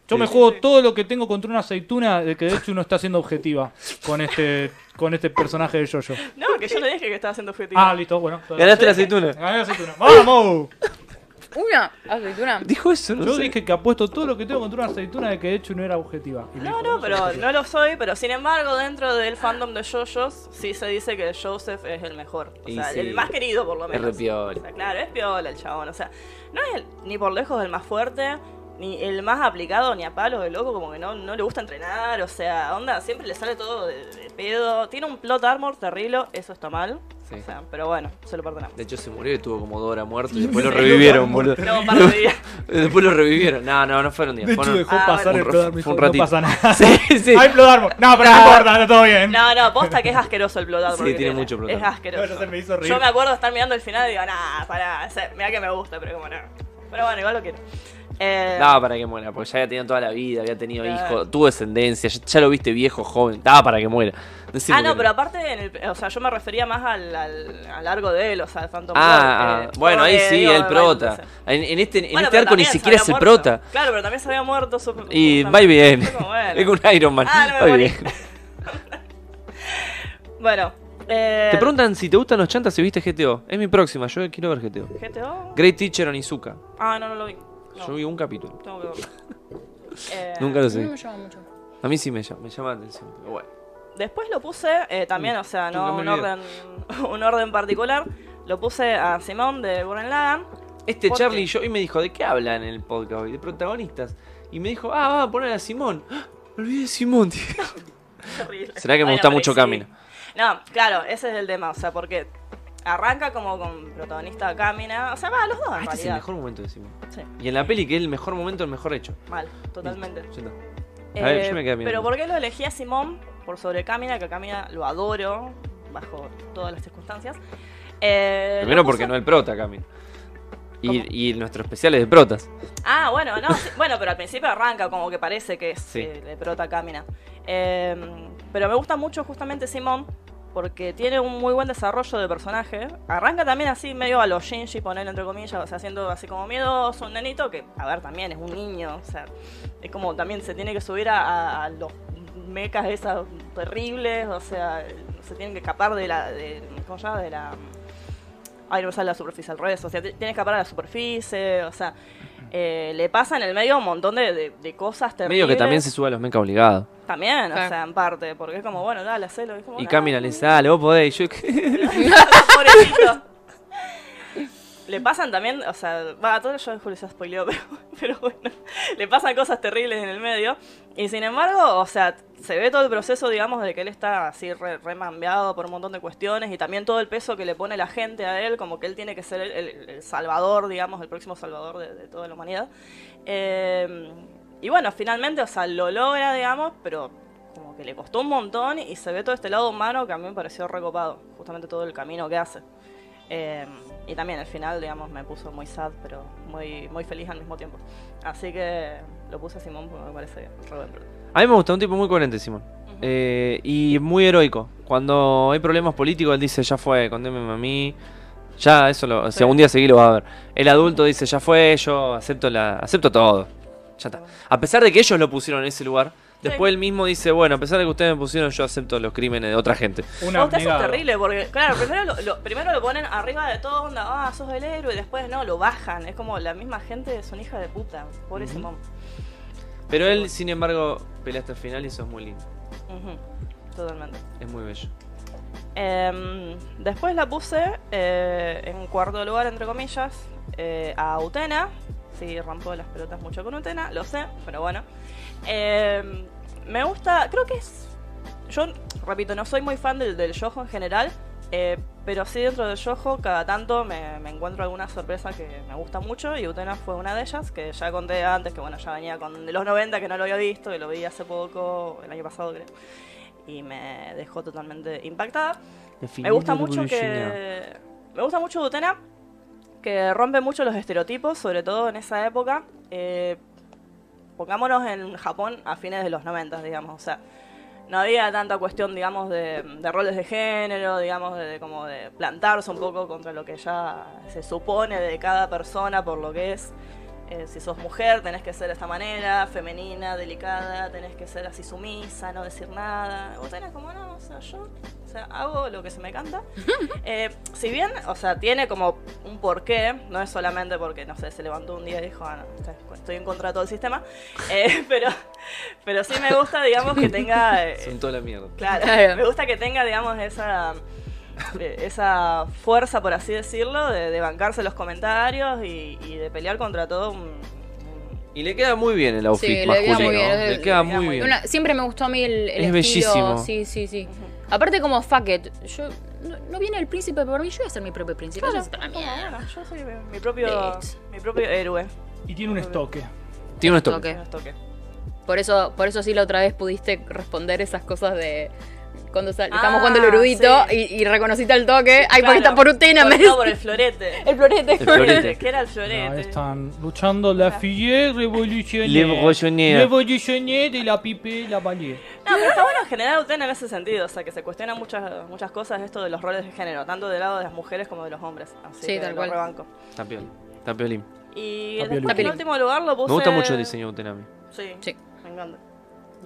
Yo me juego todo lo que tengo contra una aceituna, de que de hecho uno está siendo objetiva con este con este personaje de Jojo. No, que yo le dije que estaba haciendo objetivo. Ah, listo, bueno. Ganaste la aceituna. Gané la aceituna. ¡Vamos! Una aceituna. Dijo eso, no Yo sé. dije que apuesto todo lo que tengo contra una aceituna de que de hecho no era objetiva. Y No, dijo, no, soy pero objetiva. no lo soy, pero sin embargo, dentro del fandom de JoJo's, sí se dice que Joseph es el mejor. O Y sea, sí. el más querido, por lo menos. re piola. O sea, claro, es piola el chabón. O sea, no es el- ni por lejos el más fuerte, ni el más aplicado, ni a palo de loco, como que no, no le gusta entrenar. O sea, onda, siempre le sale todo de, de pedo. Tiene un plot armor terrible, eso está mal. Sí. O sea, pero bueno, se lo perdonamos. De hecho se murió y estuvo como dos horas muerto y después lo revivieron, boludo. No, un par de días. Después lo revivieron. No, no, no fueron días. De hecho fueron- dejó Ah, pasar bueno. el Plodarmo fue un dijo, no ratito. pasa nada. Sí, sí. Hay Plodarmo. No, pero no No. importa, está todo bien. No, no, posta que es asqueroso el plot armor. Sí, tiene mucho plot Es asqueroso. No, ya se me hizo reír. Yo me acuerdo de estar mirando el final y digo, nah, pará, o sea, mira que me gusta, pero como no. Pero bueno, igual lo quiero. Eh, Daba para que muera, porque ya había tenido toda la vida, había tenido hijos, tuvo descendencia, ya, ya lo viste viejo, joven, daba para que muera. Ah, no, pero aparte, en el- o sea, yo me refería más al, al, al largo de él, o sea, Phantom Ah, ah, eh, bueno, ahí sí, digo, el prota. En, en este, en Bueno, este arco ni siquiera es el prota. Claro, pero también se había muerto. su- Y va bien. Como, bueno. Es un Iron Man. Ah, no va bien. Bueno, eh, Te preguntan si te gustan los chantas si viste GTO. Es mi próxima, yo quiero ver GTO. ¿GTO? Great Teacher Onizuka. Ah, no, no lo vi. No, Yo vi un capítulo. tengo que verlo. Eh, Nunca lo A mí sé. me llama mucho. A mí sí me llama, me llama la atención. Pero bueno. Después lo puse eh, también, o sea, no me un orden, un orden particular. Lo puse a Simón de Gurren Lagann. Este ¿Por Charlie y yo, y me dijo, ¿de qué hablan en el podcast hoy? De protagonistas. Y me dijo, ah, va a poner a Simón. ¡Ah! Me olvidé de Simón, tío. Terrible. Será que me Bueno, gusta mucho sí. Camino. No, claro, ese es el tema, o sea, porque arranca como con protagonista Camina, o sea, va a los dos en Ah, este es el realidad. mejor momento de Simón. Sí, Y en la peli, que es el mejor momento, el mejor hecho. mal, totalmente. A ver, Eh, yo me quedé mirando. pero ¿por qué lo elegí a Simón por sobre Camina? Que Camina lo adoro bajo todas las circunstancias. Eh, Primero lo porque puse- no el prota, Camino. ¿Cómo? Y, y nuestro especial es de protas. Ah, bueno, no, sí, bueno, pero al principio arranca como que parece que es Sí. eh, de prota Camina. Eh, pero me gusta mucho justamente Simón porque tiene un muy buen desarrollo de personaje. Arranca también así medio a los Shinji, poner entre comillas, o sea, siendo así como miedoso, un nenito que, a ver, también es un niño, o sea, es como también se tiene que subir a, los mecas esas terribles, o sea, se tienen que escapar de la, de, ¿cómo se llama? De la... Ay, no me sale la superficie al revés, o sea, tiene que escapar a la superficie, o sea... eh, le pasa en el medio un montón de, de- de cosas terribles. Medio que también se sube a los meca obligado. También, o sea, en parte, porque es como, bueno, dale, hacelo. es como, Y "Nah, Camila le dice, dale, vos podés. Yo, Pobrecito. Le pasan también, o sea, va, todo yo Julio se spoileó, pero, pero bueno, le pasan cosas terribles en el medio. Y sin embargo, o sea, se ve todo el proceso, digamos, de que él está así re- remambeado por un montón de cuestiones y también todo el peso que le pone la gente a él, como que él tiene que ser el, el- el salvador, digamos, el próximo salvador de, de toda la humanidad. Eh, y bueno, finalmente, o sea, lo logra, digamos, pero como que le costó un montón y se ve todo este lado humano que a mí me pareció recopado, justamente todo el camino que hace. Eh, y también el final, digamos, me puso muy sad, pero muy, muy feliz al mismo tiempo. Así que lo puse a Simón porque me parece pro- A mí me gusta, un tipo muy coherente, Simón. Eh, y muy heroico. Cuando hay problemas políticos, él dice, ya fue, condéneme a mí. Ya, eso lo, si Sí. algún día seguí lo va a ver. El adulto dice, ya fue, yo acepto la acepto todo. Ya está. A pesar de que ellos lo pusieron en ese lugar, después él mismo dice, bueno, a pesar de que ustedes me pusieron, yo acepto los crímenes de otra gente. Un es abnegado. terrible porque, claro, primero lo, lo- primero lo ponen arriba de todo, onda, ah, sos el héroe, y después no, lo bajan. Es como la misma gente es una hija de puta. Pobre Simón. Pero él, sin embargo, pelea hasta el final y eso es muy lindo. Ujú, Totalmente. Es muy bello. Em, después la puse eh, en cuarto lugar, entre comillas, eh, a Utena. Sí, rompo las pelotas mucho con Utena, lo sé, pero bueno. Em, me gusta, creo que es. Yo, repito, no soy muy fan del, del yojo en general, eh, pero sí dentro del yojo, cada tanto me, me encuentro alguna sorpresa que me gusta mucho y Utena fue una de ellas, que ya conté antes, que bueno, ya venía con de los 90 que no lo había visto, que lo vi hace poco, el año pasado creo, y me dejó totalmente impactada. Me gusta mucho que. Me gusta mucho Utena, que rompe mucho los estereotipos, sobre todo en esa época. Eh, pongámonos en Japón a fines de los 90, digamos. O sea, no había tanta cuestión, digamos, de, roles de género, digamos, de como de plantarse un poco contra lo que ya se supone de cada persona por lo que es. Eh, si sos mujer, tenés que ser de esta manera, femenina, delicada, tenés que ser así sumisa, no decir nada. Vos tenés como, no, o sea, yo o sea, hago lo que se me canta. Eh, si bien, o sea, tiene como un porqué, no es solamente porque, no sé, se levantó un día y dijo, ah, no, estoy en contra de todo el sistema, eh, pero, pero sí me gusta, digamos, que tenga... eh, Son toda la mierda. Claro, Claro. me gusta que tenga, digamos, esa eh, esa fuerza, por así decirlo, de, de bancarse los comentarios y, y de pelear contra todo un... un- Y le queda muy bien el outfit Sí, le masculino. queda muy bien, Le queda le muy bien. Una- siempre me gustó a mí el, el Es estilo. bellísimo. Sí, sí, sí. Aparte como fuck it. Yo, no, no viene el príncipe por mí, yo voy a ser mi propio príncipe. Claro, bueno, yo soy mi, propio, mi propio héroe. Y tiene un estoque. Tiene un estoque. Toque. No es toque. Por eso, por eso sí la otra vez pudiste responder esas cosas de cuando sal- Ah, estamos jugando el erudito sí. y, y reconociste al toque. Ay, porque Claro, está por Utena, por, me no, por el florete. El florete. El florete. ¿Qué era el Ahí florete? están luchando la fille revolucionaire. Revolutionnaire. Revolutionnaire y la pipe la valier. No, pero está bueno en general Utena en ese sentido, o sea, que se cuestionan muchas, muchas cosas esto de los roles de género, tanto del lado de las mujeres como de los hombres. Así Sí, que tal lo cual. rebanco. Está piolín. Y después en último lugar lo puse... Me gusta mucho el diseño de Utenami. Sí, Sí. me encanta.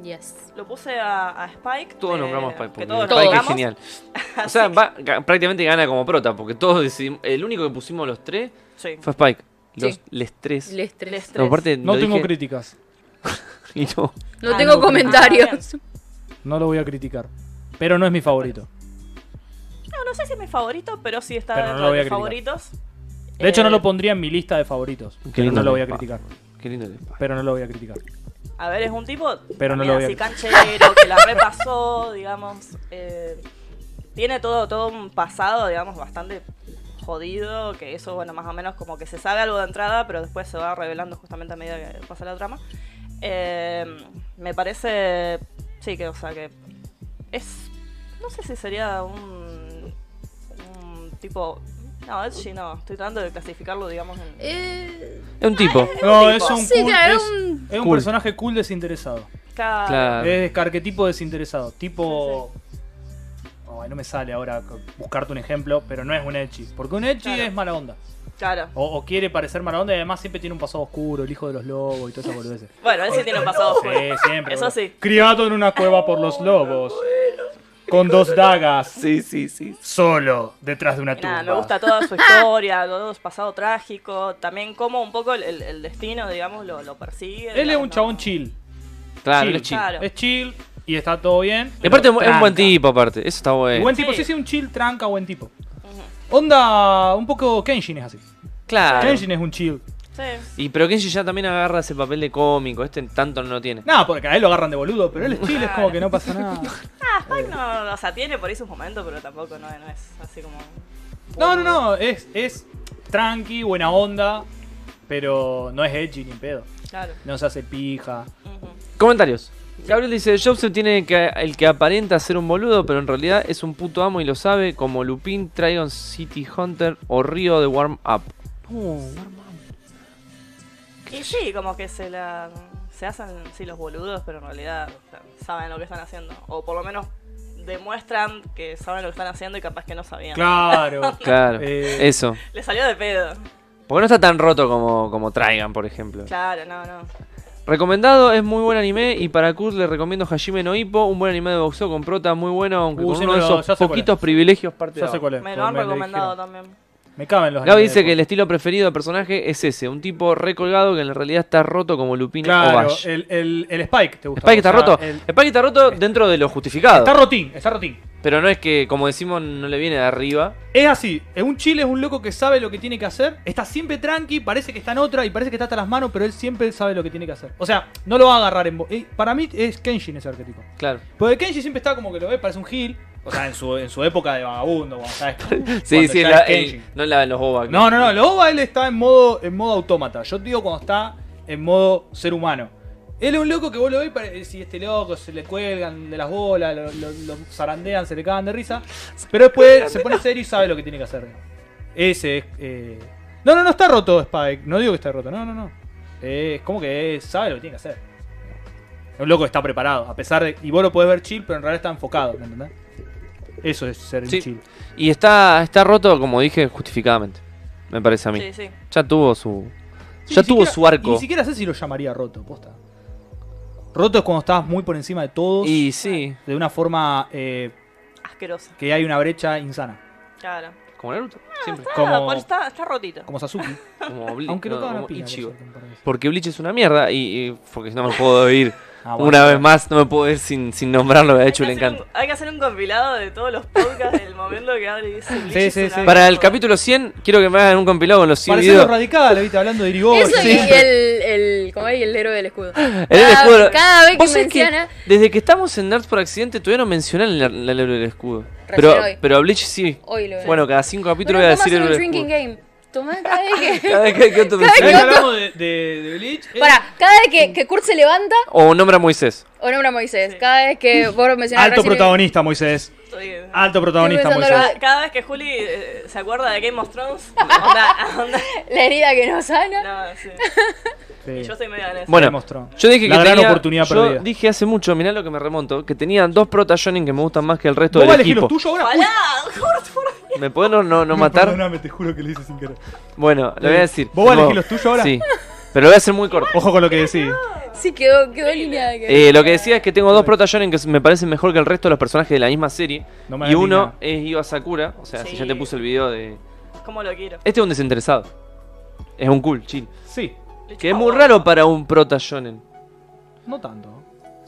Yes. Lo puse a, a Spike. Todos de- nombramos a Spike, porque todos Spike es genial. O sea, va- prácticamente gana como prota, porque todos decidimos. El único que pusimos los tres Sí. fue Spike. Los Sí. les tres. Les tres. Les No, tres. aparte, No lo tengo dije críticas. y no. No Ah, tengo no, comentarios. No lo voy a criticar. Pero no es mi favorito. No, no sé si es mi favorito, pero sí está Pero dentro de mis favoritos. De hecho, no Eh, lo pondría en mi lista de favoritos. Qué Pero lindo no lo voy a criticar. Qué lindo. Pero no lo voy a criticar. A ver, es un tipo Pero no lo así canchero, que la repasó, digamos. eh, tiene todo, todo un pasado, digamos, bastante jodido, que eso, bueno, más o menos como que se sabe algo de entrada, pero después se va revelando justamente a medida que pasa la trama. Eh, me parece, sí, que, o sea, que es, no sé si sería un, un tipo, no, edgy no, estoy tratando de clasificarlo, digamos, en... Eh, Es un tipo. No, tipo. es un, Sí, cool- claro, es, un- es un Cool. personaje cool desinteresado. Claro. Claro. Es arquetipo desinteresado. Tipo. Ay, no me sale ahora co- buscarte un ejemplo, pero no es un Echi. Porque un Echi Claro. es mala onda. Claro. O, o quiere parecer mala onda y además siempre tiene un pasado oscuro, el hijo de los lobos y todas esas boludeces. Bueno, él sí tiene un pasado Sí, oscuro. siempre. Eso boludo. sí. Criado en una cueva por los lobos. con dos dagas, Sí, sí, sí. solo detrás de una Y tumba. nada, me gusta toda su historia, todo su pasado trágico, también como un poco el, el- el destino, digamos, lo, lo persigue. Él es un ¿no? chabón chill. Claro, Chill. él es chill. Claro. Es chill y está todo bien. Y aparte es un buen tipo, aparte. Eso está bueno. Buen tipo, Sí. sí, sí, un chill, tranca, buen tipo. Onda, un poco Kenshin es así. Claro. Kenshin es un chill. Sí. Y pero Kenji ya también agarra ese papel de cómico. Este tanto no lo tiene. Nada, porque a él lo agarran de boludo, pero él es chill, es como que no pasa nada. Ah, Spike no, o sea, tiene por ahí sus momentos, pero tampoco no, no es así como. No, no, no, es, es tranqui, buena onda, pero no es edgy ni pedo. Claro. No se hace pija. Comentarios. Gabriel dice, Jobson tiene que, el que aparenta ser un boludo, pero en realidad es un puto amo y lo sabe, como Lupin, Trigon City Hunter o Río de Warm Up. No, Warm Y sí, como que se la. Se hacen, sí, los boludos, pero en realidad o sea, saben lo que están haciendo. O por lo menos demuestran que saben lo que están haciendo y capaz que no sabían. Claro. Claro, Eh, eso. Le salió de pedo. Porque no está tan roto como, como Trigon, por ejemplo. Claro, no, no. Recomendado, es muy buen anime y para Kurt le recomiendo Hajime no Ippo, un buen anime de boxeo con prota muy bueno, aunque Uh, con sí, uno de esos poquitos es. privilegios parte Ya de sé abajo. cuál es. Me lo han recomendado también. Me caben los Gaby dice que el estilo preferido del personaje es ese, un tipo recolgado que en realidad está roto como Lupin o Claro, Bash. el, el, el Spike te gusta. Spike está o sea, roto. el- Spike está roto dentro de lo justificado. está rotín, está rotín. Pero no es que, como decimos, no le viene de arriba. Es así, es un chile, es un loco que sabe lo que tiene que hacer, está siempre tranqui, parece que está en otra y parece que está hasta las manos, pero él siempre sabe lo que tiene que hacer. O sea, no lo va a agarrar en... eh, Para mí es Kenshin ese arquetipo. Claro. Porque Kenshin siempre está como que lo ve, parece un heel. O sea, en su, en su época de vagabundo, cuando sabes. Sí, sí, la- el- no la de los Boba. No, no, no, Loba él está en modo, en modo autómata. Yo te digo cuando está en modo ser humano. Él es un loco que vos lo ves si este loco se le cuelgan de las bolas, lo, lo- lo zarandean, se le cagan de risa. Pero después se pone serio y sabe lo que tiene que hacer. Ese es. eh, No, no, no está roto Spike. No digo que está roto, no, no, no. Eh, Es como que sabe lo que tiene que hacer. Es un loco que está preparado, a pesar de. Y vos lo podés ver chill, pero en realidad está enfocado, ¿me entendés? Eso es ser Sí. chill. Y está, está roto, como dije, justificadamente. Me parece a mí. Sí, sí. Ya tuvo su. Sí, ya ni tuvo siquiera- su arco. Ni siquiera sé si lo llamaría roto, posta. Roto es cuando estás muy por encima de todos. Y sí, De una forma eh, Asqueroso. que hay una brecha insana. Claro. como Naruto. Siempre. Ah, Como- está, está rotito. Como Sasuke. Como Bleach. Aunque no, a como por Ichigo. un. Porque Bleach es una mierda y, y- porque no me puedo ir. Ah, bueno, una vez más, no me puedo ir sin, sin nombrar lo que ha hecho hay, el hacer encanto. un, hay que hacer un compilado de todos los podcasts del momento que Adri dice. Bleach Sí, sí, sí. Para el capítulo 100, quiero que me hagan un compilado con los 100 Parecemos videos. radicales, viste, hablando de Irigoyen. Eso y el, el, como es, el héroe del escudo. El cada, escudo. cada vez que sabés que menciona, desde que estamos en Nerds por accidente, todavía no mencioné el, el héroe del escudo. Recién Pero, hoy. pero a Bleach sí. hoy lo. Bueno, cada cinco capítulos Bueno, voy a decir tomás héroe del drinking escudo. game. Tomá cada vez que. Cada vez que, que otro Cada vez que hablamos de, de, de Bleach. eh, Para, cada vez que, que Kurt se levanta, O nombra a Moisés. o nombra a Moisés. Cada vez que vos mencionás Alto protagonista, Moisés. Alto protagonista, Moisés. Cada, vez que Juli eh, se acuerda de Game of Thrones, onda, onda. La herida que no sana. No, sí. Sí. Y yo estoy medio. Bueno, yo dije La que gran tenía, oportunidad yo perdida. dije hace mucho, mirá lo que me remonto, que tenía dos prota que me gustan más que el resto ¿Vos vas a del equipo. los tuyos ahora? ¡Ojalá! ¿Me pueden no, no, no matar? Perdóname, te juro que lo hice sin querer. Bueno, lo voy a decir. ¿Vos vas a elegir los tuyos ahora? Sí. Pero lo voy a hacer muy corto. Ojo con lo que decís. Sí, quedó, quedó lineada. quedó Eh, lo que decía es que tengo dos prota que me parecen mejor que el resto de los personajes de la misma serie. No me y uno es Iwa Sakura. O sea, si ya te puse el video de. ¿Cómo lo quiero? Este es un desinteresado. Es un cool, chill. Sí, Que es muy raro para un prota shonen. no tanto.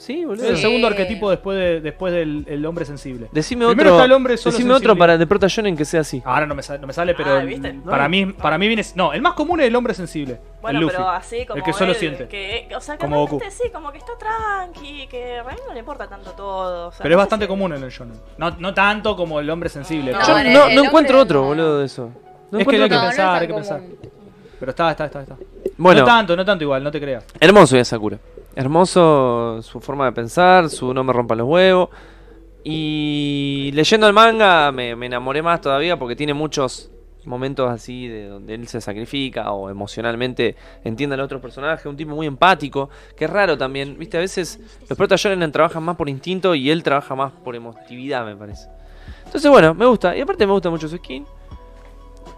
Sí, boludo. Es el segundo arquetipo después, de, después del el hombre sensible. Decime Primero otro. está el hombre solo decime sensible. otro para de prota shonen que sea así. Ahora no me, sa- no me sale, pero Ah, el- ¿viste? para mí para mí viene no, el más común es el hombre sensible, Bueno, el Luffy. pero así como el que solo él, siente. Que, o sea, que Como realmente sí, como que está tranqui, que a mí no le importa tanto todo. o sea, Pero es no sé bastante si- común en el shonen. No, no tanto como el hombre sensible. No, Yo pero, el- no, el no encuentro otro, boludo, de eso. No Es que encuentro hay que otro. Pensar, hay que pensar. pero está, está, está, está. Bueno, No tanto, no tanto igual, no te creas. hermoso ya Sakura. Hermoso su forma de pensar, su no me rompa los huevos. Y leyendo el manga me, me enamoré más todavía porque tiene muchos momentos así de donde él se sacrifica o emocionalmente entiende al otro personaje, un tipo muy empático, que es raro también, viste, a veces los protas trabajan más por instinto y él trabaja más por emotividad, me parece. Entonces bueno, me gusta, y aparte me gusta mucho su skin.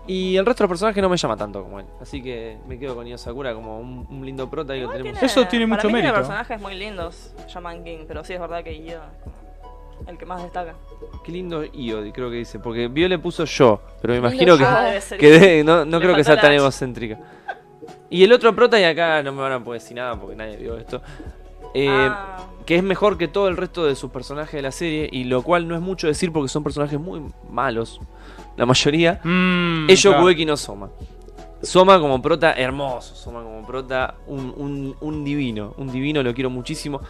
Y el resto de los personajes no me llama tanto como él, así que me quedo con Io Sakura como un, un lindo prota y tenemos. Eso tiene para mucho mí mérito. Tiene personajes muy lindos, Shaman King, pero sí es verdad que yo. el que más destaca. Qué lindo Io, creo que dice. Porque Vio le puso yo, pero me imagino que, de- no, creo que sea tan egocéntrica. Y el otro prota, y acá no me van a poder decir nada porque nadie vio esto. eh, Ah. Que es mejor que todo el resto de sus personajes de la serie, y lo cual no es mucho decir porque son personajes muy malos, la mayoría. Mm, Es claro. Shokugeki no Soma. Soma como prota, hermoso. Soma como prota, un, un- un divino. Un divino, lo quiero muchísimo.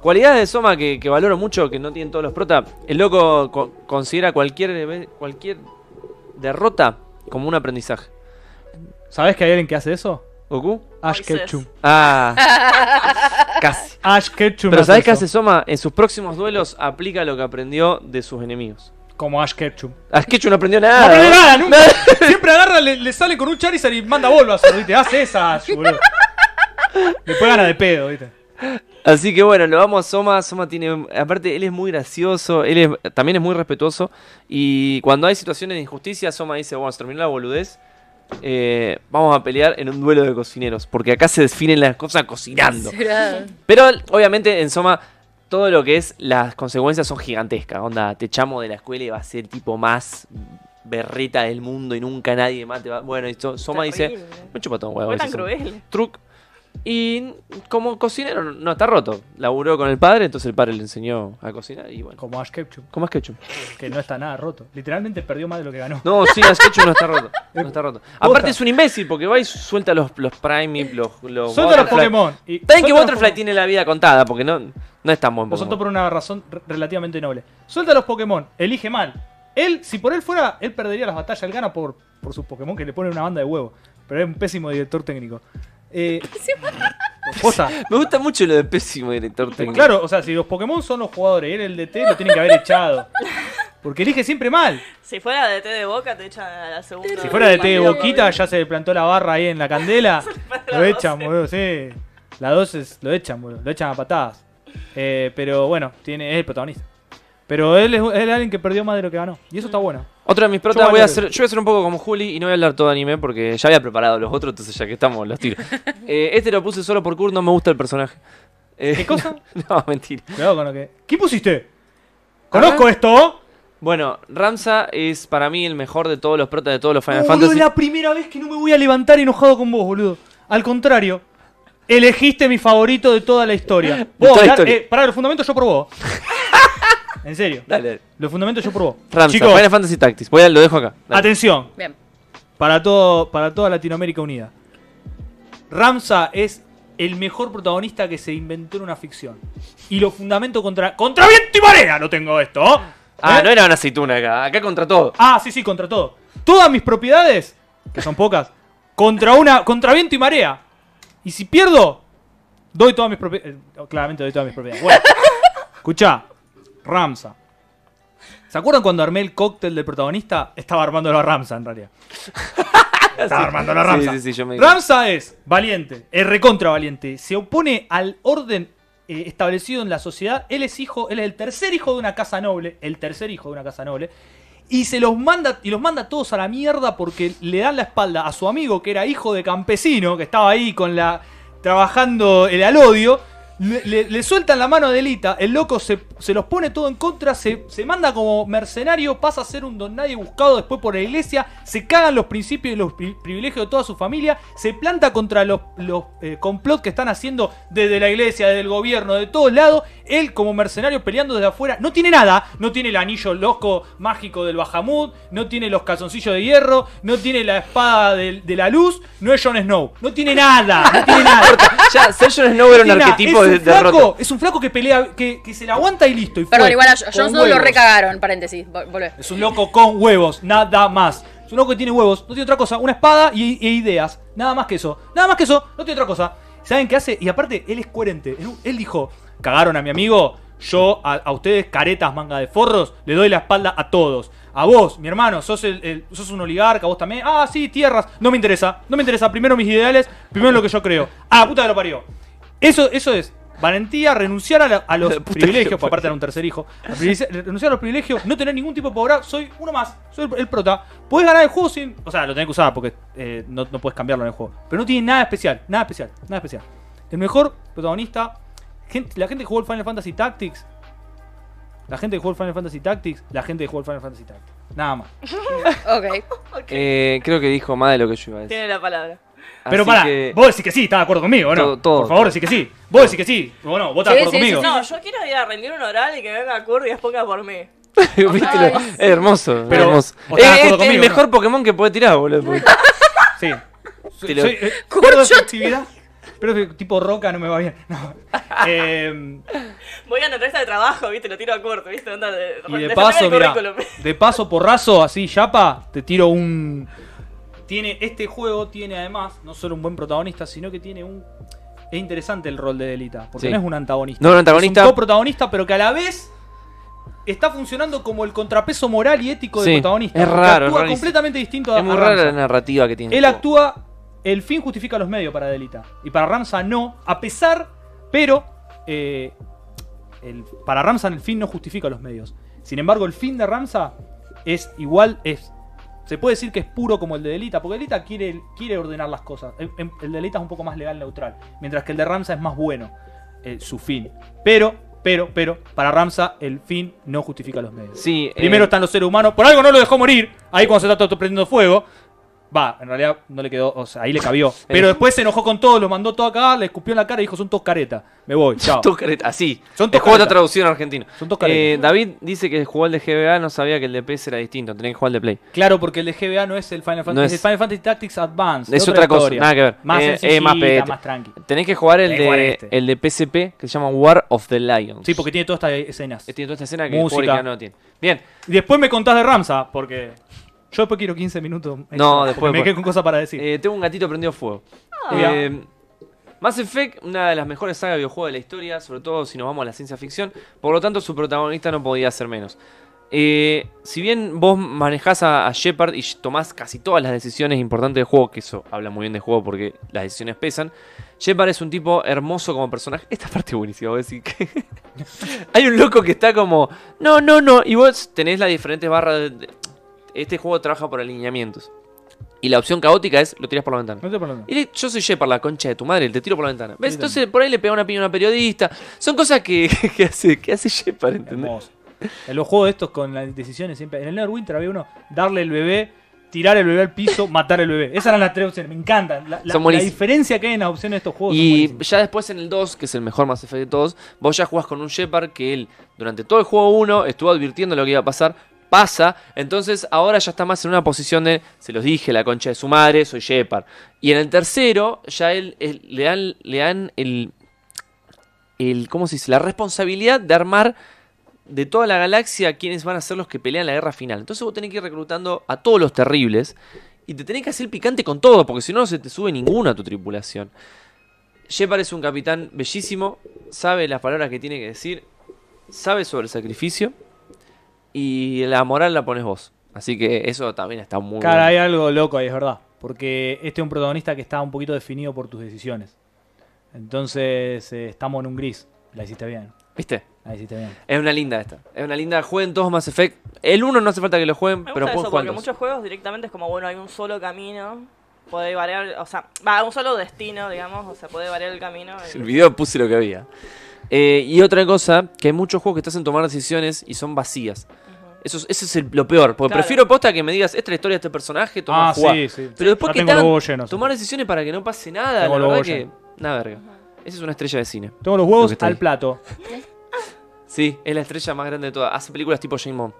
Cualidades de Soma que, que valoro mucho, que no tienen todos los protas. El loco co- considera cualquier, cualquier derrota como un aprendizaje. ¿Sabés que hay alguien que hace eso? ¿Goku? Ash. Ketchum. Ah, casi. Ash Ketchum. Pero ¿sabés qué hace Soma? En sus próximos duelos aplica lo que aprendió de sus enemigos. Como Ash Ketchum. Ah, Ketchum no aprendió No nada. aprende nada, nunca. Siempre agarra, le, le sale con un Charizard y manda Bulbasaur, ¿viste? Hace esa, Ash, boludo. Después gana de pedo, ¿viste? Así que bueno, lo vamos a Soma. Soma tiene. Aparte, él es muy gracioso. Él es- también es muy respetuoso. Y cuando hay situaciones de injusticia, Soma dice: Bueno, se terminó la boludez. eh, vamos a pelear en un duelo de cocineros. Porque acá se definen las cosas cocinando. Pero obviamente en Soma. Todo lo que es las consecuencias son gigantescas. Onda, te echamos de la escuela y va a ser el tipo más berreta del mundo y nunca nadie más te va. Bueno, y So- Soma dice. Me chupa todo un huevo. Tan cruel. Truc. Y como cocinero no está roto. Laburó con el padre, entonces el padre le enseñó a cocinar y bueno. Como Ash Ketchum, ¿Cómo es Ketchum? que no está nada roto. Literalmente perdió más de lo que ganó. No, sí, es Ketchum no está roto. No está roto. Aparte es un imbécil porque va y suelta los, los Prime, los, los Suelta los. Pokémon. y- bien que Pokémon. tiene la vida contada porque no, no es tan buen Lo por una razón re- relativamente noble. Suelta los Pokémon, elige mal. Él, si por él fuera, él perdería las batallas. Él gana por, por sus Pokémon que le ponen una banda de huevo. Pero es un pésimo director técnico. Eh, posta. Me gusta mucho lo de pésimo director técnico. Claro, o sea, si los Pokémon son los jugadores y él el DT, lo tienen que haber echado. Porque elige siempre mal. Si fuera de té de boca, te echan a la segunda. Si fuera de té de boquita, ya se le plantó la barra ahí en la candela. Lo echan, boludo, sí. La 2 es, lo echan, boludo. Lo echan a patadas. Eh, pero bueno, tiene, es el protagonista. Pero él es, es alguien que perdió más de lo que ganó. Y eso está bueno. Otro de mis protas, voy a hacer, yo voy a hacer un poco como Juli y no voy a hablar todo anime porque ya había preparado los otros, entonces ya que estamos, los tiro. Eh, este lo puse solo por Kurt, no me gusta el personaje. Eh, ¿Qué cosa? no, mentira. Cuidado con lo que. ¿Qué pusiste? ¿Conozco esto? Bueno, Ramsa es para mí el mejor de todos los protas de todos los Final Oh, boludo, Fantasy. es la primera vez que no me voy a levantar enojado con vos, boludo. Al contrario, elegiste mi favorito de toda la historia. Vos, toda la historia. eh, pará, los fundamentos yo por vos. en serio. Dale, dale. Los fundamentos yo vos. Ramsa, Chicos, Final Fantasy Tactics. Voy a, lo dejo acá. Dale. atención. Bien. Para, todo, para toda Latinoamérica unida. Ramsa es el mejor protagonista que se inventó en una ficción. Y lo fundamento contra. ¡Contra viento y marea! Lo tengo esto. Ah, ¿Eh? no era una aceituna acá. Acá contra todo. Ah, sí, sí, contra todo. Todas mis propiedades, que son pocas, contra una. contra viento y marea. Y si pierdo, doy todas mis propiedades. claramente doy todas mis propiedades. Bueno, escuchá, Ramsa. ¿Se acuerdan cuando armé el cóctel del protagonista? Estaba armándolo a Ramsa en realidad. Estaba armándolo a Ramsa. Sí, sí, sí, yo me Ramsa es valiente, es recontra valiente. Se opone al orden eh, establecido en la sociedad. Él es hijo, él es el tercer hijo de una casa noble, el tercer hijo de una casa noble. Y se los manda, y los manda todos a la mierda porque le dan la espalda a su amigo que era hijo de campesino, que estaba ahí con la. trabajando el alodio. Le, le- le sueltan la mano a Delita, el loco se, se los pone todo en contra, se, se manda como mercenario, pasa a ser un don nadie buscado después por la iglesia, se cagan los principios y los pri- privilegios de toda su familia, se planta contra los, los eh, complot que están haciendo desde la iglesia, desde el gobierno, de todos lados, él como mercenario peleando desde afuera, no tiene nada, no tiene el anillo loco mágico del Bahamut, no tiene los calzoncillos de hierro, no tiene la espada de, la luz, no es Jon Snow, no tiene nada, no tiene nada. Ya, Ser Jon Snow era un arquetipo de un flaco, derrota. Es un flaco que pelea, que, que se la aguanta y listo. Y Perdón, fue, igual a Jon Snow lo recagaron, paréntesis. Volvé. Es un loco con huevos, nada más. Es un loco que tiene huevos, no tiene otra cosa, una espada y, e ideas. Nada más que eso. Nada más que eso, no tiene otra cosa. ¿Saben qué hace? Y aparte, él es coherente. Él, él dijo, cagaron a mi amigo, yo a, a ustedes, caretas, manga de forros, le doy la espalda a todos. A vos, mi hermano, sos, el, el- sos un oligarca, vos también. Ah, sí, tierras. No me interesa, no me interesa. Primero mis ideales, primero lo que yo creo. Ah, puta que lo parió. Eso, eso es valentía, renunciar a, la- a los privilegios, porque aparte era un tercer hijo. Renunciar a los privilegios, no tener ningún tipo de poder. Soy uno más, soy el, el prota. Podés ganar el juego sin. O sea, lo tenés que usar porque eh, no, no puedes cambiarlo en el juego. Pero no tiene nada especial, nada especial, nada especial. El mejor protagonista. gente- la gente que jugó el Final Fantasy Tactics. La gente que jugó el Final Fantasy Tactics, la gente que jugó el Final Fantasy Tactics. Nada más. Ok. Eh, creo que dijo más de lo que yo iba a decir. Tiene la palabra. Pero para, que- vos decís que sí, ¿estás de acuerdo conmigo o no? Todo- todo, Por favor, decís que sí. Vos decís que sí. Bueno, vos estás de Sí, acuerdo sí, conmigo. sí, No, yo quiero ir a rendir un oral y que venga Kurt y exponga por mí. ¿Viste lo- Ay, es hermoso, Pero, es hermoso. ¿vos Es, es el mejor Pokémon que puede tirar, boludo. porque- Sí. Te lo- Soy, eh, actividad. Pero que tipo roca no me va bien. No. Eh, Voy a una entrevista de trabajo, viste, lo tiro a Kurt, viste, onda de, y de paso, currículum. de paso porrazo, así, Yapa, te tiro un. Tiene, este juego tiene además, no solo un buen protagonista, sino que tiene un. Es interesante el rol de Delita, porque Sí. no es un antagonista. No es un antagonista. Es un coprotagonista, pero que a la vez está funcionando como el contrapeso moral y ético Sí, del protagonista. es raro, es Actúa rarísimo. completamente distinto a Es muy rara la narrativa que tiene. Él actúa. El fin justifica los medios para Delita. Y para Ramsa no. A pesar. Pero. eh, el- para Ramsa el fin no justifica los medios. Sin embargo, el fin de Ramsa es igual. Es, se puede decir que es puro como el de Delita. Porque Delita quiere, quiere ordenar las cosas. El, el de Delita es un poco más legal neutral. Mientras que el de Ramsa es más bueno. eh, su fin. Pero. Pero, pero, para Ramsa el fin no justifica los medios. Sí, eh, Primero están los seres humanos. Por algo no lo dejó morir. Ahí cuando se está todo prendiendo fuego. Va, en realidad no le quedó. O sea, ahí le cabió. Pero después se enojó con todos, los mandó todo a cagar, le escupió en la cara y dijo: Son todos caretas. Me voy, chao. Dos caretas, así. Son el dos juego está caretas. traducido en argentino. Son dos Eh, caretas. David dice que jugó el de GBA, no sabía que el de PS era distinto, tenía que jugar el de Play. Claro, porque el de GBA no es el Final Fantasy. No es el Final Fantasy Tactics Advance. Es otra cosa, nada que ver. Más Eh, sencillita, eh, más pedete. más tranqui. Tenés que jugar el Tenés de, este. el de PSP, que se llama War of the Lions. Sí, porque tiene todas estas escenas. Tiene toda esta escena que Música. no tiene. Bien, Y después me contás de Ramsa, porque. Yo después quiero 15 minutos. extra, No, después- Me quedé con cosas para decir. eh, tengo un gatito prendido fuego. Mira. Eh, Mass Effect, una de las mejores sagas de videojuegos de la historia, sobre todo si nos vamos a la ciencia ficción. Por lo tanto, su protagonista no podía ser menos. Eh, si bien vos manejás a, a Shepard y tomás casi todas las decisiones importantes del juego, que eso habla muy bien del juego porque las decisiones pesan, Shepard es un tipo hermoso como personaje. Esta parte es buenísima, voy a decir que. Hay un loco que está como. No, no, no. Y vos tenés las diferentes barras. de- Este juego trabaja por alineamientos. Y la opción caótica es lo tiras por la ventana. No te hablando. Y le- yo soy Shepard, la concha de tu madre, te tiro por la ventana. ¿Ves? Entonces por ahí le pega una piña a una periodista. Son cosas que, que hace, que hace Shepard, ¿entendés? Hermoso. En los juegos estos con las decisiones siempre. En el Neverwinter había uno, darle el bebé, tirar el bebé al piso, matar el bebé. Esas eran las tres opciones, me encantan. La, la- la diferencia que hay en las opciones de estos juegos. Y ya después en el 2, que es el mejor Mass Effect de todos, vos ya jugás con un Shepard que él, durante todo el juego 1, estuvo advirtiendo lo que iba a pasar. Pasa, entonces ahora ya está más en una posición de, se los dije, la concha de su madre, soy Shepard. Y en el tercero, ya él, él- le dan, le dan el, el, ¿cómo se dice? La responsabilidad de armar de toda la galaxia quienes van a ser los que pelean la guerra final. Entonces vos tenés que ir reclutando a todos los terribles y te tenés que hacer picante con todo, porque si no, no se te sube ninguno a tu tripulación. Shepard es un capitán bellísimo, sabe las palabras que tiene que decir, sabe sobre el sacrificio y la moral la pones vos. Así que eso también está muy Cara, hay bueno. algo loco ahí, es verdad. Porque este es un protagonista que está un poquito definido por tus decisiones. Entonces eh, estamos en un gris. La hiciste bien. ¿Viste? La hiciste bien. Es una linda esta. Es una linda. Jueguen todos Mass Effect. El 1 no hace falta que lo jueguen, Me pero pueden eso jugar porque muchos juegos directamente es como, bueno, hay un solo camino. Puede variar, o sea, va, un solo destino, digamos, o sea, puede variar el camino. El video puse lo que había. Eh, y otra cosa, que hay muchos juegos que te hacen tomar decisiones y son vacías. Eso, es- eso es el- lo peor. Porque Claro. prefiero posta que me digas, esta es la historia de este personaje, toma, Ah, jugá". sí, sí. Pero después que tengo te hagan los huevos llenos. tomar decisiones para que no pase nada, Tengo la verdad que. Una verga. Esa es una estrella de cine. Tengo los Lo huevos al ahí. plato. Sí, es la estrella más grande de todas. Hace películas tipo James Bond.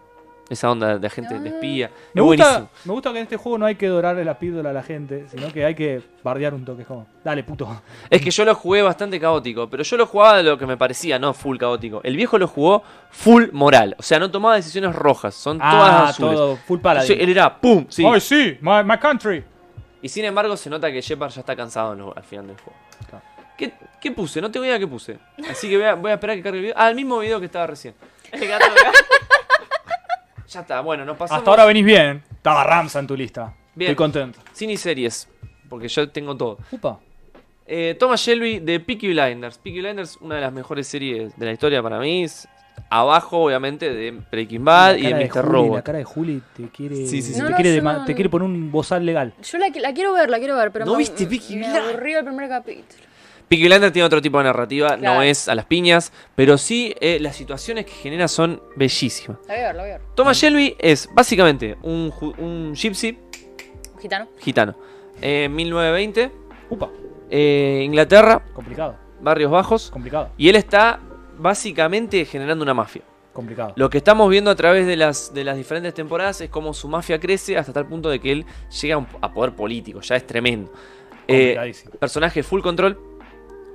Esa onda de agente de espía. Me es gusta, buenísimo. me gusta que en este juego no hay que dorarle la píldora a la gente, sino que hay que bardear un toque. como, dale, puto. Es que yo lo jugué bastante caótico, pero yo lo jugaba de lo que me parecía, no full caótico. El viejo lo jugó full moral, o sea, no tomaba decisiones rojas, son todas Ah, azules. todo full Sí, paladín. él era pum, sí. Ay, sí, my, my country. Y sin embargo se nota que Shepard ya está cansado lo- al final del juego. Claro. ¿Qué, qué puse? No tengo idea qué puse. Así que voy a, voy a esperar que cargue el video. Ah, el mismo video que estaba recién. El gato acá. Ya está, bueno, nos pasamos. Hasta ahora venís bien. Estaba Ramsa en tu lista. Bien. Estoy contento. Cine y series, porque yo tengo todo. Upa. Eh, Thomas Shelby de Peaky Blinders. Peaky Blinders, una de las mejores series de la historia para mí. Es abajo, obviamente, de Breaking Bad y de cara Mr. Juli, Robot. La cara de Juli te quiere, Sí, sí, sí. te, No, no, quiere, no- te quiere poner un bozal legal. Yo la, la quiero ver, la quiero ver, pero ¿No me, viste Peaky me Blinders? aburrió el primer capítulo. Peaky Blinders tiene otro tipo de narrativa, no es a las piñas, pero sí eh, las situaciones que genera son bellísimas. Lo voy a ver, lo voy a ver. Thomas Shelby es básicamente un, un gypsy ¿Un gitano? gitano. Eh, 1920, Upa, eh, Inglaterra, complicado, barrios bajos, complicado, y él está básicamente generando una mafia. complicado. Lo que estamos viendo a través de las, de las diferentes temporadas es cómo su mafia crece hasta tal punto de que él llega a un- a poder político, ya es tremendo. Eh, Complicadísimo. personaje full control,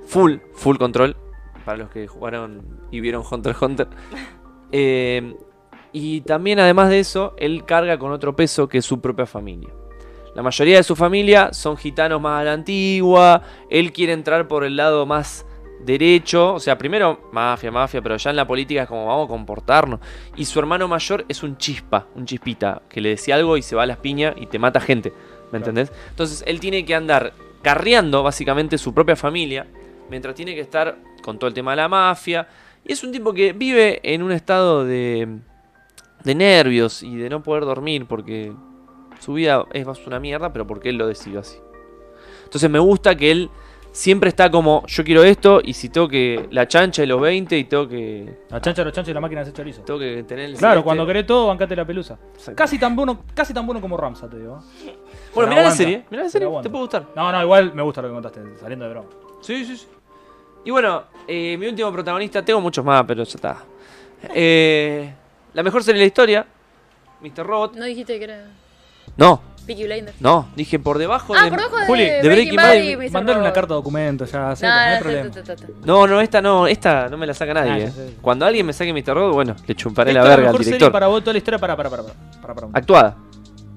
full, full control, para los que jugaron y vieron Hunter x Hunter. Eh, y también además de eso, él carga con otro peso que es su propia familia. La mayoría de su familia son gitanos más a la antigua, él quiere entrar por el lado más derecho, o sea, primero mafia, mafia, pero ya en la política es como vamos a comportarnos. Y su hermano mayor es un chispa, un chispita, que le decía algo y se va a las piñas y te mata gente, ¿me entendés? Entonces él tiene que andar carreando básicamente su propia familia, mientras tiene que estar con todo el tema de la mafia. Y es un tipo que vive en un estado de, de nervios y de no poder dormir porque su vida es más una mierda, pero porque él lo decidió así. Entonces me gusta que él siempre está como, yo quiero esto y si tengo que la chancha de los 20 y tengo que, La chancha, los chanchos y la máquina de hacer chorizo. tengo que tener el Claro, celeste. cuando querés todo, bancate la pelusa. Exacto. Casi tan bueno, casi tan bueno como Ramsa, te digo. Bueno, mirá la serie, mirá la serie, te puede gustar. No, no, igual me gusta lo que contaste, saliendo de broma. Sí, sí, sí. Y bueno, eh, mi último protagonista, tengo muchos más, pero ya está. Eh, la mejor serie de la historia, Mr. Robot. ¿No dijiste que era No, Peaky Blinders? no, dije por debajo Ah, de... por debajo de, Juli, de Breaking Bad, y Mr. Mandale una Robot. carta de documento, ya sé, No, no, hay problema. ta, ta, ta, ta. No, no, esta no, esta no me la saca nadie. Ah, eh. sé. Cuando alguien me saque Mr. Robot, bueno, le chumparé Esta la es verga al mejor serie director. para vos toda la historia para, para, para, para, para, para. Actuada.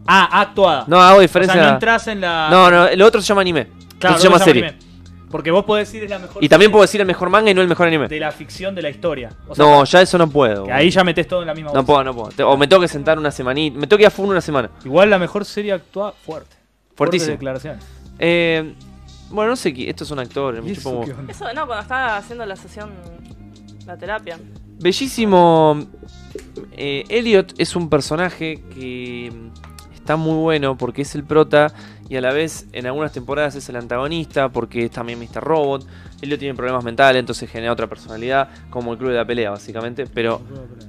Ah, actuada. No hago o diferencia. sea, no entras en la... no, no, el otro se llama anime. Claro, se llama se serie. anime. Porque vos podés decir es la mejor Y también puedo decir el mejor manga y no el mejor anime. de la ficción de la historia. O sea, No, ya eso no puedo. que ahí ya metés todo en la misma No bolsa. puedo, no puedo. Te- O me tengo que sentar una semanita. Me tengo que ir a full una semana. Igual la mejor serie actuada, fuerte. Fuertes Fuertísimo. declaraciones. Eh, bueno, no sé, qué- estos son actores. me ¿Y chupa eso un huevo. Eso, no, cuando estaba haciendo la sesión, la terapia. Bellísimo. Eh, Elliot es un personaje que mm, está muy bueno porque es el prota y a la vez en algunas temporadas es el antagonista porque es también Mr. Robot. Elliot tiene problemas mentales, entonces genera otra personalidad, como el club de la pelea, básicamente. Pero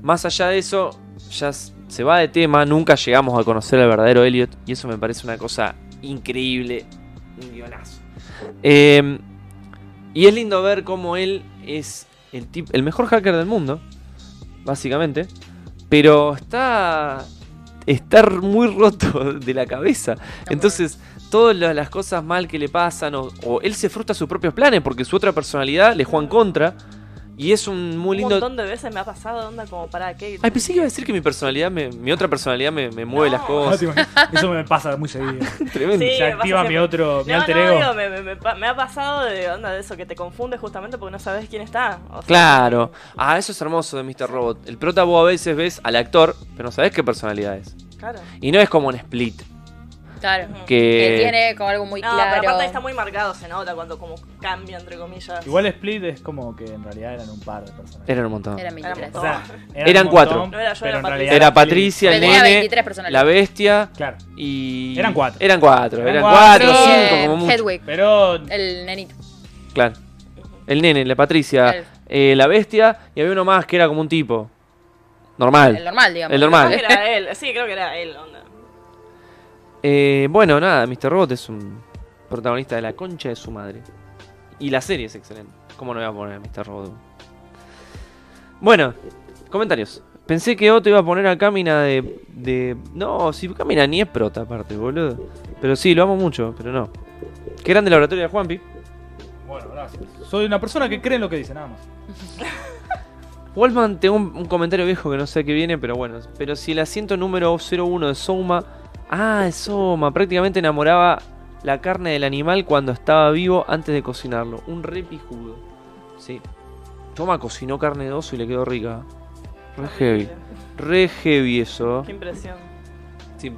más allá de eso, ya se va de tema, nunca llegamos a conocer al verdadero Elliot y eso me parece una cosa increíble, un guionazo. Eh, y es lindo ver cómo él es el, tip- el mejor hacker del mundo, básicamente, pero está, está muy roto de la cabeza. Entonces, todas la- las cosas mal que le pasan, o, o él se frustra sus propios planes porque su otra personalidad le juega en contra. Y es un muy Un lindo. montón de veces me ha pasado, onda, como para qué. Ay, pensé que iba a decir que mi personalidad, me- mi otra personalidad me, me mueve No. las No, cosas. Eso me pasa muy seguido. Tremendo. Sí, Se activa mi otro, mi No, alter no, ego. digo, me, me- me pa- me ha pasado de onda de eso, que te confunde justamente porque no sabes quién está. O sea, Claro. Ah, eso es hermoso de Mr. Robot. El prota vos a veces ves al actor, pero no sabes qué personalidad es. Claro. Y no es como un split. Claro. Que Que. tiene como algo muy No, claro. pero aparte está muy marcado, se nota cuando como cambia, entre comillas. Igual Split es como que en realidad eran un par de personas. Eran un montón. Eran 23. O sea, Eran un cuatro. No era yo, pero era en Patricia. Era Split. Patricia, el nene, 23 personalidades. la bestia Claro. y. Eran cuatro. Eran cuatro, Eran eran cuatro. cuatro, Eh, cinco como mucho. Hedwig, Pero el nenito. Claro. El nene, la Patricia, El- eh, la bestia y había uno más que era como un tipo. Normal. El normal, digamos. El normal. Creo que era él, sí, creo que era él, onda. Eh, bueno, nada, Mr. Robot es un protagonista de la concha de su madre. Y la serie es excelente. ¿Cómo no voy a poner a Mr. Robot? Bueno, comentarios. Pensé que Otto iba a poner a Camina de, de... No, si Camina ni es prota aparte, boludo. Pero sí, lo amo mucho, pero no. Qué grande laboratorio de Juanpi. bueno, gracias. Soy una persona que cree en lo que dice, nada más. Wolfman, tengo un, un comentario viejo que no sé qué viene, pero bueno. Pero si el asiento número 01 de Soma. Ah, es Soma. Prácticamente enamoraba la carne del animal cuando estaba vivo antes de cocinarlo. Un re pijudo. Sí. Soma cocinó carne de oso y le quedó rica. Re heavy. Re heavy eso. Qué impresión. Sí.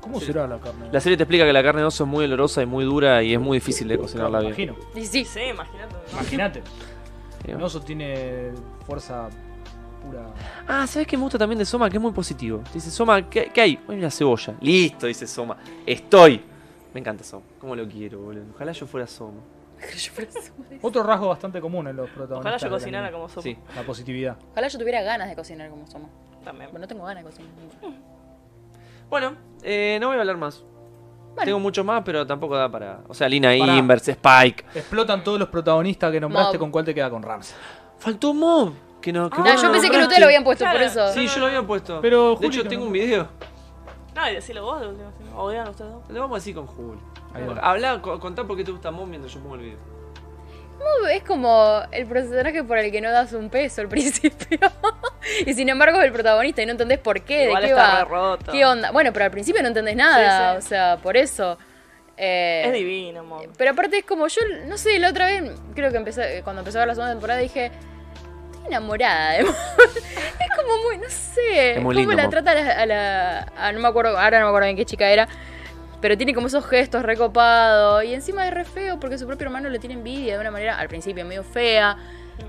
¿Cómo será la carne? La serie te explica que la carne de oso es muy olorosa y muy dura y es muy difícil de cocinarla bien. imagino. Y sí, Sí, imagínate. Imagínate. Sí. Un oso tiene fuerza pura. Ah, ¿sabes qué me gusta también de Soma? Que es muy positivo. Dice, Soma, ¿qué, qué hay? Hay una cebolla. Listo, dice Soma. Estoy. Me encanta Soma. ¿Cómo lo quiero, boludo? Ojalá yo fuera Soma. Otro rasgo bastante común en los protagonistas. Ojalá yo cocinara como Soma. Sí. La positividad. Ojalá yo tuviera ganas de cocinar como somos. También. Pero no tengo ganas de cocinar nunca. Bueno, eh, no voy a hablar más. Bueno. Tengo mucho más, pero tampoco da para. O sea, Lina. Inverse, Spike. Explotan todos los protagonistas que nombraste, Mob. ¿con cuál te queda con Rams? Faltó Mob. Que no, que Ah, vos No, yo no pensé que nombraste. ustedes lo habían puesto por eso. Sí, yo lo había puesto. Pero de Juli hecho, tengo no- un video. No, y decilo vos. O digan ustedes dos. Lo vamos así con Juli. Habla, co- contá por qué te gusta Mob mientras yo pongo el video. Es como el personaje por el que no das un peso al principio. y sin embargo es el protagonista y no entendés por qué, Igual de qué está va. roto. ¿Qué onda? Bueno, pero al principio no entendés nada, Sí, sí. o sea, por eso. Eh, Es divino, Mob. Pero aparte es como yo, no sé, la otra vez, creo que empecé, cuando empezó a ver la segunda temporada dije, enamorada de es como muy, no sé, Es muy cómo la trata a la, a la- a- no me acuerdo, ahora no me acuerdo en qué chica era, pero tiene como esos gestos recopados y encima es re feo porque su propio hermano le tiene envidia de una manera al principio medio fea.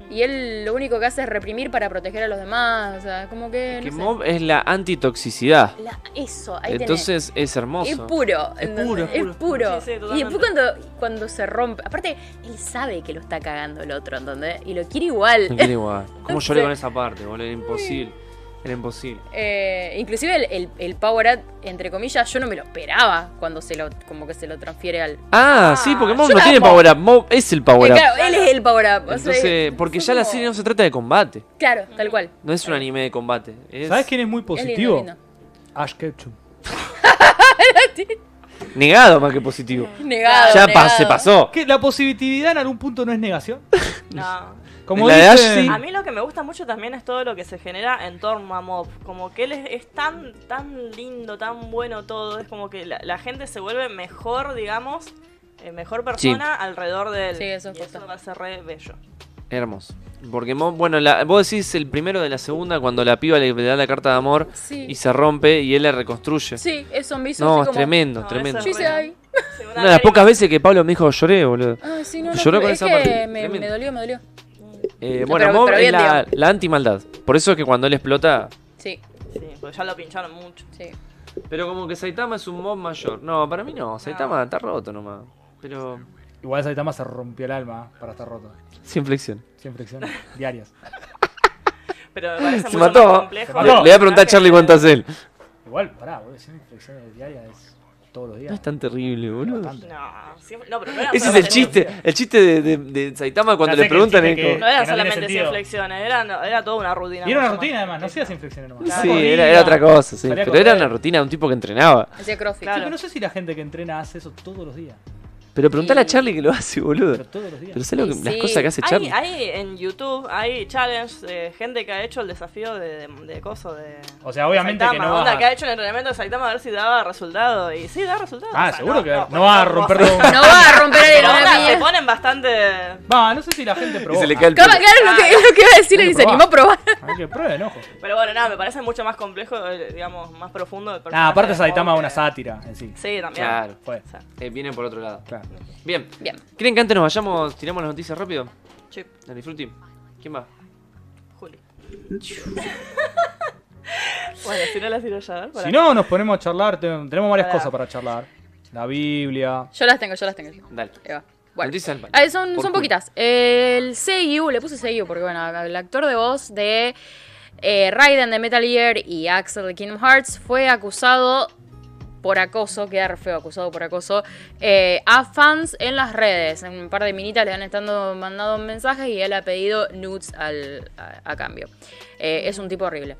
Y él lo único que hace es reprimir para proteger a los demás. O sea, como que. Que no sé. Mob es la antitoxicidad. La- eso, ahí tenés. Entonces es hermoso. Es puro. Es puro, es Es puro. puro. Sí, sí, y después cuando, cuando se rompe. Aparte, él sabe que lo está cagando el otro, ¿entendés? Y lo quiere igual. No quiere igual. ¿Cómo lloré con esa parte, boludo? Era imposible. Era imposible. Eh, inclusive el, el, el Power Up, entre comillas, yo no me lo esperaba cuando se lo, como que se lo transfiere al. Ah, sí, porque Mob no tiene power up. Mob es el power Eh, up. claro, él es el Power Up. o sea, Entonces, porque ya la serie no se trata de combate. Claro, tal cual. No es un anime de combate. Es ¿Sabes quién es muy Es lindo, positivo? lindo. Ash Ketchum. negado más que positivo. Negado. ya pa- negado. se pasó. ¿Que la positividad en algún punto no es negación? No. Como La dice-. A mí lo que me gusta mucho también es todo lo que se genera en torno a Mob. Como que él es, es tan, tan lindo, tan bueno todo. Es como que la, la gente se vuelve mejor, digamos, eh, mejor persona alrededor de él. Sí, eso es y eso va a ser re bello. Hermoso. Porque Mob, bueno, la- vos decís el primero de la segunda cuando la piba le, le da la carta de amor Sí. y se rompe y él la reconstruye. Sí, eso me hizo no, así es como. tremendo, No, tremendo. es. Sí, una de las pocas veces que Pablo me dijo lloré, boludo. Ay, sí, no, no. Lloró con es esa que parte. Me, me dolió, me dolió. Eh, No, bueno, pero- Mob pero es bien, la, la anti-maldad. Por eso es que cuando él explota. Sí, Sí, porque ya lo pincharon mucho. sí. Pero como que Saitama es un mob mayor. No, para mí no. Saitama está roto nomás. Pero. Igual Saitama se rompió el alma para estar roto. Sin flexión. Sin fricciones diarias. Pero me parece Se mucho mató. más complejo. Se Le, mató. le voy a preguntar a Charlie cuánto hace él. Igual, pará, boludo, sin infecciones diarias es todos los días. No es tan terrible, boludo. No, siempre- no, pero no era Ese es el chiste. El chiste de, de, de Saitama cuando le el preguntan es que- No tiene solamente 100 sentido. flexiones, era, no, era toda una rutina. Y era una rutina más. además, no hacías inflexiones nomás. Sí, Corría, era, era otra cosa, sí. Pero era una rutina de un tipo que entrenaba. Hacía crossfit. Sí, Claro. pero no sé si la gente que entrena hace eso todos los días. Pero preguntale a. Charlie que lo hace, boludo. Pero todos los días. Pero ¿sabes lo que- Sí, las cosas que hace Hay, Charlie? hay en YouTube, hay challenge de gente que ha hecho el desafío de, de, de coso de. O sea, obviamente Saitama, que no onda, vas que ha a... hecho el entrenamiento de Saitama a ver si daba resultado. Y sí, da resultado. Ah, O sea, seguro que no, pues, vas a romper. No va a romper el onda, se ponen bastante. Va, no sé si la gente probó. Y se le cae el Claro, pelo. claro, lo que, es lo que iba a decir y que se animó a probar. Hay que prueben, ojo. Pero bueno, nada, me parece mucho más complejo, eh, digamos, más profundo. El Ah, aparte Saitama es una sátira en sí. Sí, también. Claro. Fue, O sea, Eh, viene por otro lado. claro. Bien. Bien. ¿Quieren que antes nos vayamos, tiramos las noticias rápido? sí, Dani Frutti. ¿Quién va? Juli. bueno, si no la tiro ya, ¿verdad? Si no, nos ponemos a charlar. ten- Tenemos varias Para. cosas para charlar. La Biblia. Yo las tengo, yo las tengo. Dale. Ahí va. Bueno. Noticias del país. Ah, son, Por son Juli. poquitas. El Seiyu, le puse Seiyu porque, bueno, el actor de voz de eh, Raiden de Metal Gear y Axel de Kingdom Hearts fue acusado por acoso, queda re feo acusado por acoso, eh, a fans en las redes. Un par de minitas le han estado mandando mensajes y él ha pedido nudes al, a, a cambio. Eh, es un tipo horrible.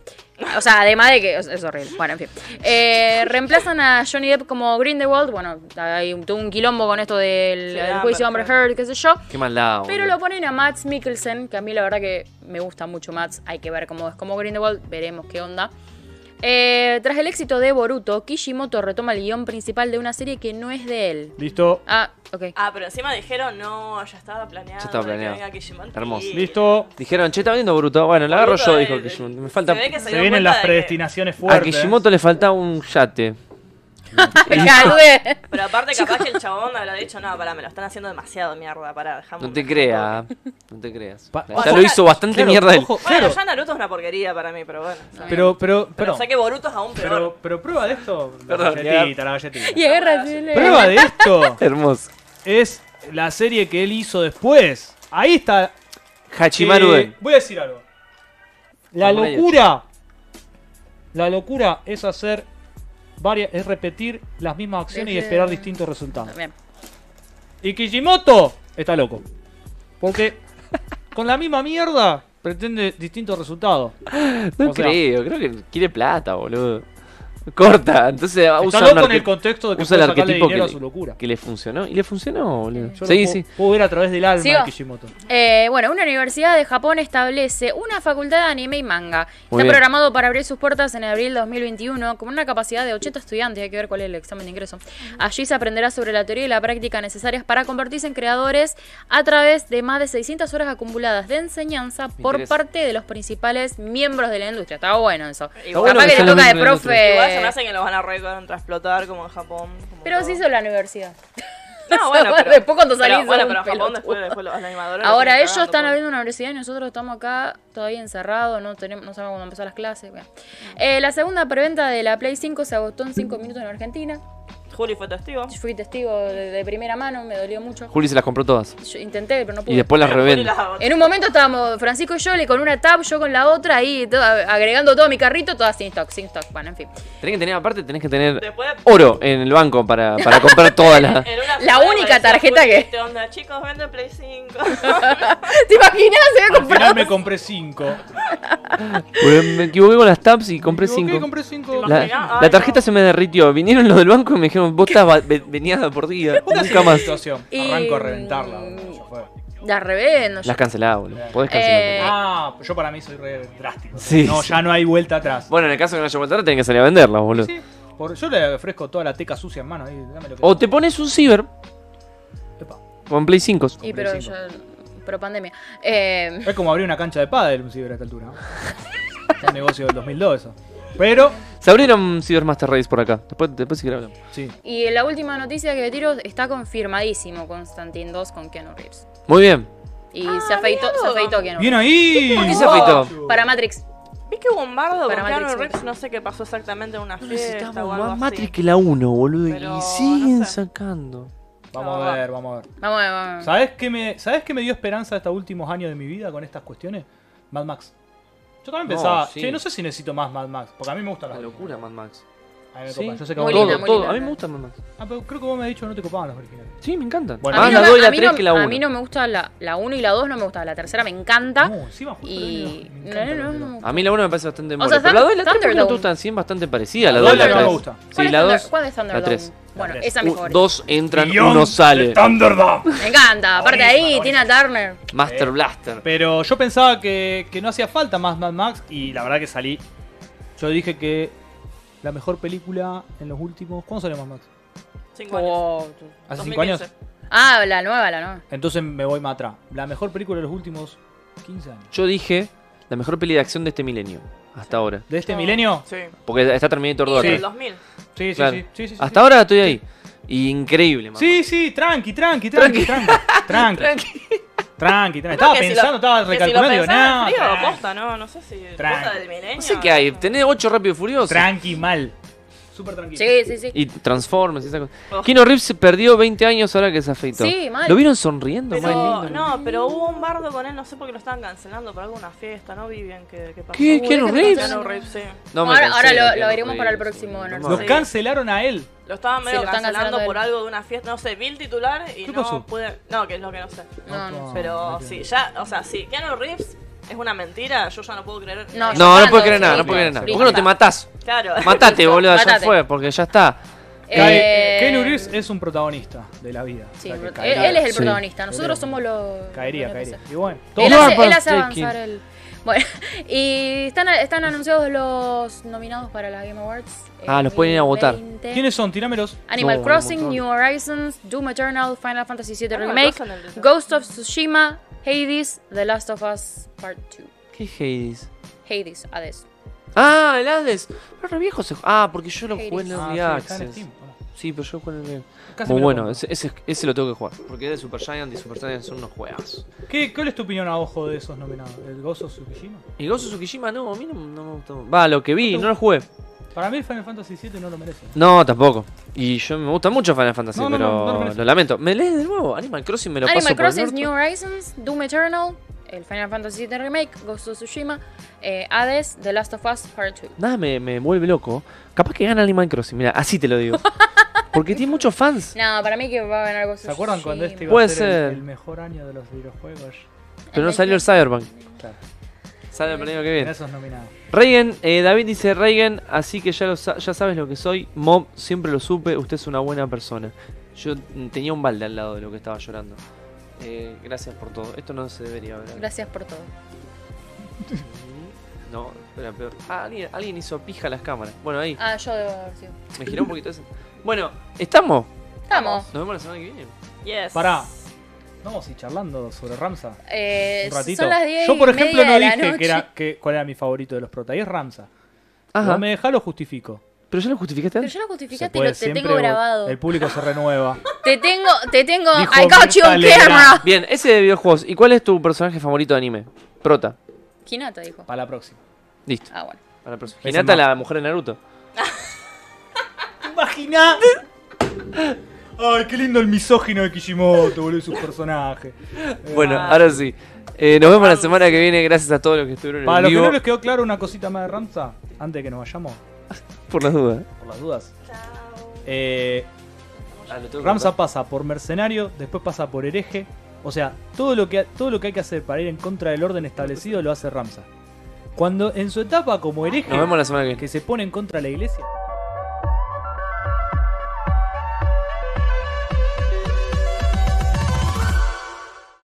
O sea, además de que es, es horrible. Bueno, en fin. Eh, reemplazan a Johnny Depp como Grindelwald. Bueno, hay un, tuvo un quilombo con esto del Sí, el Amber juicio Amber Heard. Qué sé yo. Qué maldad, Pero lo ponen a Mads Mikkelsen, que a mí la verdad que me gusta mucho Mads. Hay que ver cómo es como Grindelwald, veremos qué onda. Eh, tras el éxito de Boruto, Kishimoto retoma el guion principal de una serie que no es de él. Listo. Ah, ok. Ah, pero encima dijeron, no, ya estaba planeado. Ya estaba de que planeado. venga Kishimoto. Hermoso. Listo. Dijeron, che, está viendo Boruto. Bueno, la agarro Boruto yo, dijo Kishimoto. Me falta. se ve que se Se dio vienen cuenta las de que- predestinaciones A fuertes. Kishimoto le falta un yate. Dudé. Pero aparte, capaz que el chabón habrá dicho, no, pará, me lo están haciendo demasiado mierda, pará, dejame No te creas. No te creas. Pa- Ya lo hizo bastante Claro, mierda él. ojo, Bueno, claro. ya Naruto es una porquería para mí, pero bueno. Pero, pero, pero pero, sé que Boruto es aún peor. pero, pero prueba de esto. La Perdón, galletita, la galletita. Y le- Prueba de esto Hermoso. es la serie que él hizo después. Ahí está. Hachimaru Eh, voy a decir algo. La locura. La locura es hacer varias. es repetir las mismas acciones y esperar distintos resultados. Bien. Y Kishimoto está loco. Porque con la misma mierda pretende distintos resultados. No O sea- creo, creo que quiere plata, boludo. Corta, entonces Está usa loco en el contexto de que usa el arquetipo que a su locura. que le funcionó. Y le funcionó, boludo. Yo Sí, puedo, sí. puedo ver a través del alma ¿Sigo? de Kishimoto. Eh, bueno, una universidad de Japón establece una facultad de anime y manga. Muy Está bien. programado para abrir sus puertas en abril de 2021 con una capacidad de 80 estudiantes. Hay que ver cuál es el examen de ingreso. Allí se aprenderá sobre la teoría y la práctica necesarias para convertirse en creadores a través de más de 600 horas acumuladas de enseñanza por interesa. parte de los principales miembros de la industria. Está bueno eso. Bueno Capaz que que los toca de profe. Se me hace que los van a recontra explotar como en Japón. como Pero todo. se hizo la universidad. No, bueno, pero, Después cuando salís pero, bueno, pero Japón después, después los animadores. lo Ahora ellos están pobre. abriendo una universidad y nosotros estamos acá todavía encerrados, no tenemos, no sabemos cuándo empezar las clases. bueno. Eh, la segunda preventa de la Play 5 se agotó en 5 minutos en Argentina. Juli fue testigo. Yo fui testigo de, de primera mano, me dolió mucho. Juli se las compró todas. Yo intenté, pero no pude. Y después las revende. En un momento estábamos Francisco y yo le con una tab, yo con la otra, ahí todo- agregando todo mi carrito, todas sin stock, sin stock. Bueno, en fin. Tenés que tener, aparte, tenés que tener Después. oro en el banco para, para comprar todas las. La única tarjeta que- ¿viste? onda, chicos, venden Play 5. ¿Te imaginas? Se había Al comprado. final me compré 5. Porque me equivoqué con las tabs y compré Me equivoqué, 5. compré 5. ¿Te La? Ay, la tarjeta no. se me derritió. Vinieron los del banco y me dijeron, vos estás ve- venías de por día. Nunca más. situación. Y- Arranco a reventarla. boludo, ya fue. La Las cancelás, boludo. Podés Eh, cancelar. Ah, yo para mí soy re drástico. Sí, no, sí. ya no hay vuelta atrás. Bueno, en el caso de que no haya vuelta atrás, tenés que salir a venderlas, boludo. Sí, por- yo le ofrezco toda la teca sucia en mano. Ahí, dame lo que O te pones un ciber Epa. con Play 5. Y pero cinco. ya. Pero pandemia. Eh, Es como abrir una cancha de pádel un ciber a esta altura. ¿no? un negocio del 2002 eso. Pero, Se abrieron Cyber Master Race por acá. Después, después si hablamos. sí. y la última noticia que tiro está confirmadísimo Constantine 2 con Keanu Reeves. Muy bien. Y Ah, se afeitó, se afeitó Keanu ¡Bien Reeves. ahí! ¿Por qué se afeitó? Para Matrix. Vi que hubo un bardo Para con Keanu Matrix, Reeves, no sé qué pasó exactamente en una fiesta o algo más así. Matrix que la 1, boludo. Pero y siguen no sé. sacando. Vamos a ver, vamos a ver. Vamos, vamos. ¿Sabes qué, me, ¿Sabes qué me dio esperanza estos últimos años de mi vida con estas cuestiones? Mad Max. Yo también No, pensaba, sí. che, no sé si necesito más Mad Max, porque a mí me gustan La las locura, Mad Max. A mí me Sí. copan. Yo sé que a Muy vos no. linda, todo, muy todo. A mí me gusta Mad Max. Ah, pero creo que vos me has dicho que no te copaban los originales. Sí, me encantan. Bueno, A Más mí, la no me- 2 y la a mí 3 no- que la 1. a mí no me gusta la, la 1 y la 2 no me gusta. La tercera me encanta. No, encima justo y. la No, me no, encanta no, la no, me gusta. A mí la 1 me parece bastante O mole. sea, Pero la 2 y la 3 porque no te Thunderdome. gustan, sí, es bastante parecida. La La 2 y dos la no me 3. gusta. Sí, ¿Cuál es la Thunder- 2. ¿Cuál es Thunderdome? 3. Bueno, esa favorita. Dos entran, Beyond uno sale. Thunderdome. Me encanta. Aparte Buenísima, ahí. Tina Turner. Master Eh. Blaster. Pero yo pensaba que, que no hacía falta más Mad Max y la verdad que salí. Yo dije que la mejor película en los últimos. ¿Cuándo salió Mad Max? Cinco años. Oh, ¿Hace cinco años? 2015. Ah, la nueva, la nueva. Entonces me voy más atrás. La mejor película de los últimos 15 años. Yo dije la mejor peli de acción de este milenio. Hasta ahora. ¿De este No. milenio? Sí. Porque está Terminator 2 Y Sí. del atrás. 2000. Sí, sí, Claro. sí, sí, sí, sí. Hasta ahora estoy ahí. Y increíble, Mad Sí, sí, tranqui, tranqui, tranqui, tranqui. Tranqui, tranqui, tranqui. Estaba que si pensando, lo- estaba que si lo recalculando no. frío, tranqui, posta, no, no sé si. Tranqui. Posta del milenio. No sé qué hay. Tenés 8 rápido y furioso. Tranqui, mal. Súper tranquilo. Sí, sí, sí. Y Transformers y esa cosa. Oh. Keanu Reeves se perdió 20 años ahora que se afeitó. Sí, mal. ¿Lo vieron sonriendo? Pero, Más lindo. no, pero hubo un bardo con él, no sé por qué lo estaban cancelando por alguna fiesta, no vi bien qué, qué pasó. ¿Qué? Uy, ¿Keanu es que Reeves? Keanu Reeves, sí. No me ahora ahora lo, lo veremos para el próximo. No Lo. Sí. cancelaron a él. Lo estaban medio Sí, lo cancelando cancelando por algo de una fiesta, no sé, vi el titular y ¿Qué no pasó? pude. No, que es lo que no sé. No, no. Pero sí, ya, o sea, sí, Keanu Reeves es una mentira, yo ya no puedo creer. No, No, no puedo creer nada, no puedo creer nada. ¿Por qué no te matás? Claro. Matate, boludo, ya fue, porque ya está. Eh, Keanu Reeves es un protagonista de la vida. Sí, O sea, él, es el Sí. protagonista. Nosotros somos los. Caería, caería. Y bueno, Él hace, él hace avanzar el. Bueno, y están, están anunciados los nominados para la Game Awards. Ah, los pueden ir a votar. 2020. ¿Quiénes son? Tirámelos. Animal No, Crossing. New Horizons, Doom Eternal, Final Fantasy VII Remake, Ghost of Tsushima, Hades, The Last of Us Part 2. ¿Qué Hades? Hades, Hades. Ah, el Hades. Pero re viejo se Ah, porque yo lo Hades. jugué en el Ah, Early sí, está en Access. Steam. Bueno, Sí, pero yo jugué en el casi Muy bueno, ese, ese, ese lo tengo que jugar. Porque es de Super Giant y Super Giant son unos juegos. ¿Qué, ¿Cuál es tu opinión a ojo de esos nominados? ¿El Gozo Tsukishima? Y Gozo Tsukishima no, a mí no, no me gustó. Va, lo que vi, no lo jugué. Para mí el Final Fantasy VII no lo merece. No, tampoco. Y yo me gusta mucho Final Fantasy, No, no, pero no, no lo merece. lo lamento. ¿Me lees de nuevo? Animal Crossing me lo paso Animal por el Crossing orto. New Horizons, Doom Eternal, el Final Fantasy VII Remake, Ghost of Tsushima, eh, Hades, The Last of Us Part 2. Nada me, me vuelve loco. Capaz que gana Animal Crossing, mira, así te lo digo. Porque tiene muchos fans. No, para mí que va a ganar Ghost ¿Se of acuerdan Tsushima. cuando este iba Puede a ser, el- ser. El, mejor año de los videojuegos? Pero no salió el Cyberpunk. Claro, Sale el año que en viene. esos nominados. Eh, David dice Reagan, así que ya, lo sa- ya sabes lo que soy. Mob, siempre lo supe, usted es una buena persona. Yo tenía un balde al lado de lo que estaba llorando. Eh, gracias por todo. Esto no se debería ver. Gracias por todo. No, era peor. Ah, alguien, alguien hizo pija a las cámaras. Bueno, ahí. Ah, yo debo haber sido. Me giró un poquito eso. Bueno, ¿estamos? Vamos. Nos vemos la semana que viene. Yes. Pará. Vamos a ir charlando sobre Ramsa. Eh, Un ratito. son las 10 Yo, por y ejemplo, media no de la dije noche. que era, que, cuál era mi favorito de los prota. Y es Ramsa. Ajá. No me dejá, lo justifico. Pero ya lo justificaste Pero antes. ya lo Se justificaste y puede lo, te siempre tengo grabado. El público se renueva. Te tengo, te tengo. Dijo I got you Mirta on Legrand. camera. Bien, ese de videojuegos. ¿Y cuál es tu personaje favorito de anime? Prota. Hinata dijo. Para la próxima. Listo. Ah, bueno. Para la próxima. Ese Hinata, más. la mujer de Naruto. Imagina. Ay, qué lindo el misógino de Kishimoto, boludo, y sus personajes. Bueno, Ah. ahora sí. Eh, nos vemos la semana que viene. Gracias a todos los que estuvieron Para en los que vivo. no les quedó claro una cosita más de Ramsa, antes de que nos vayamos, Por las dudas. por las dudas. Eh, Ah, lo tengo que Ramsa pasa por mercenario, después pasa por hereje. O sea, todo lo, que, todo lo que hay que hacer para ir en contra del orden establecido lo hace Ramsa. Cuando en su etapa como hereje, Nos vemos la semana que viene. que se pone en contra de la iglesia,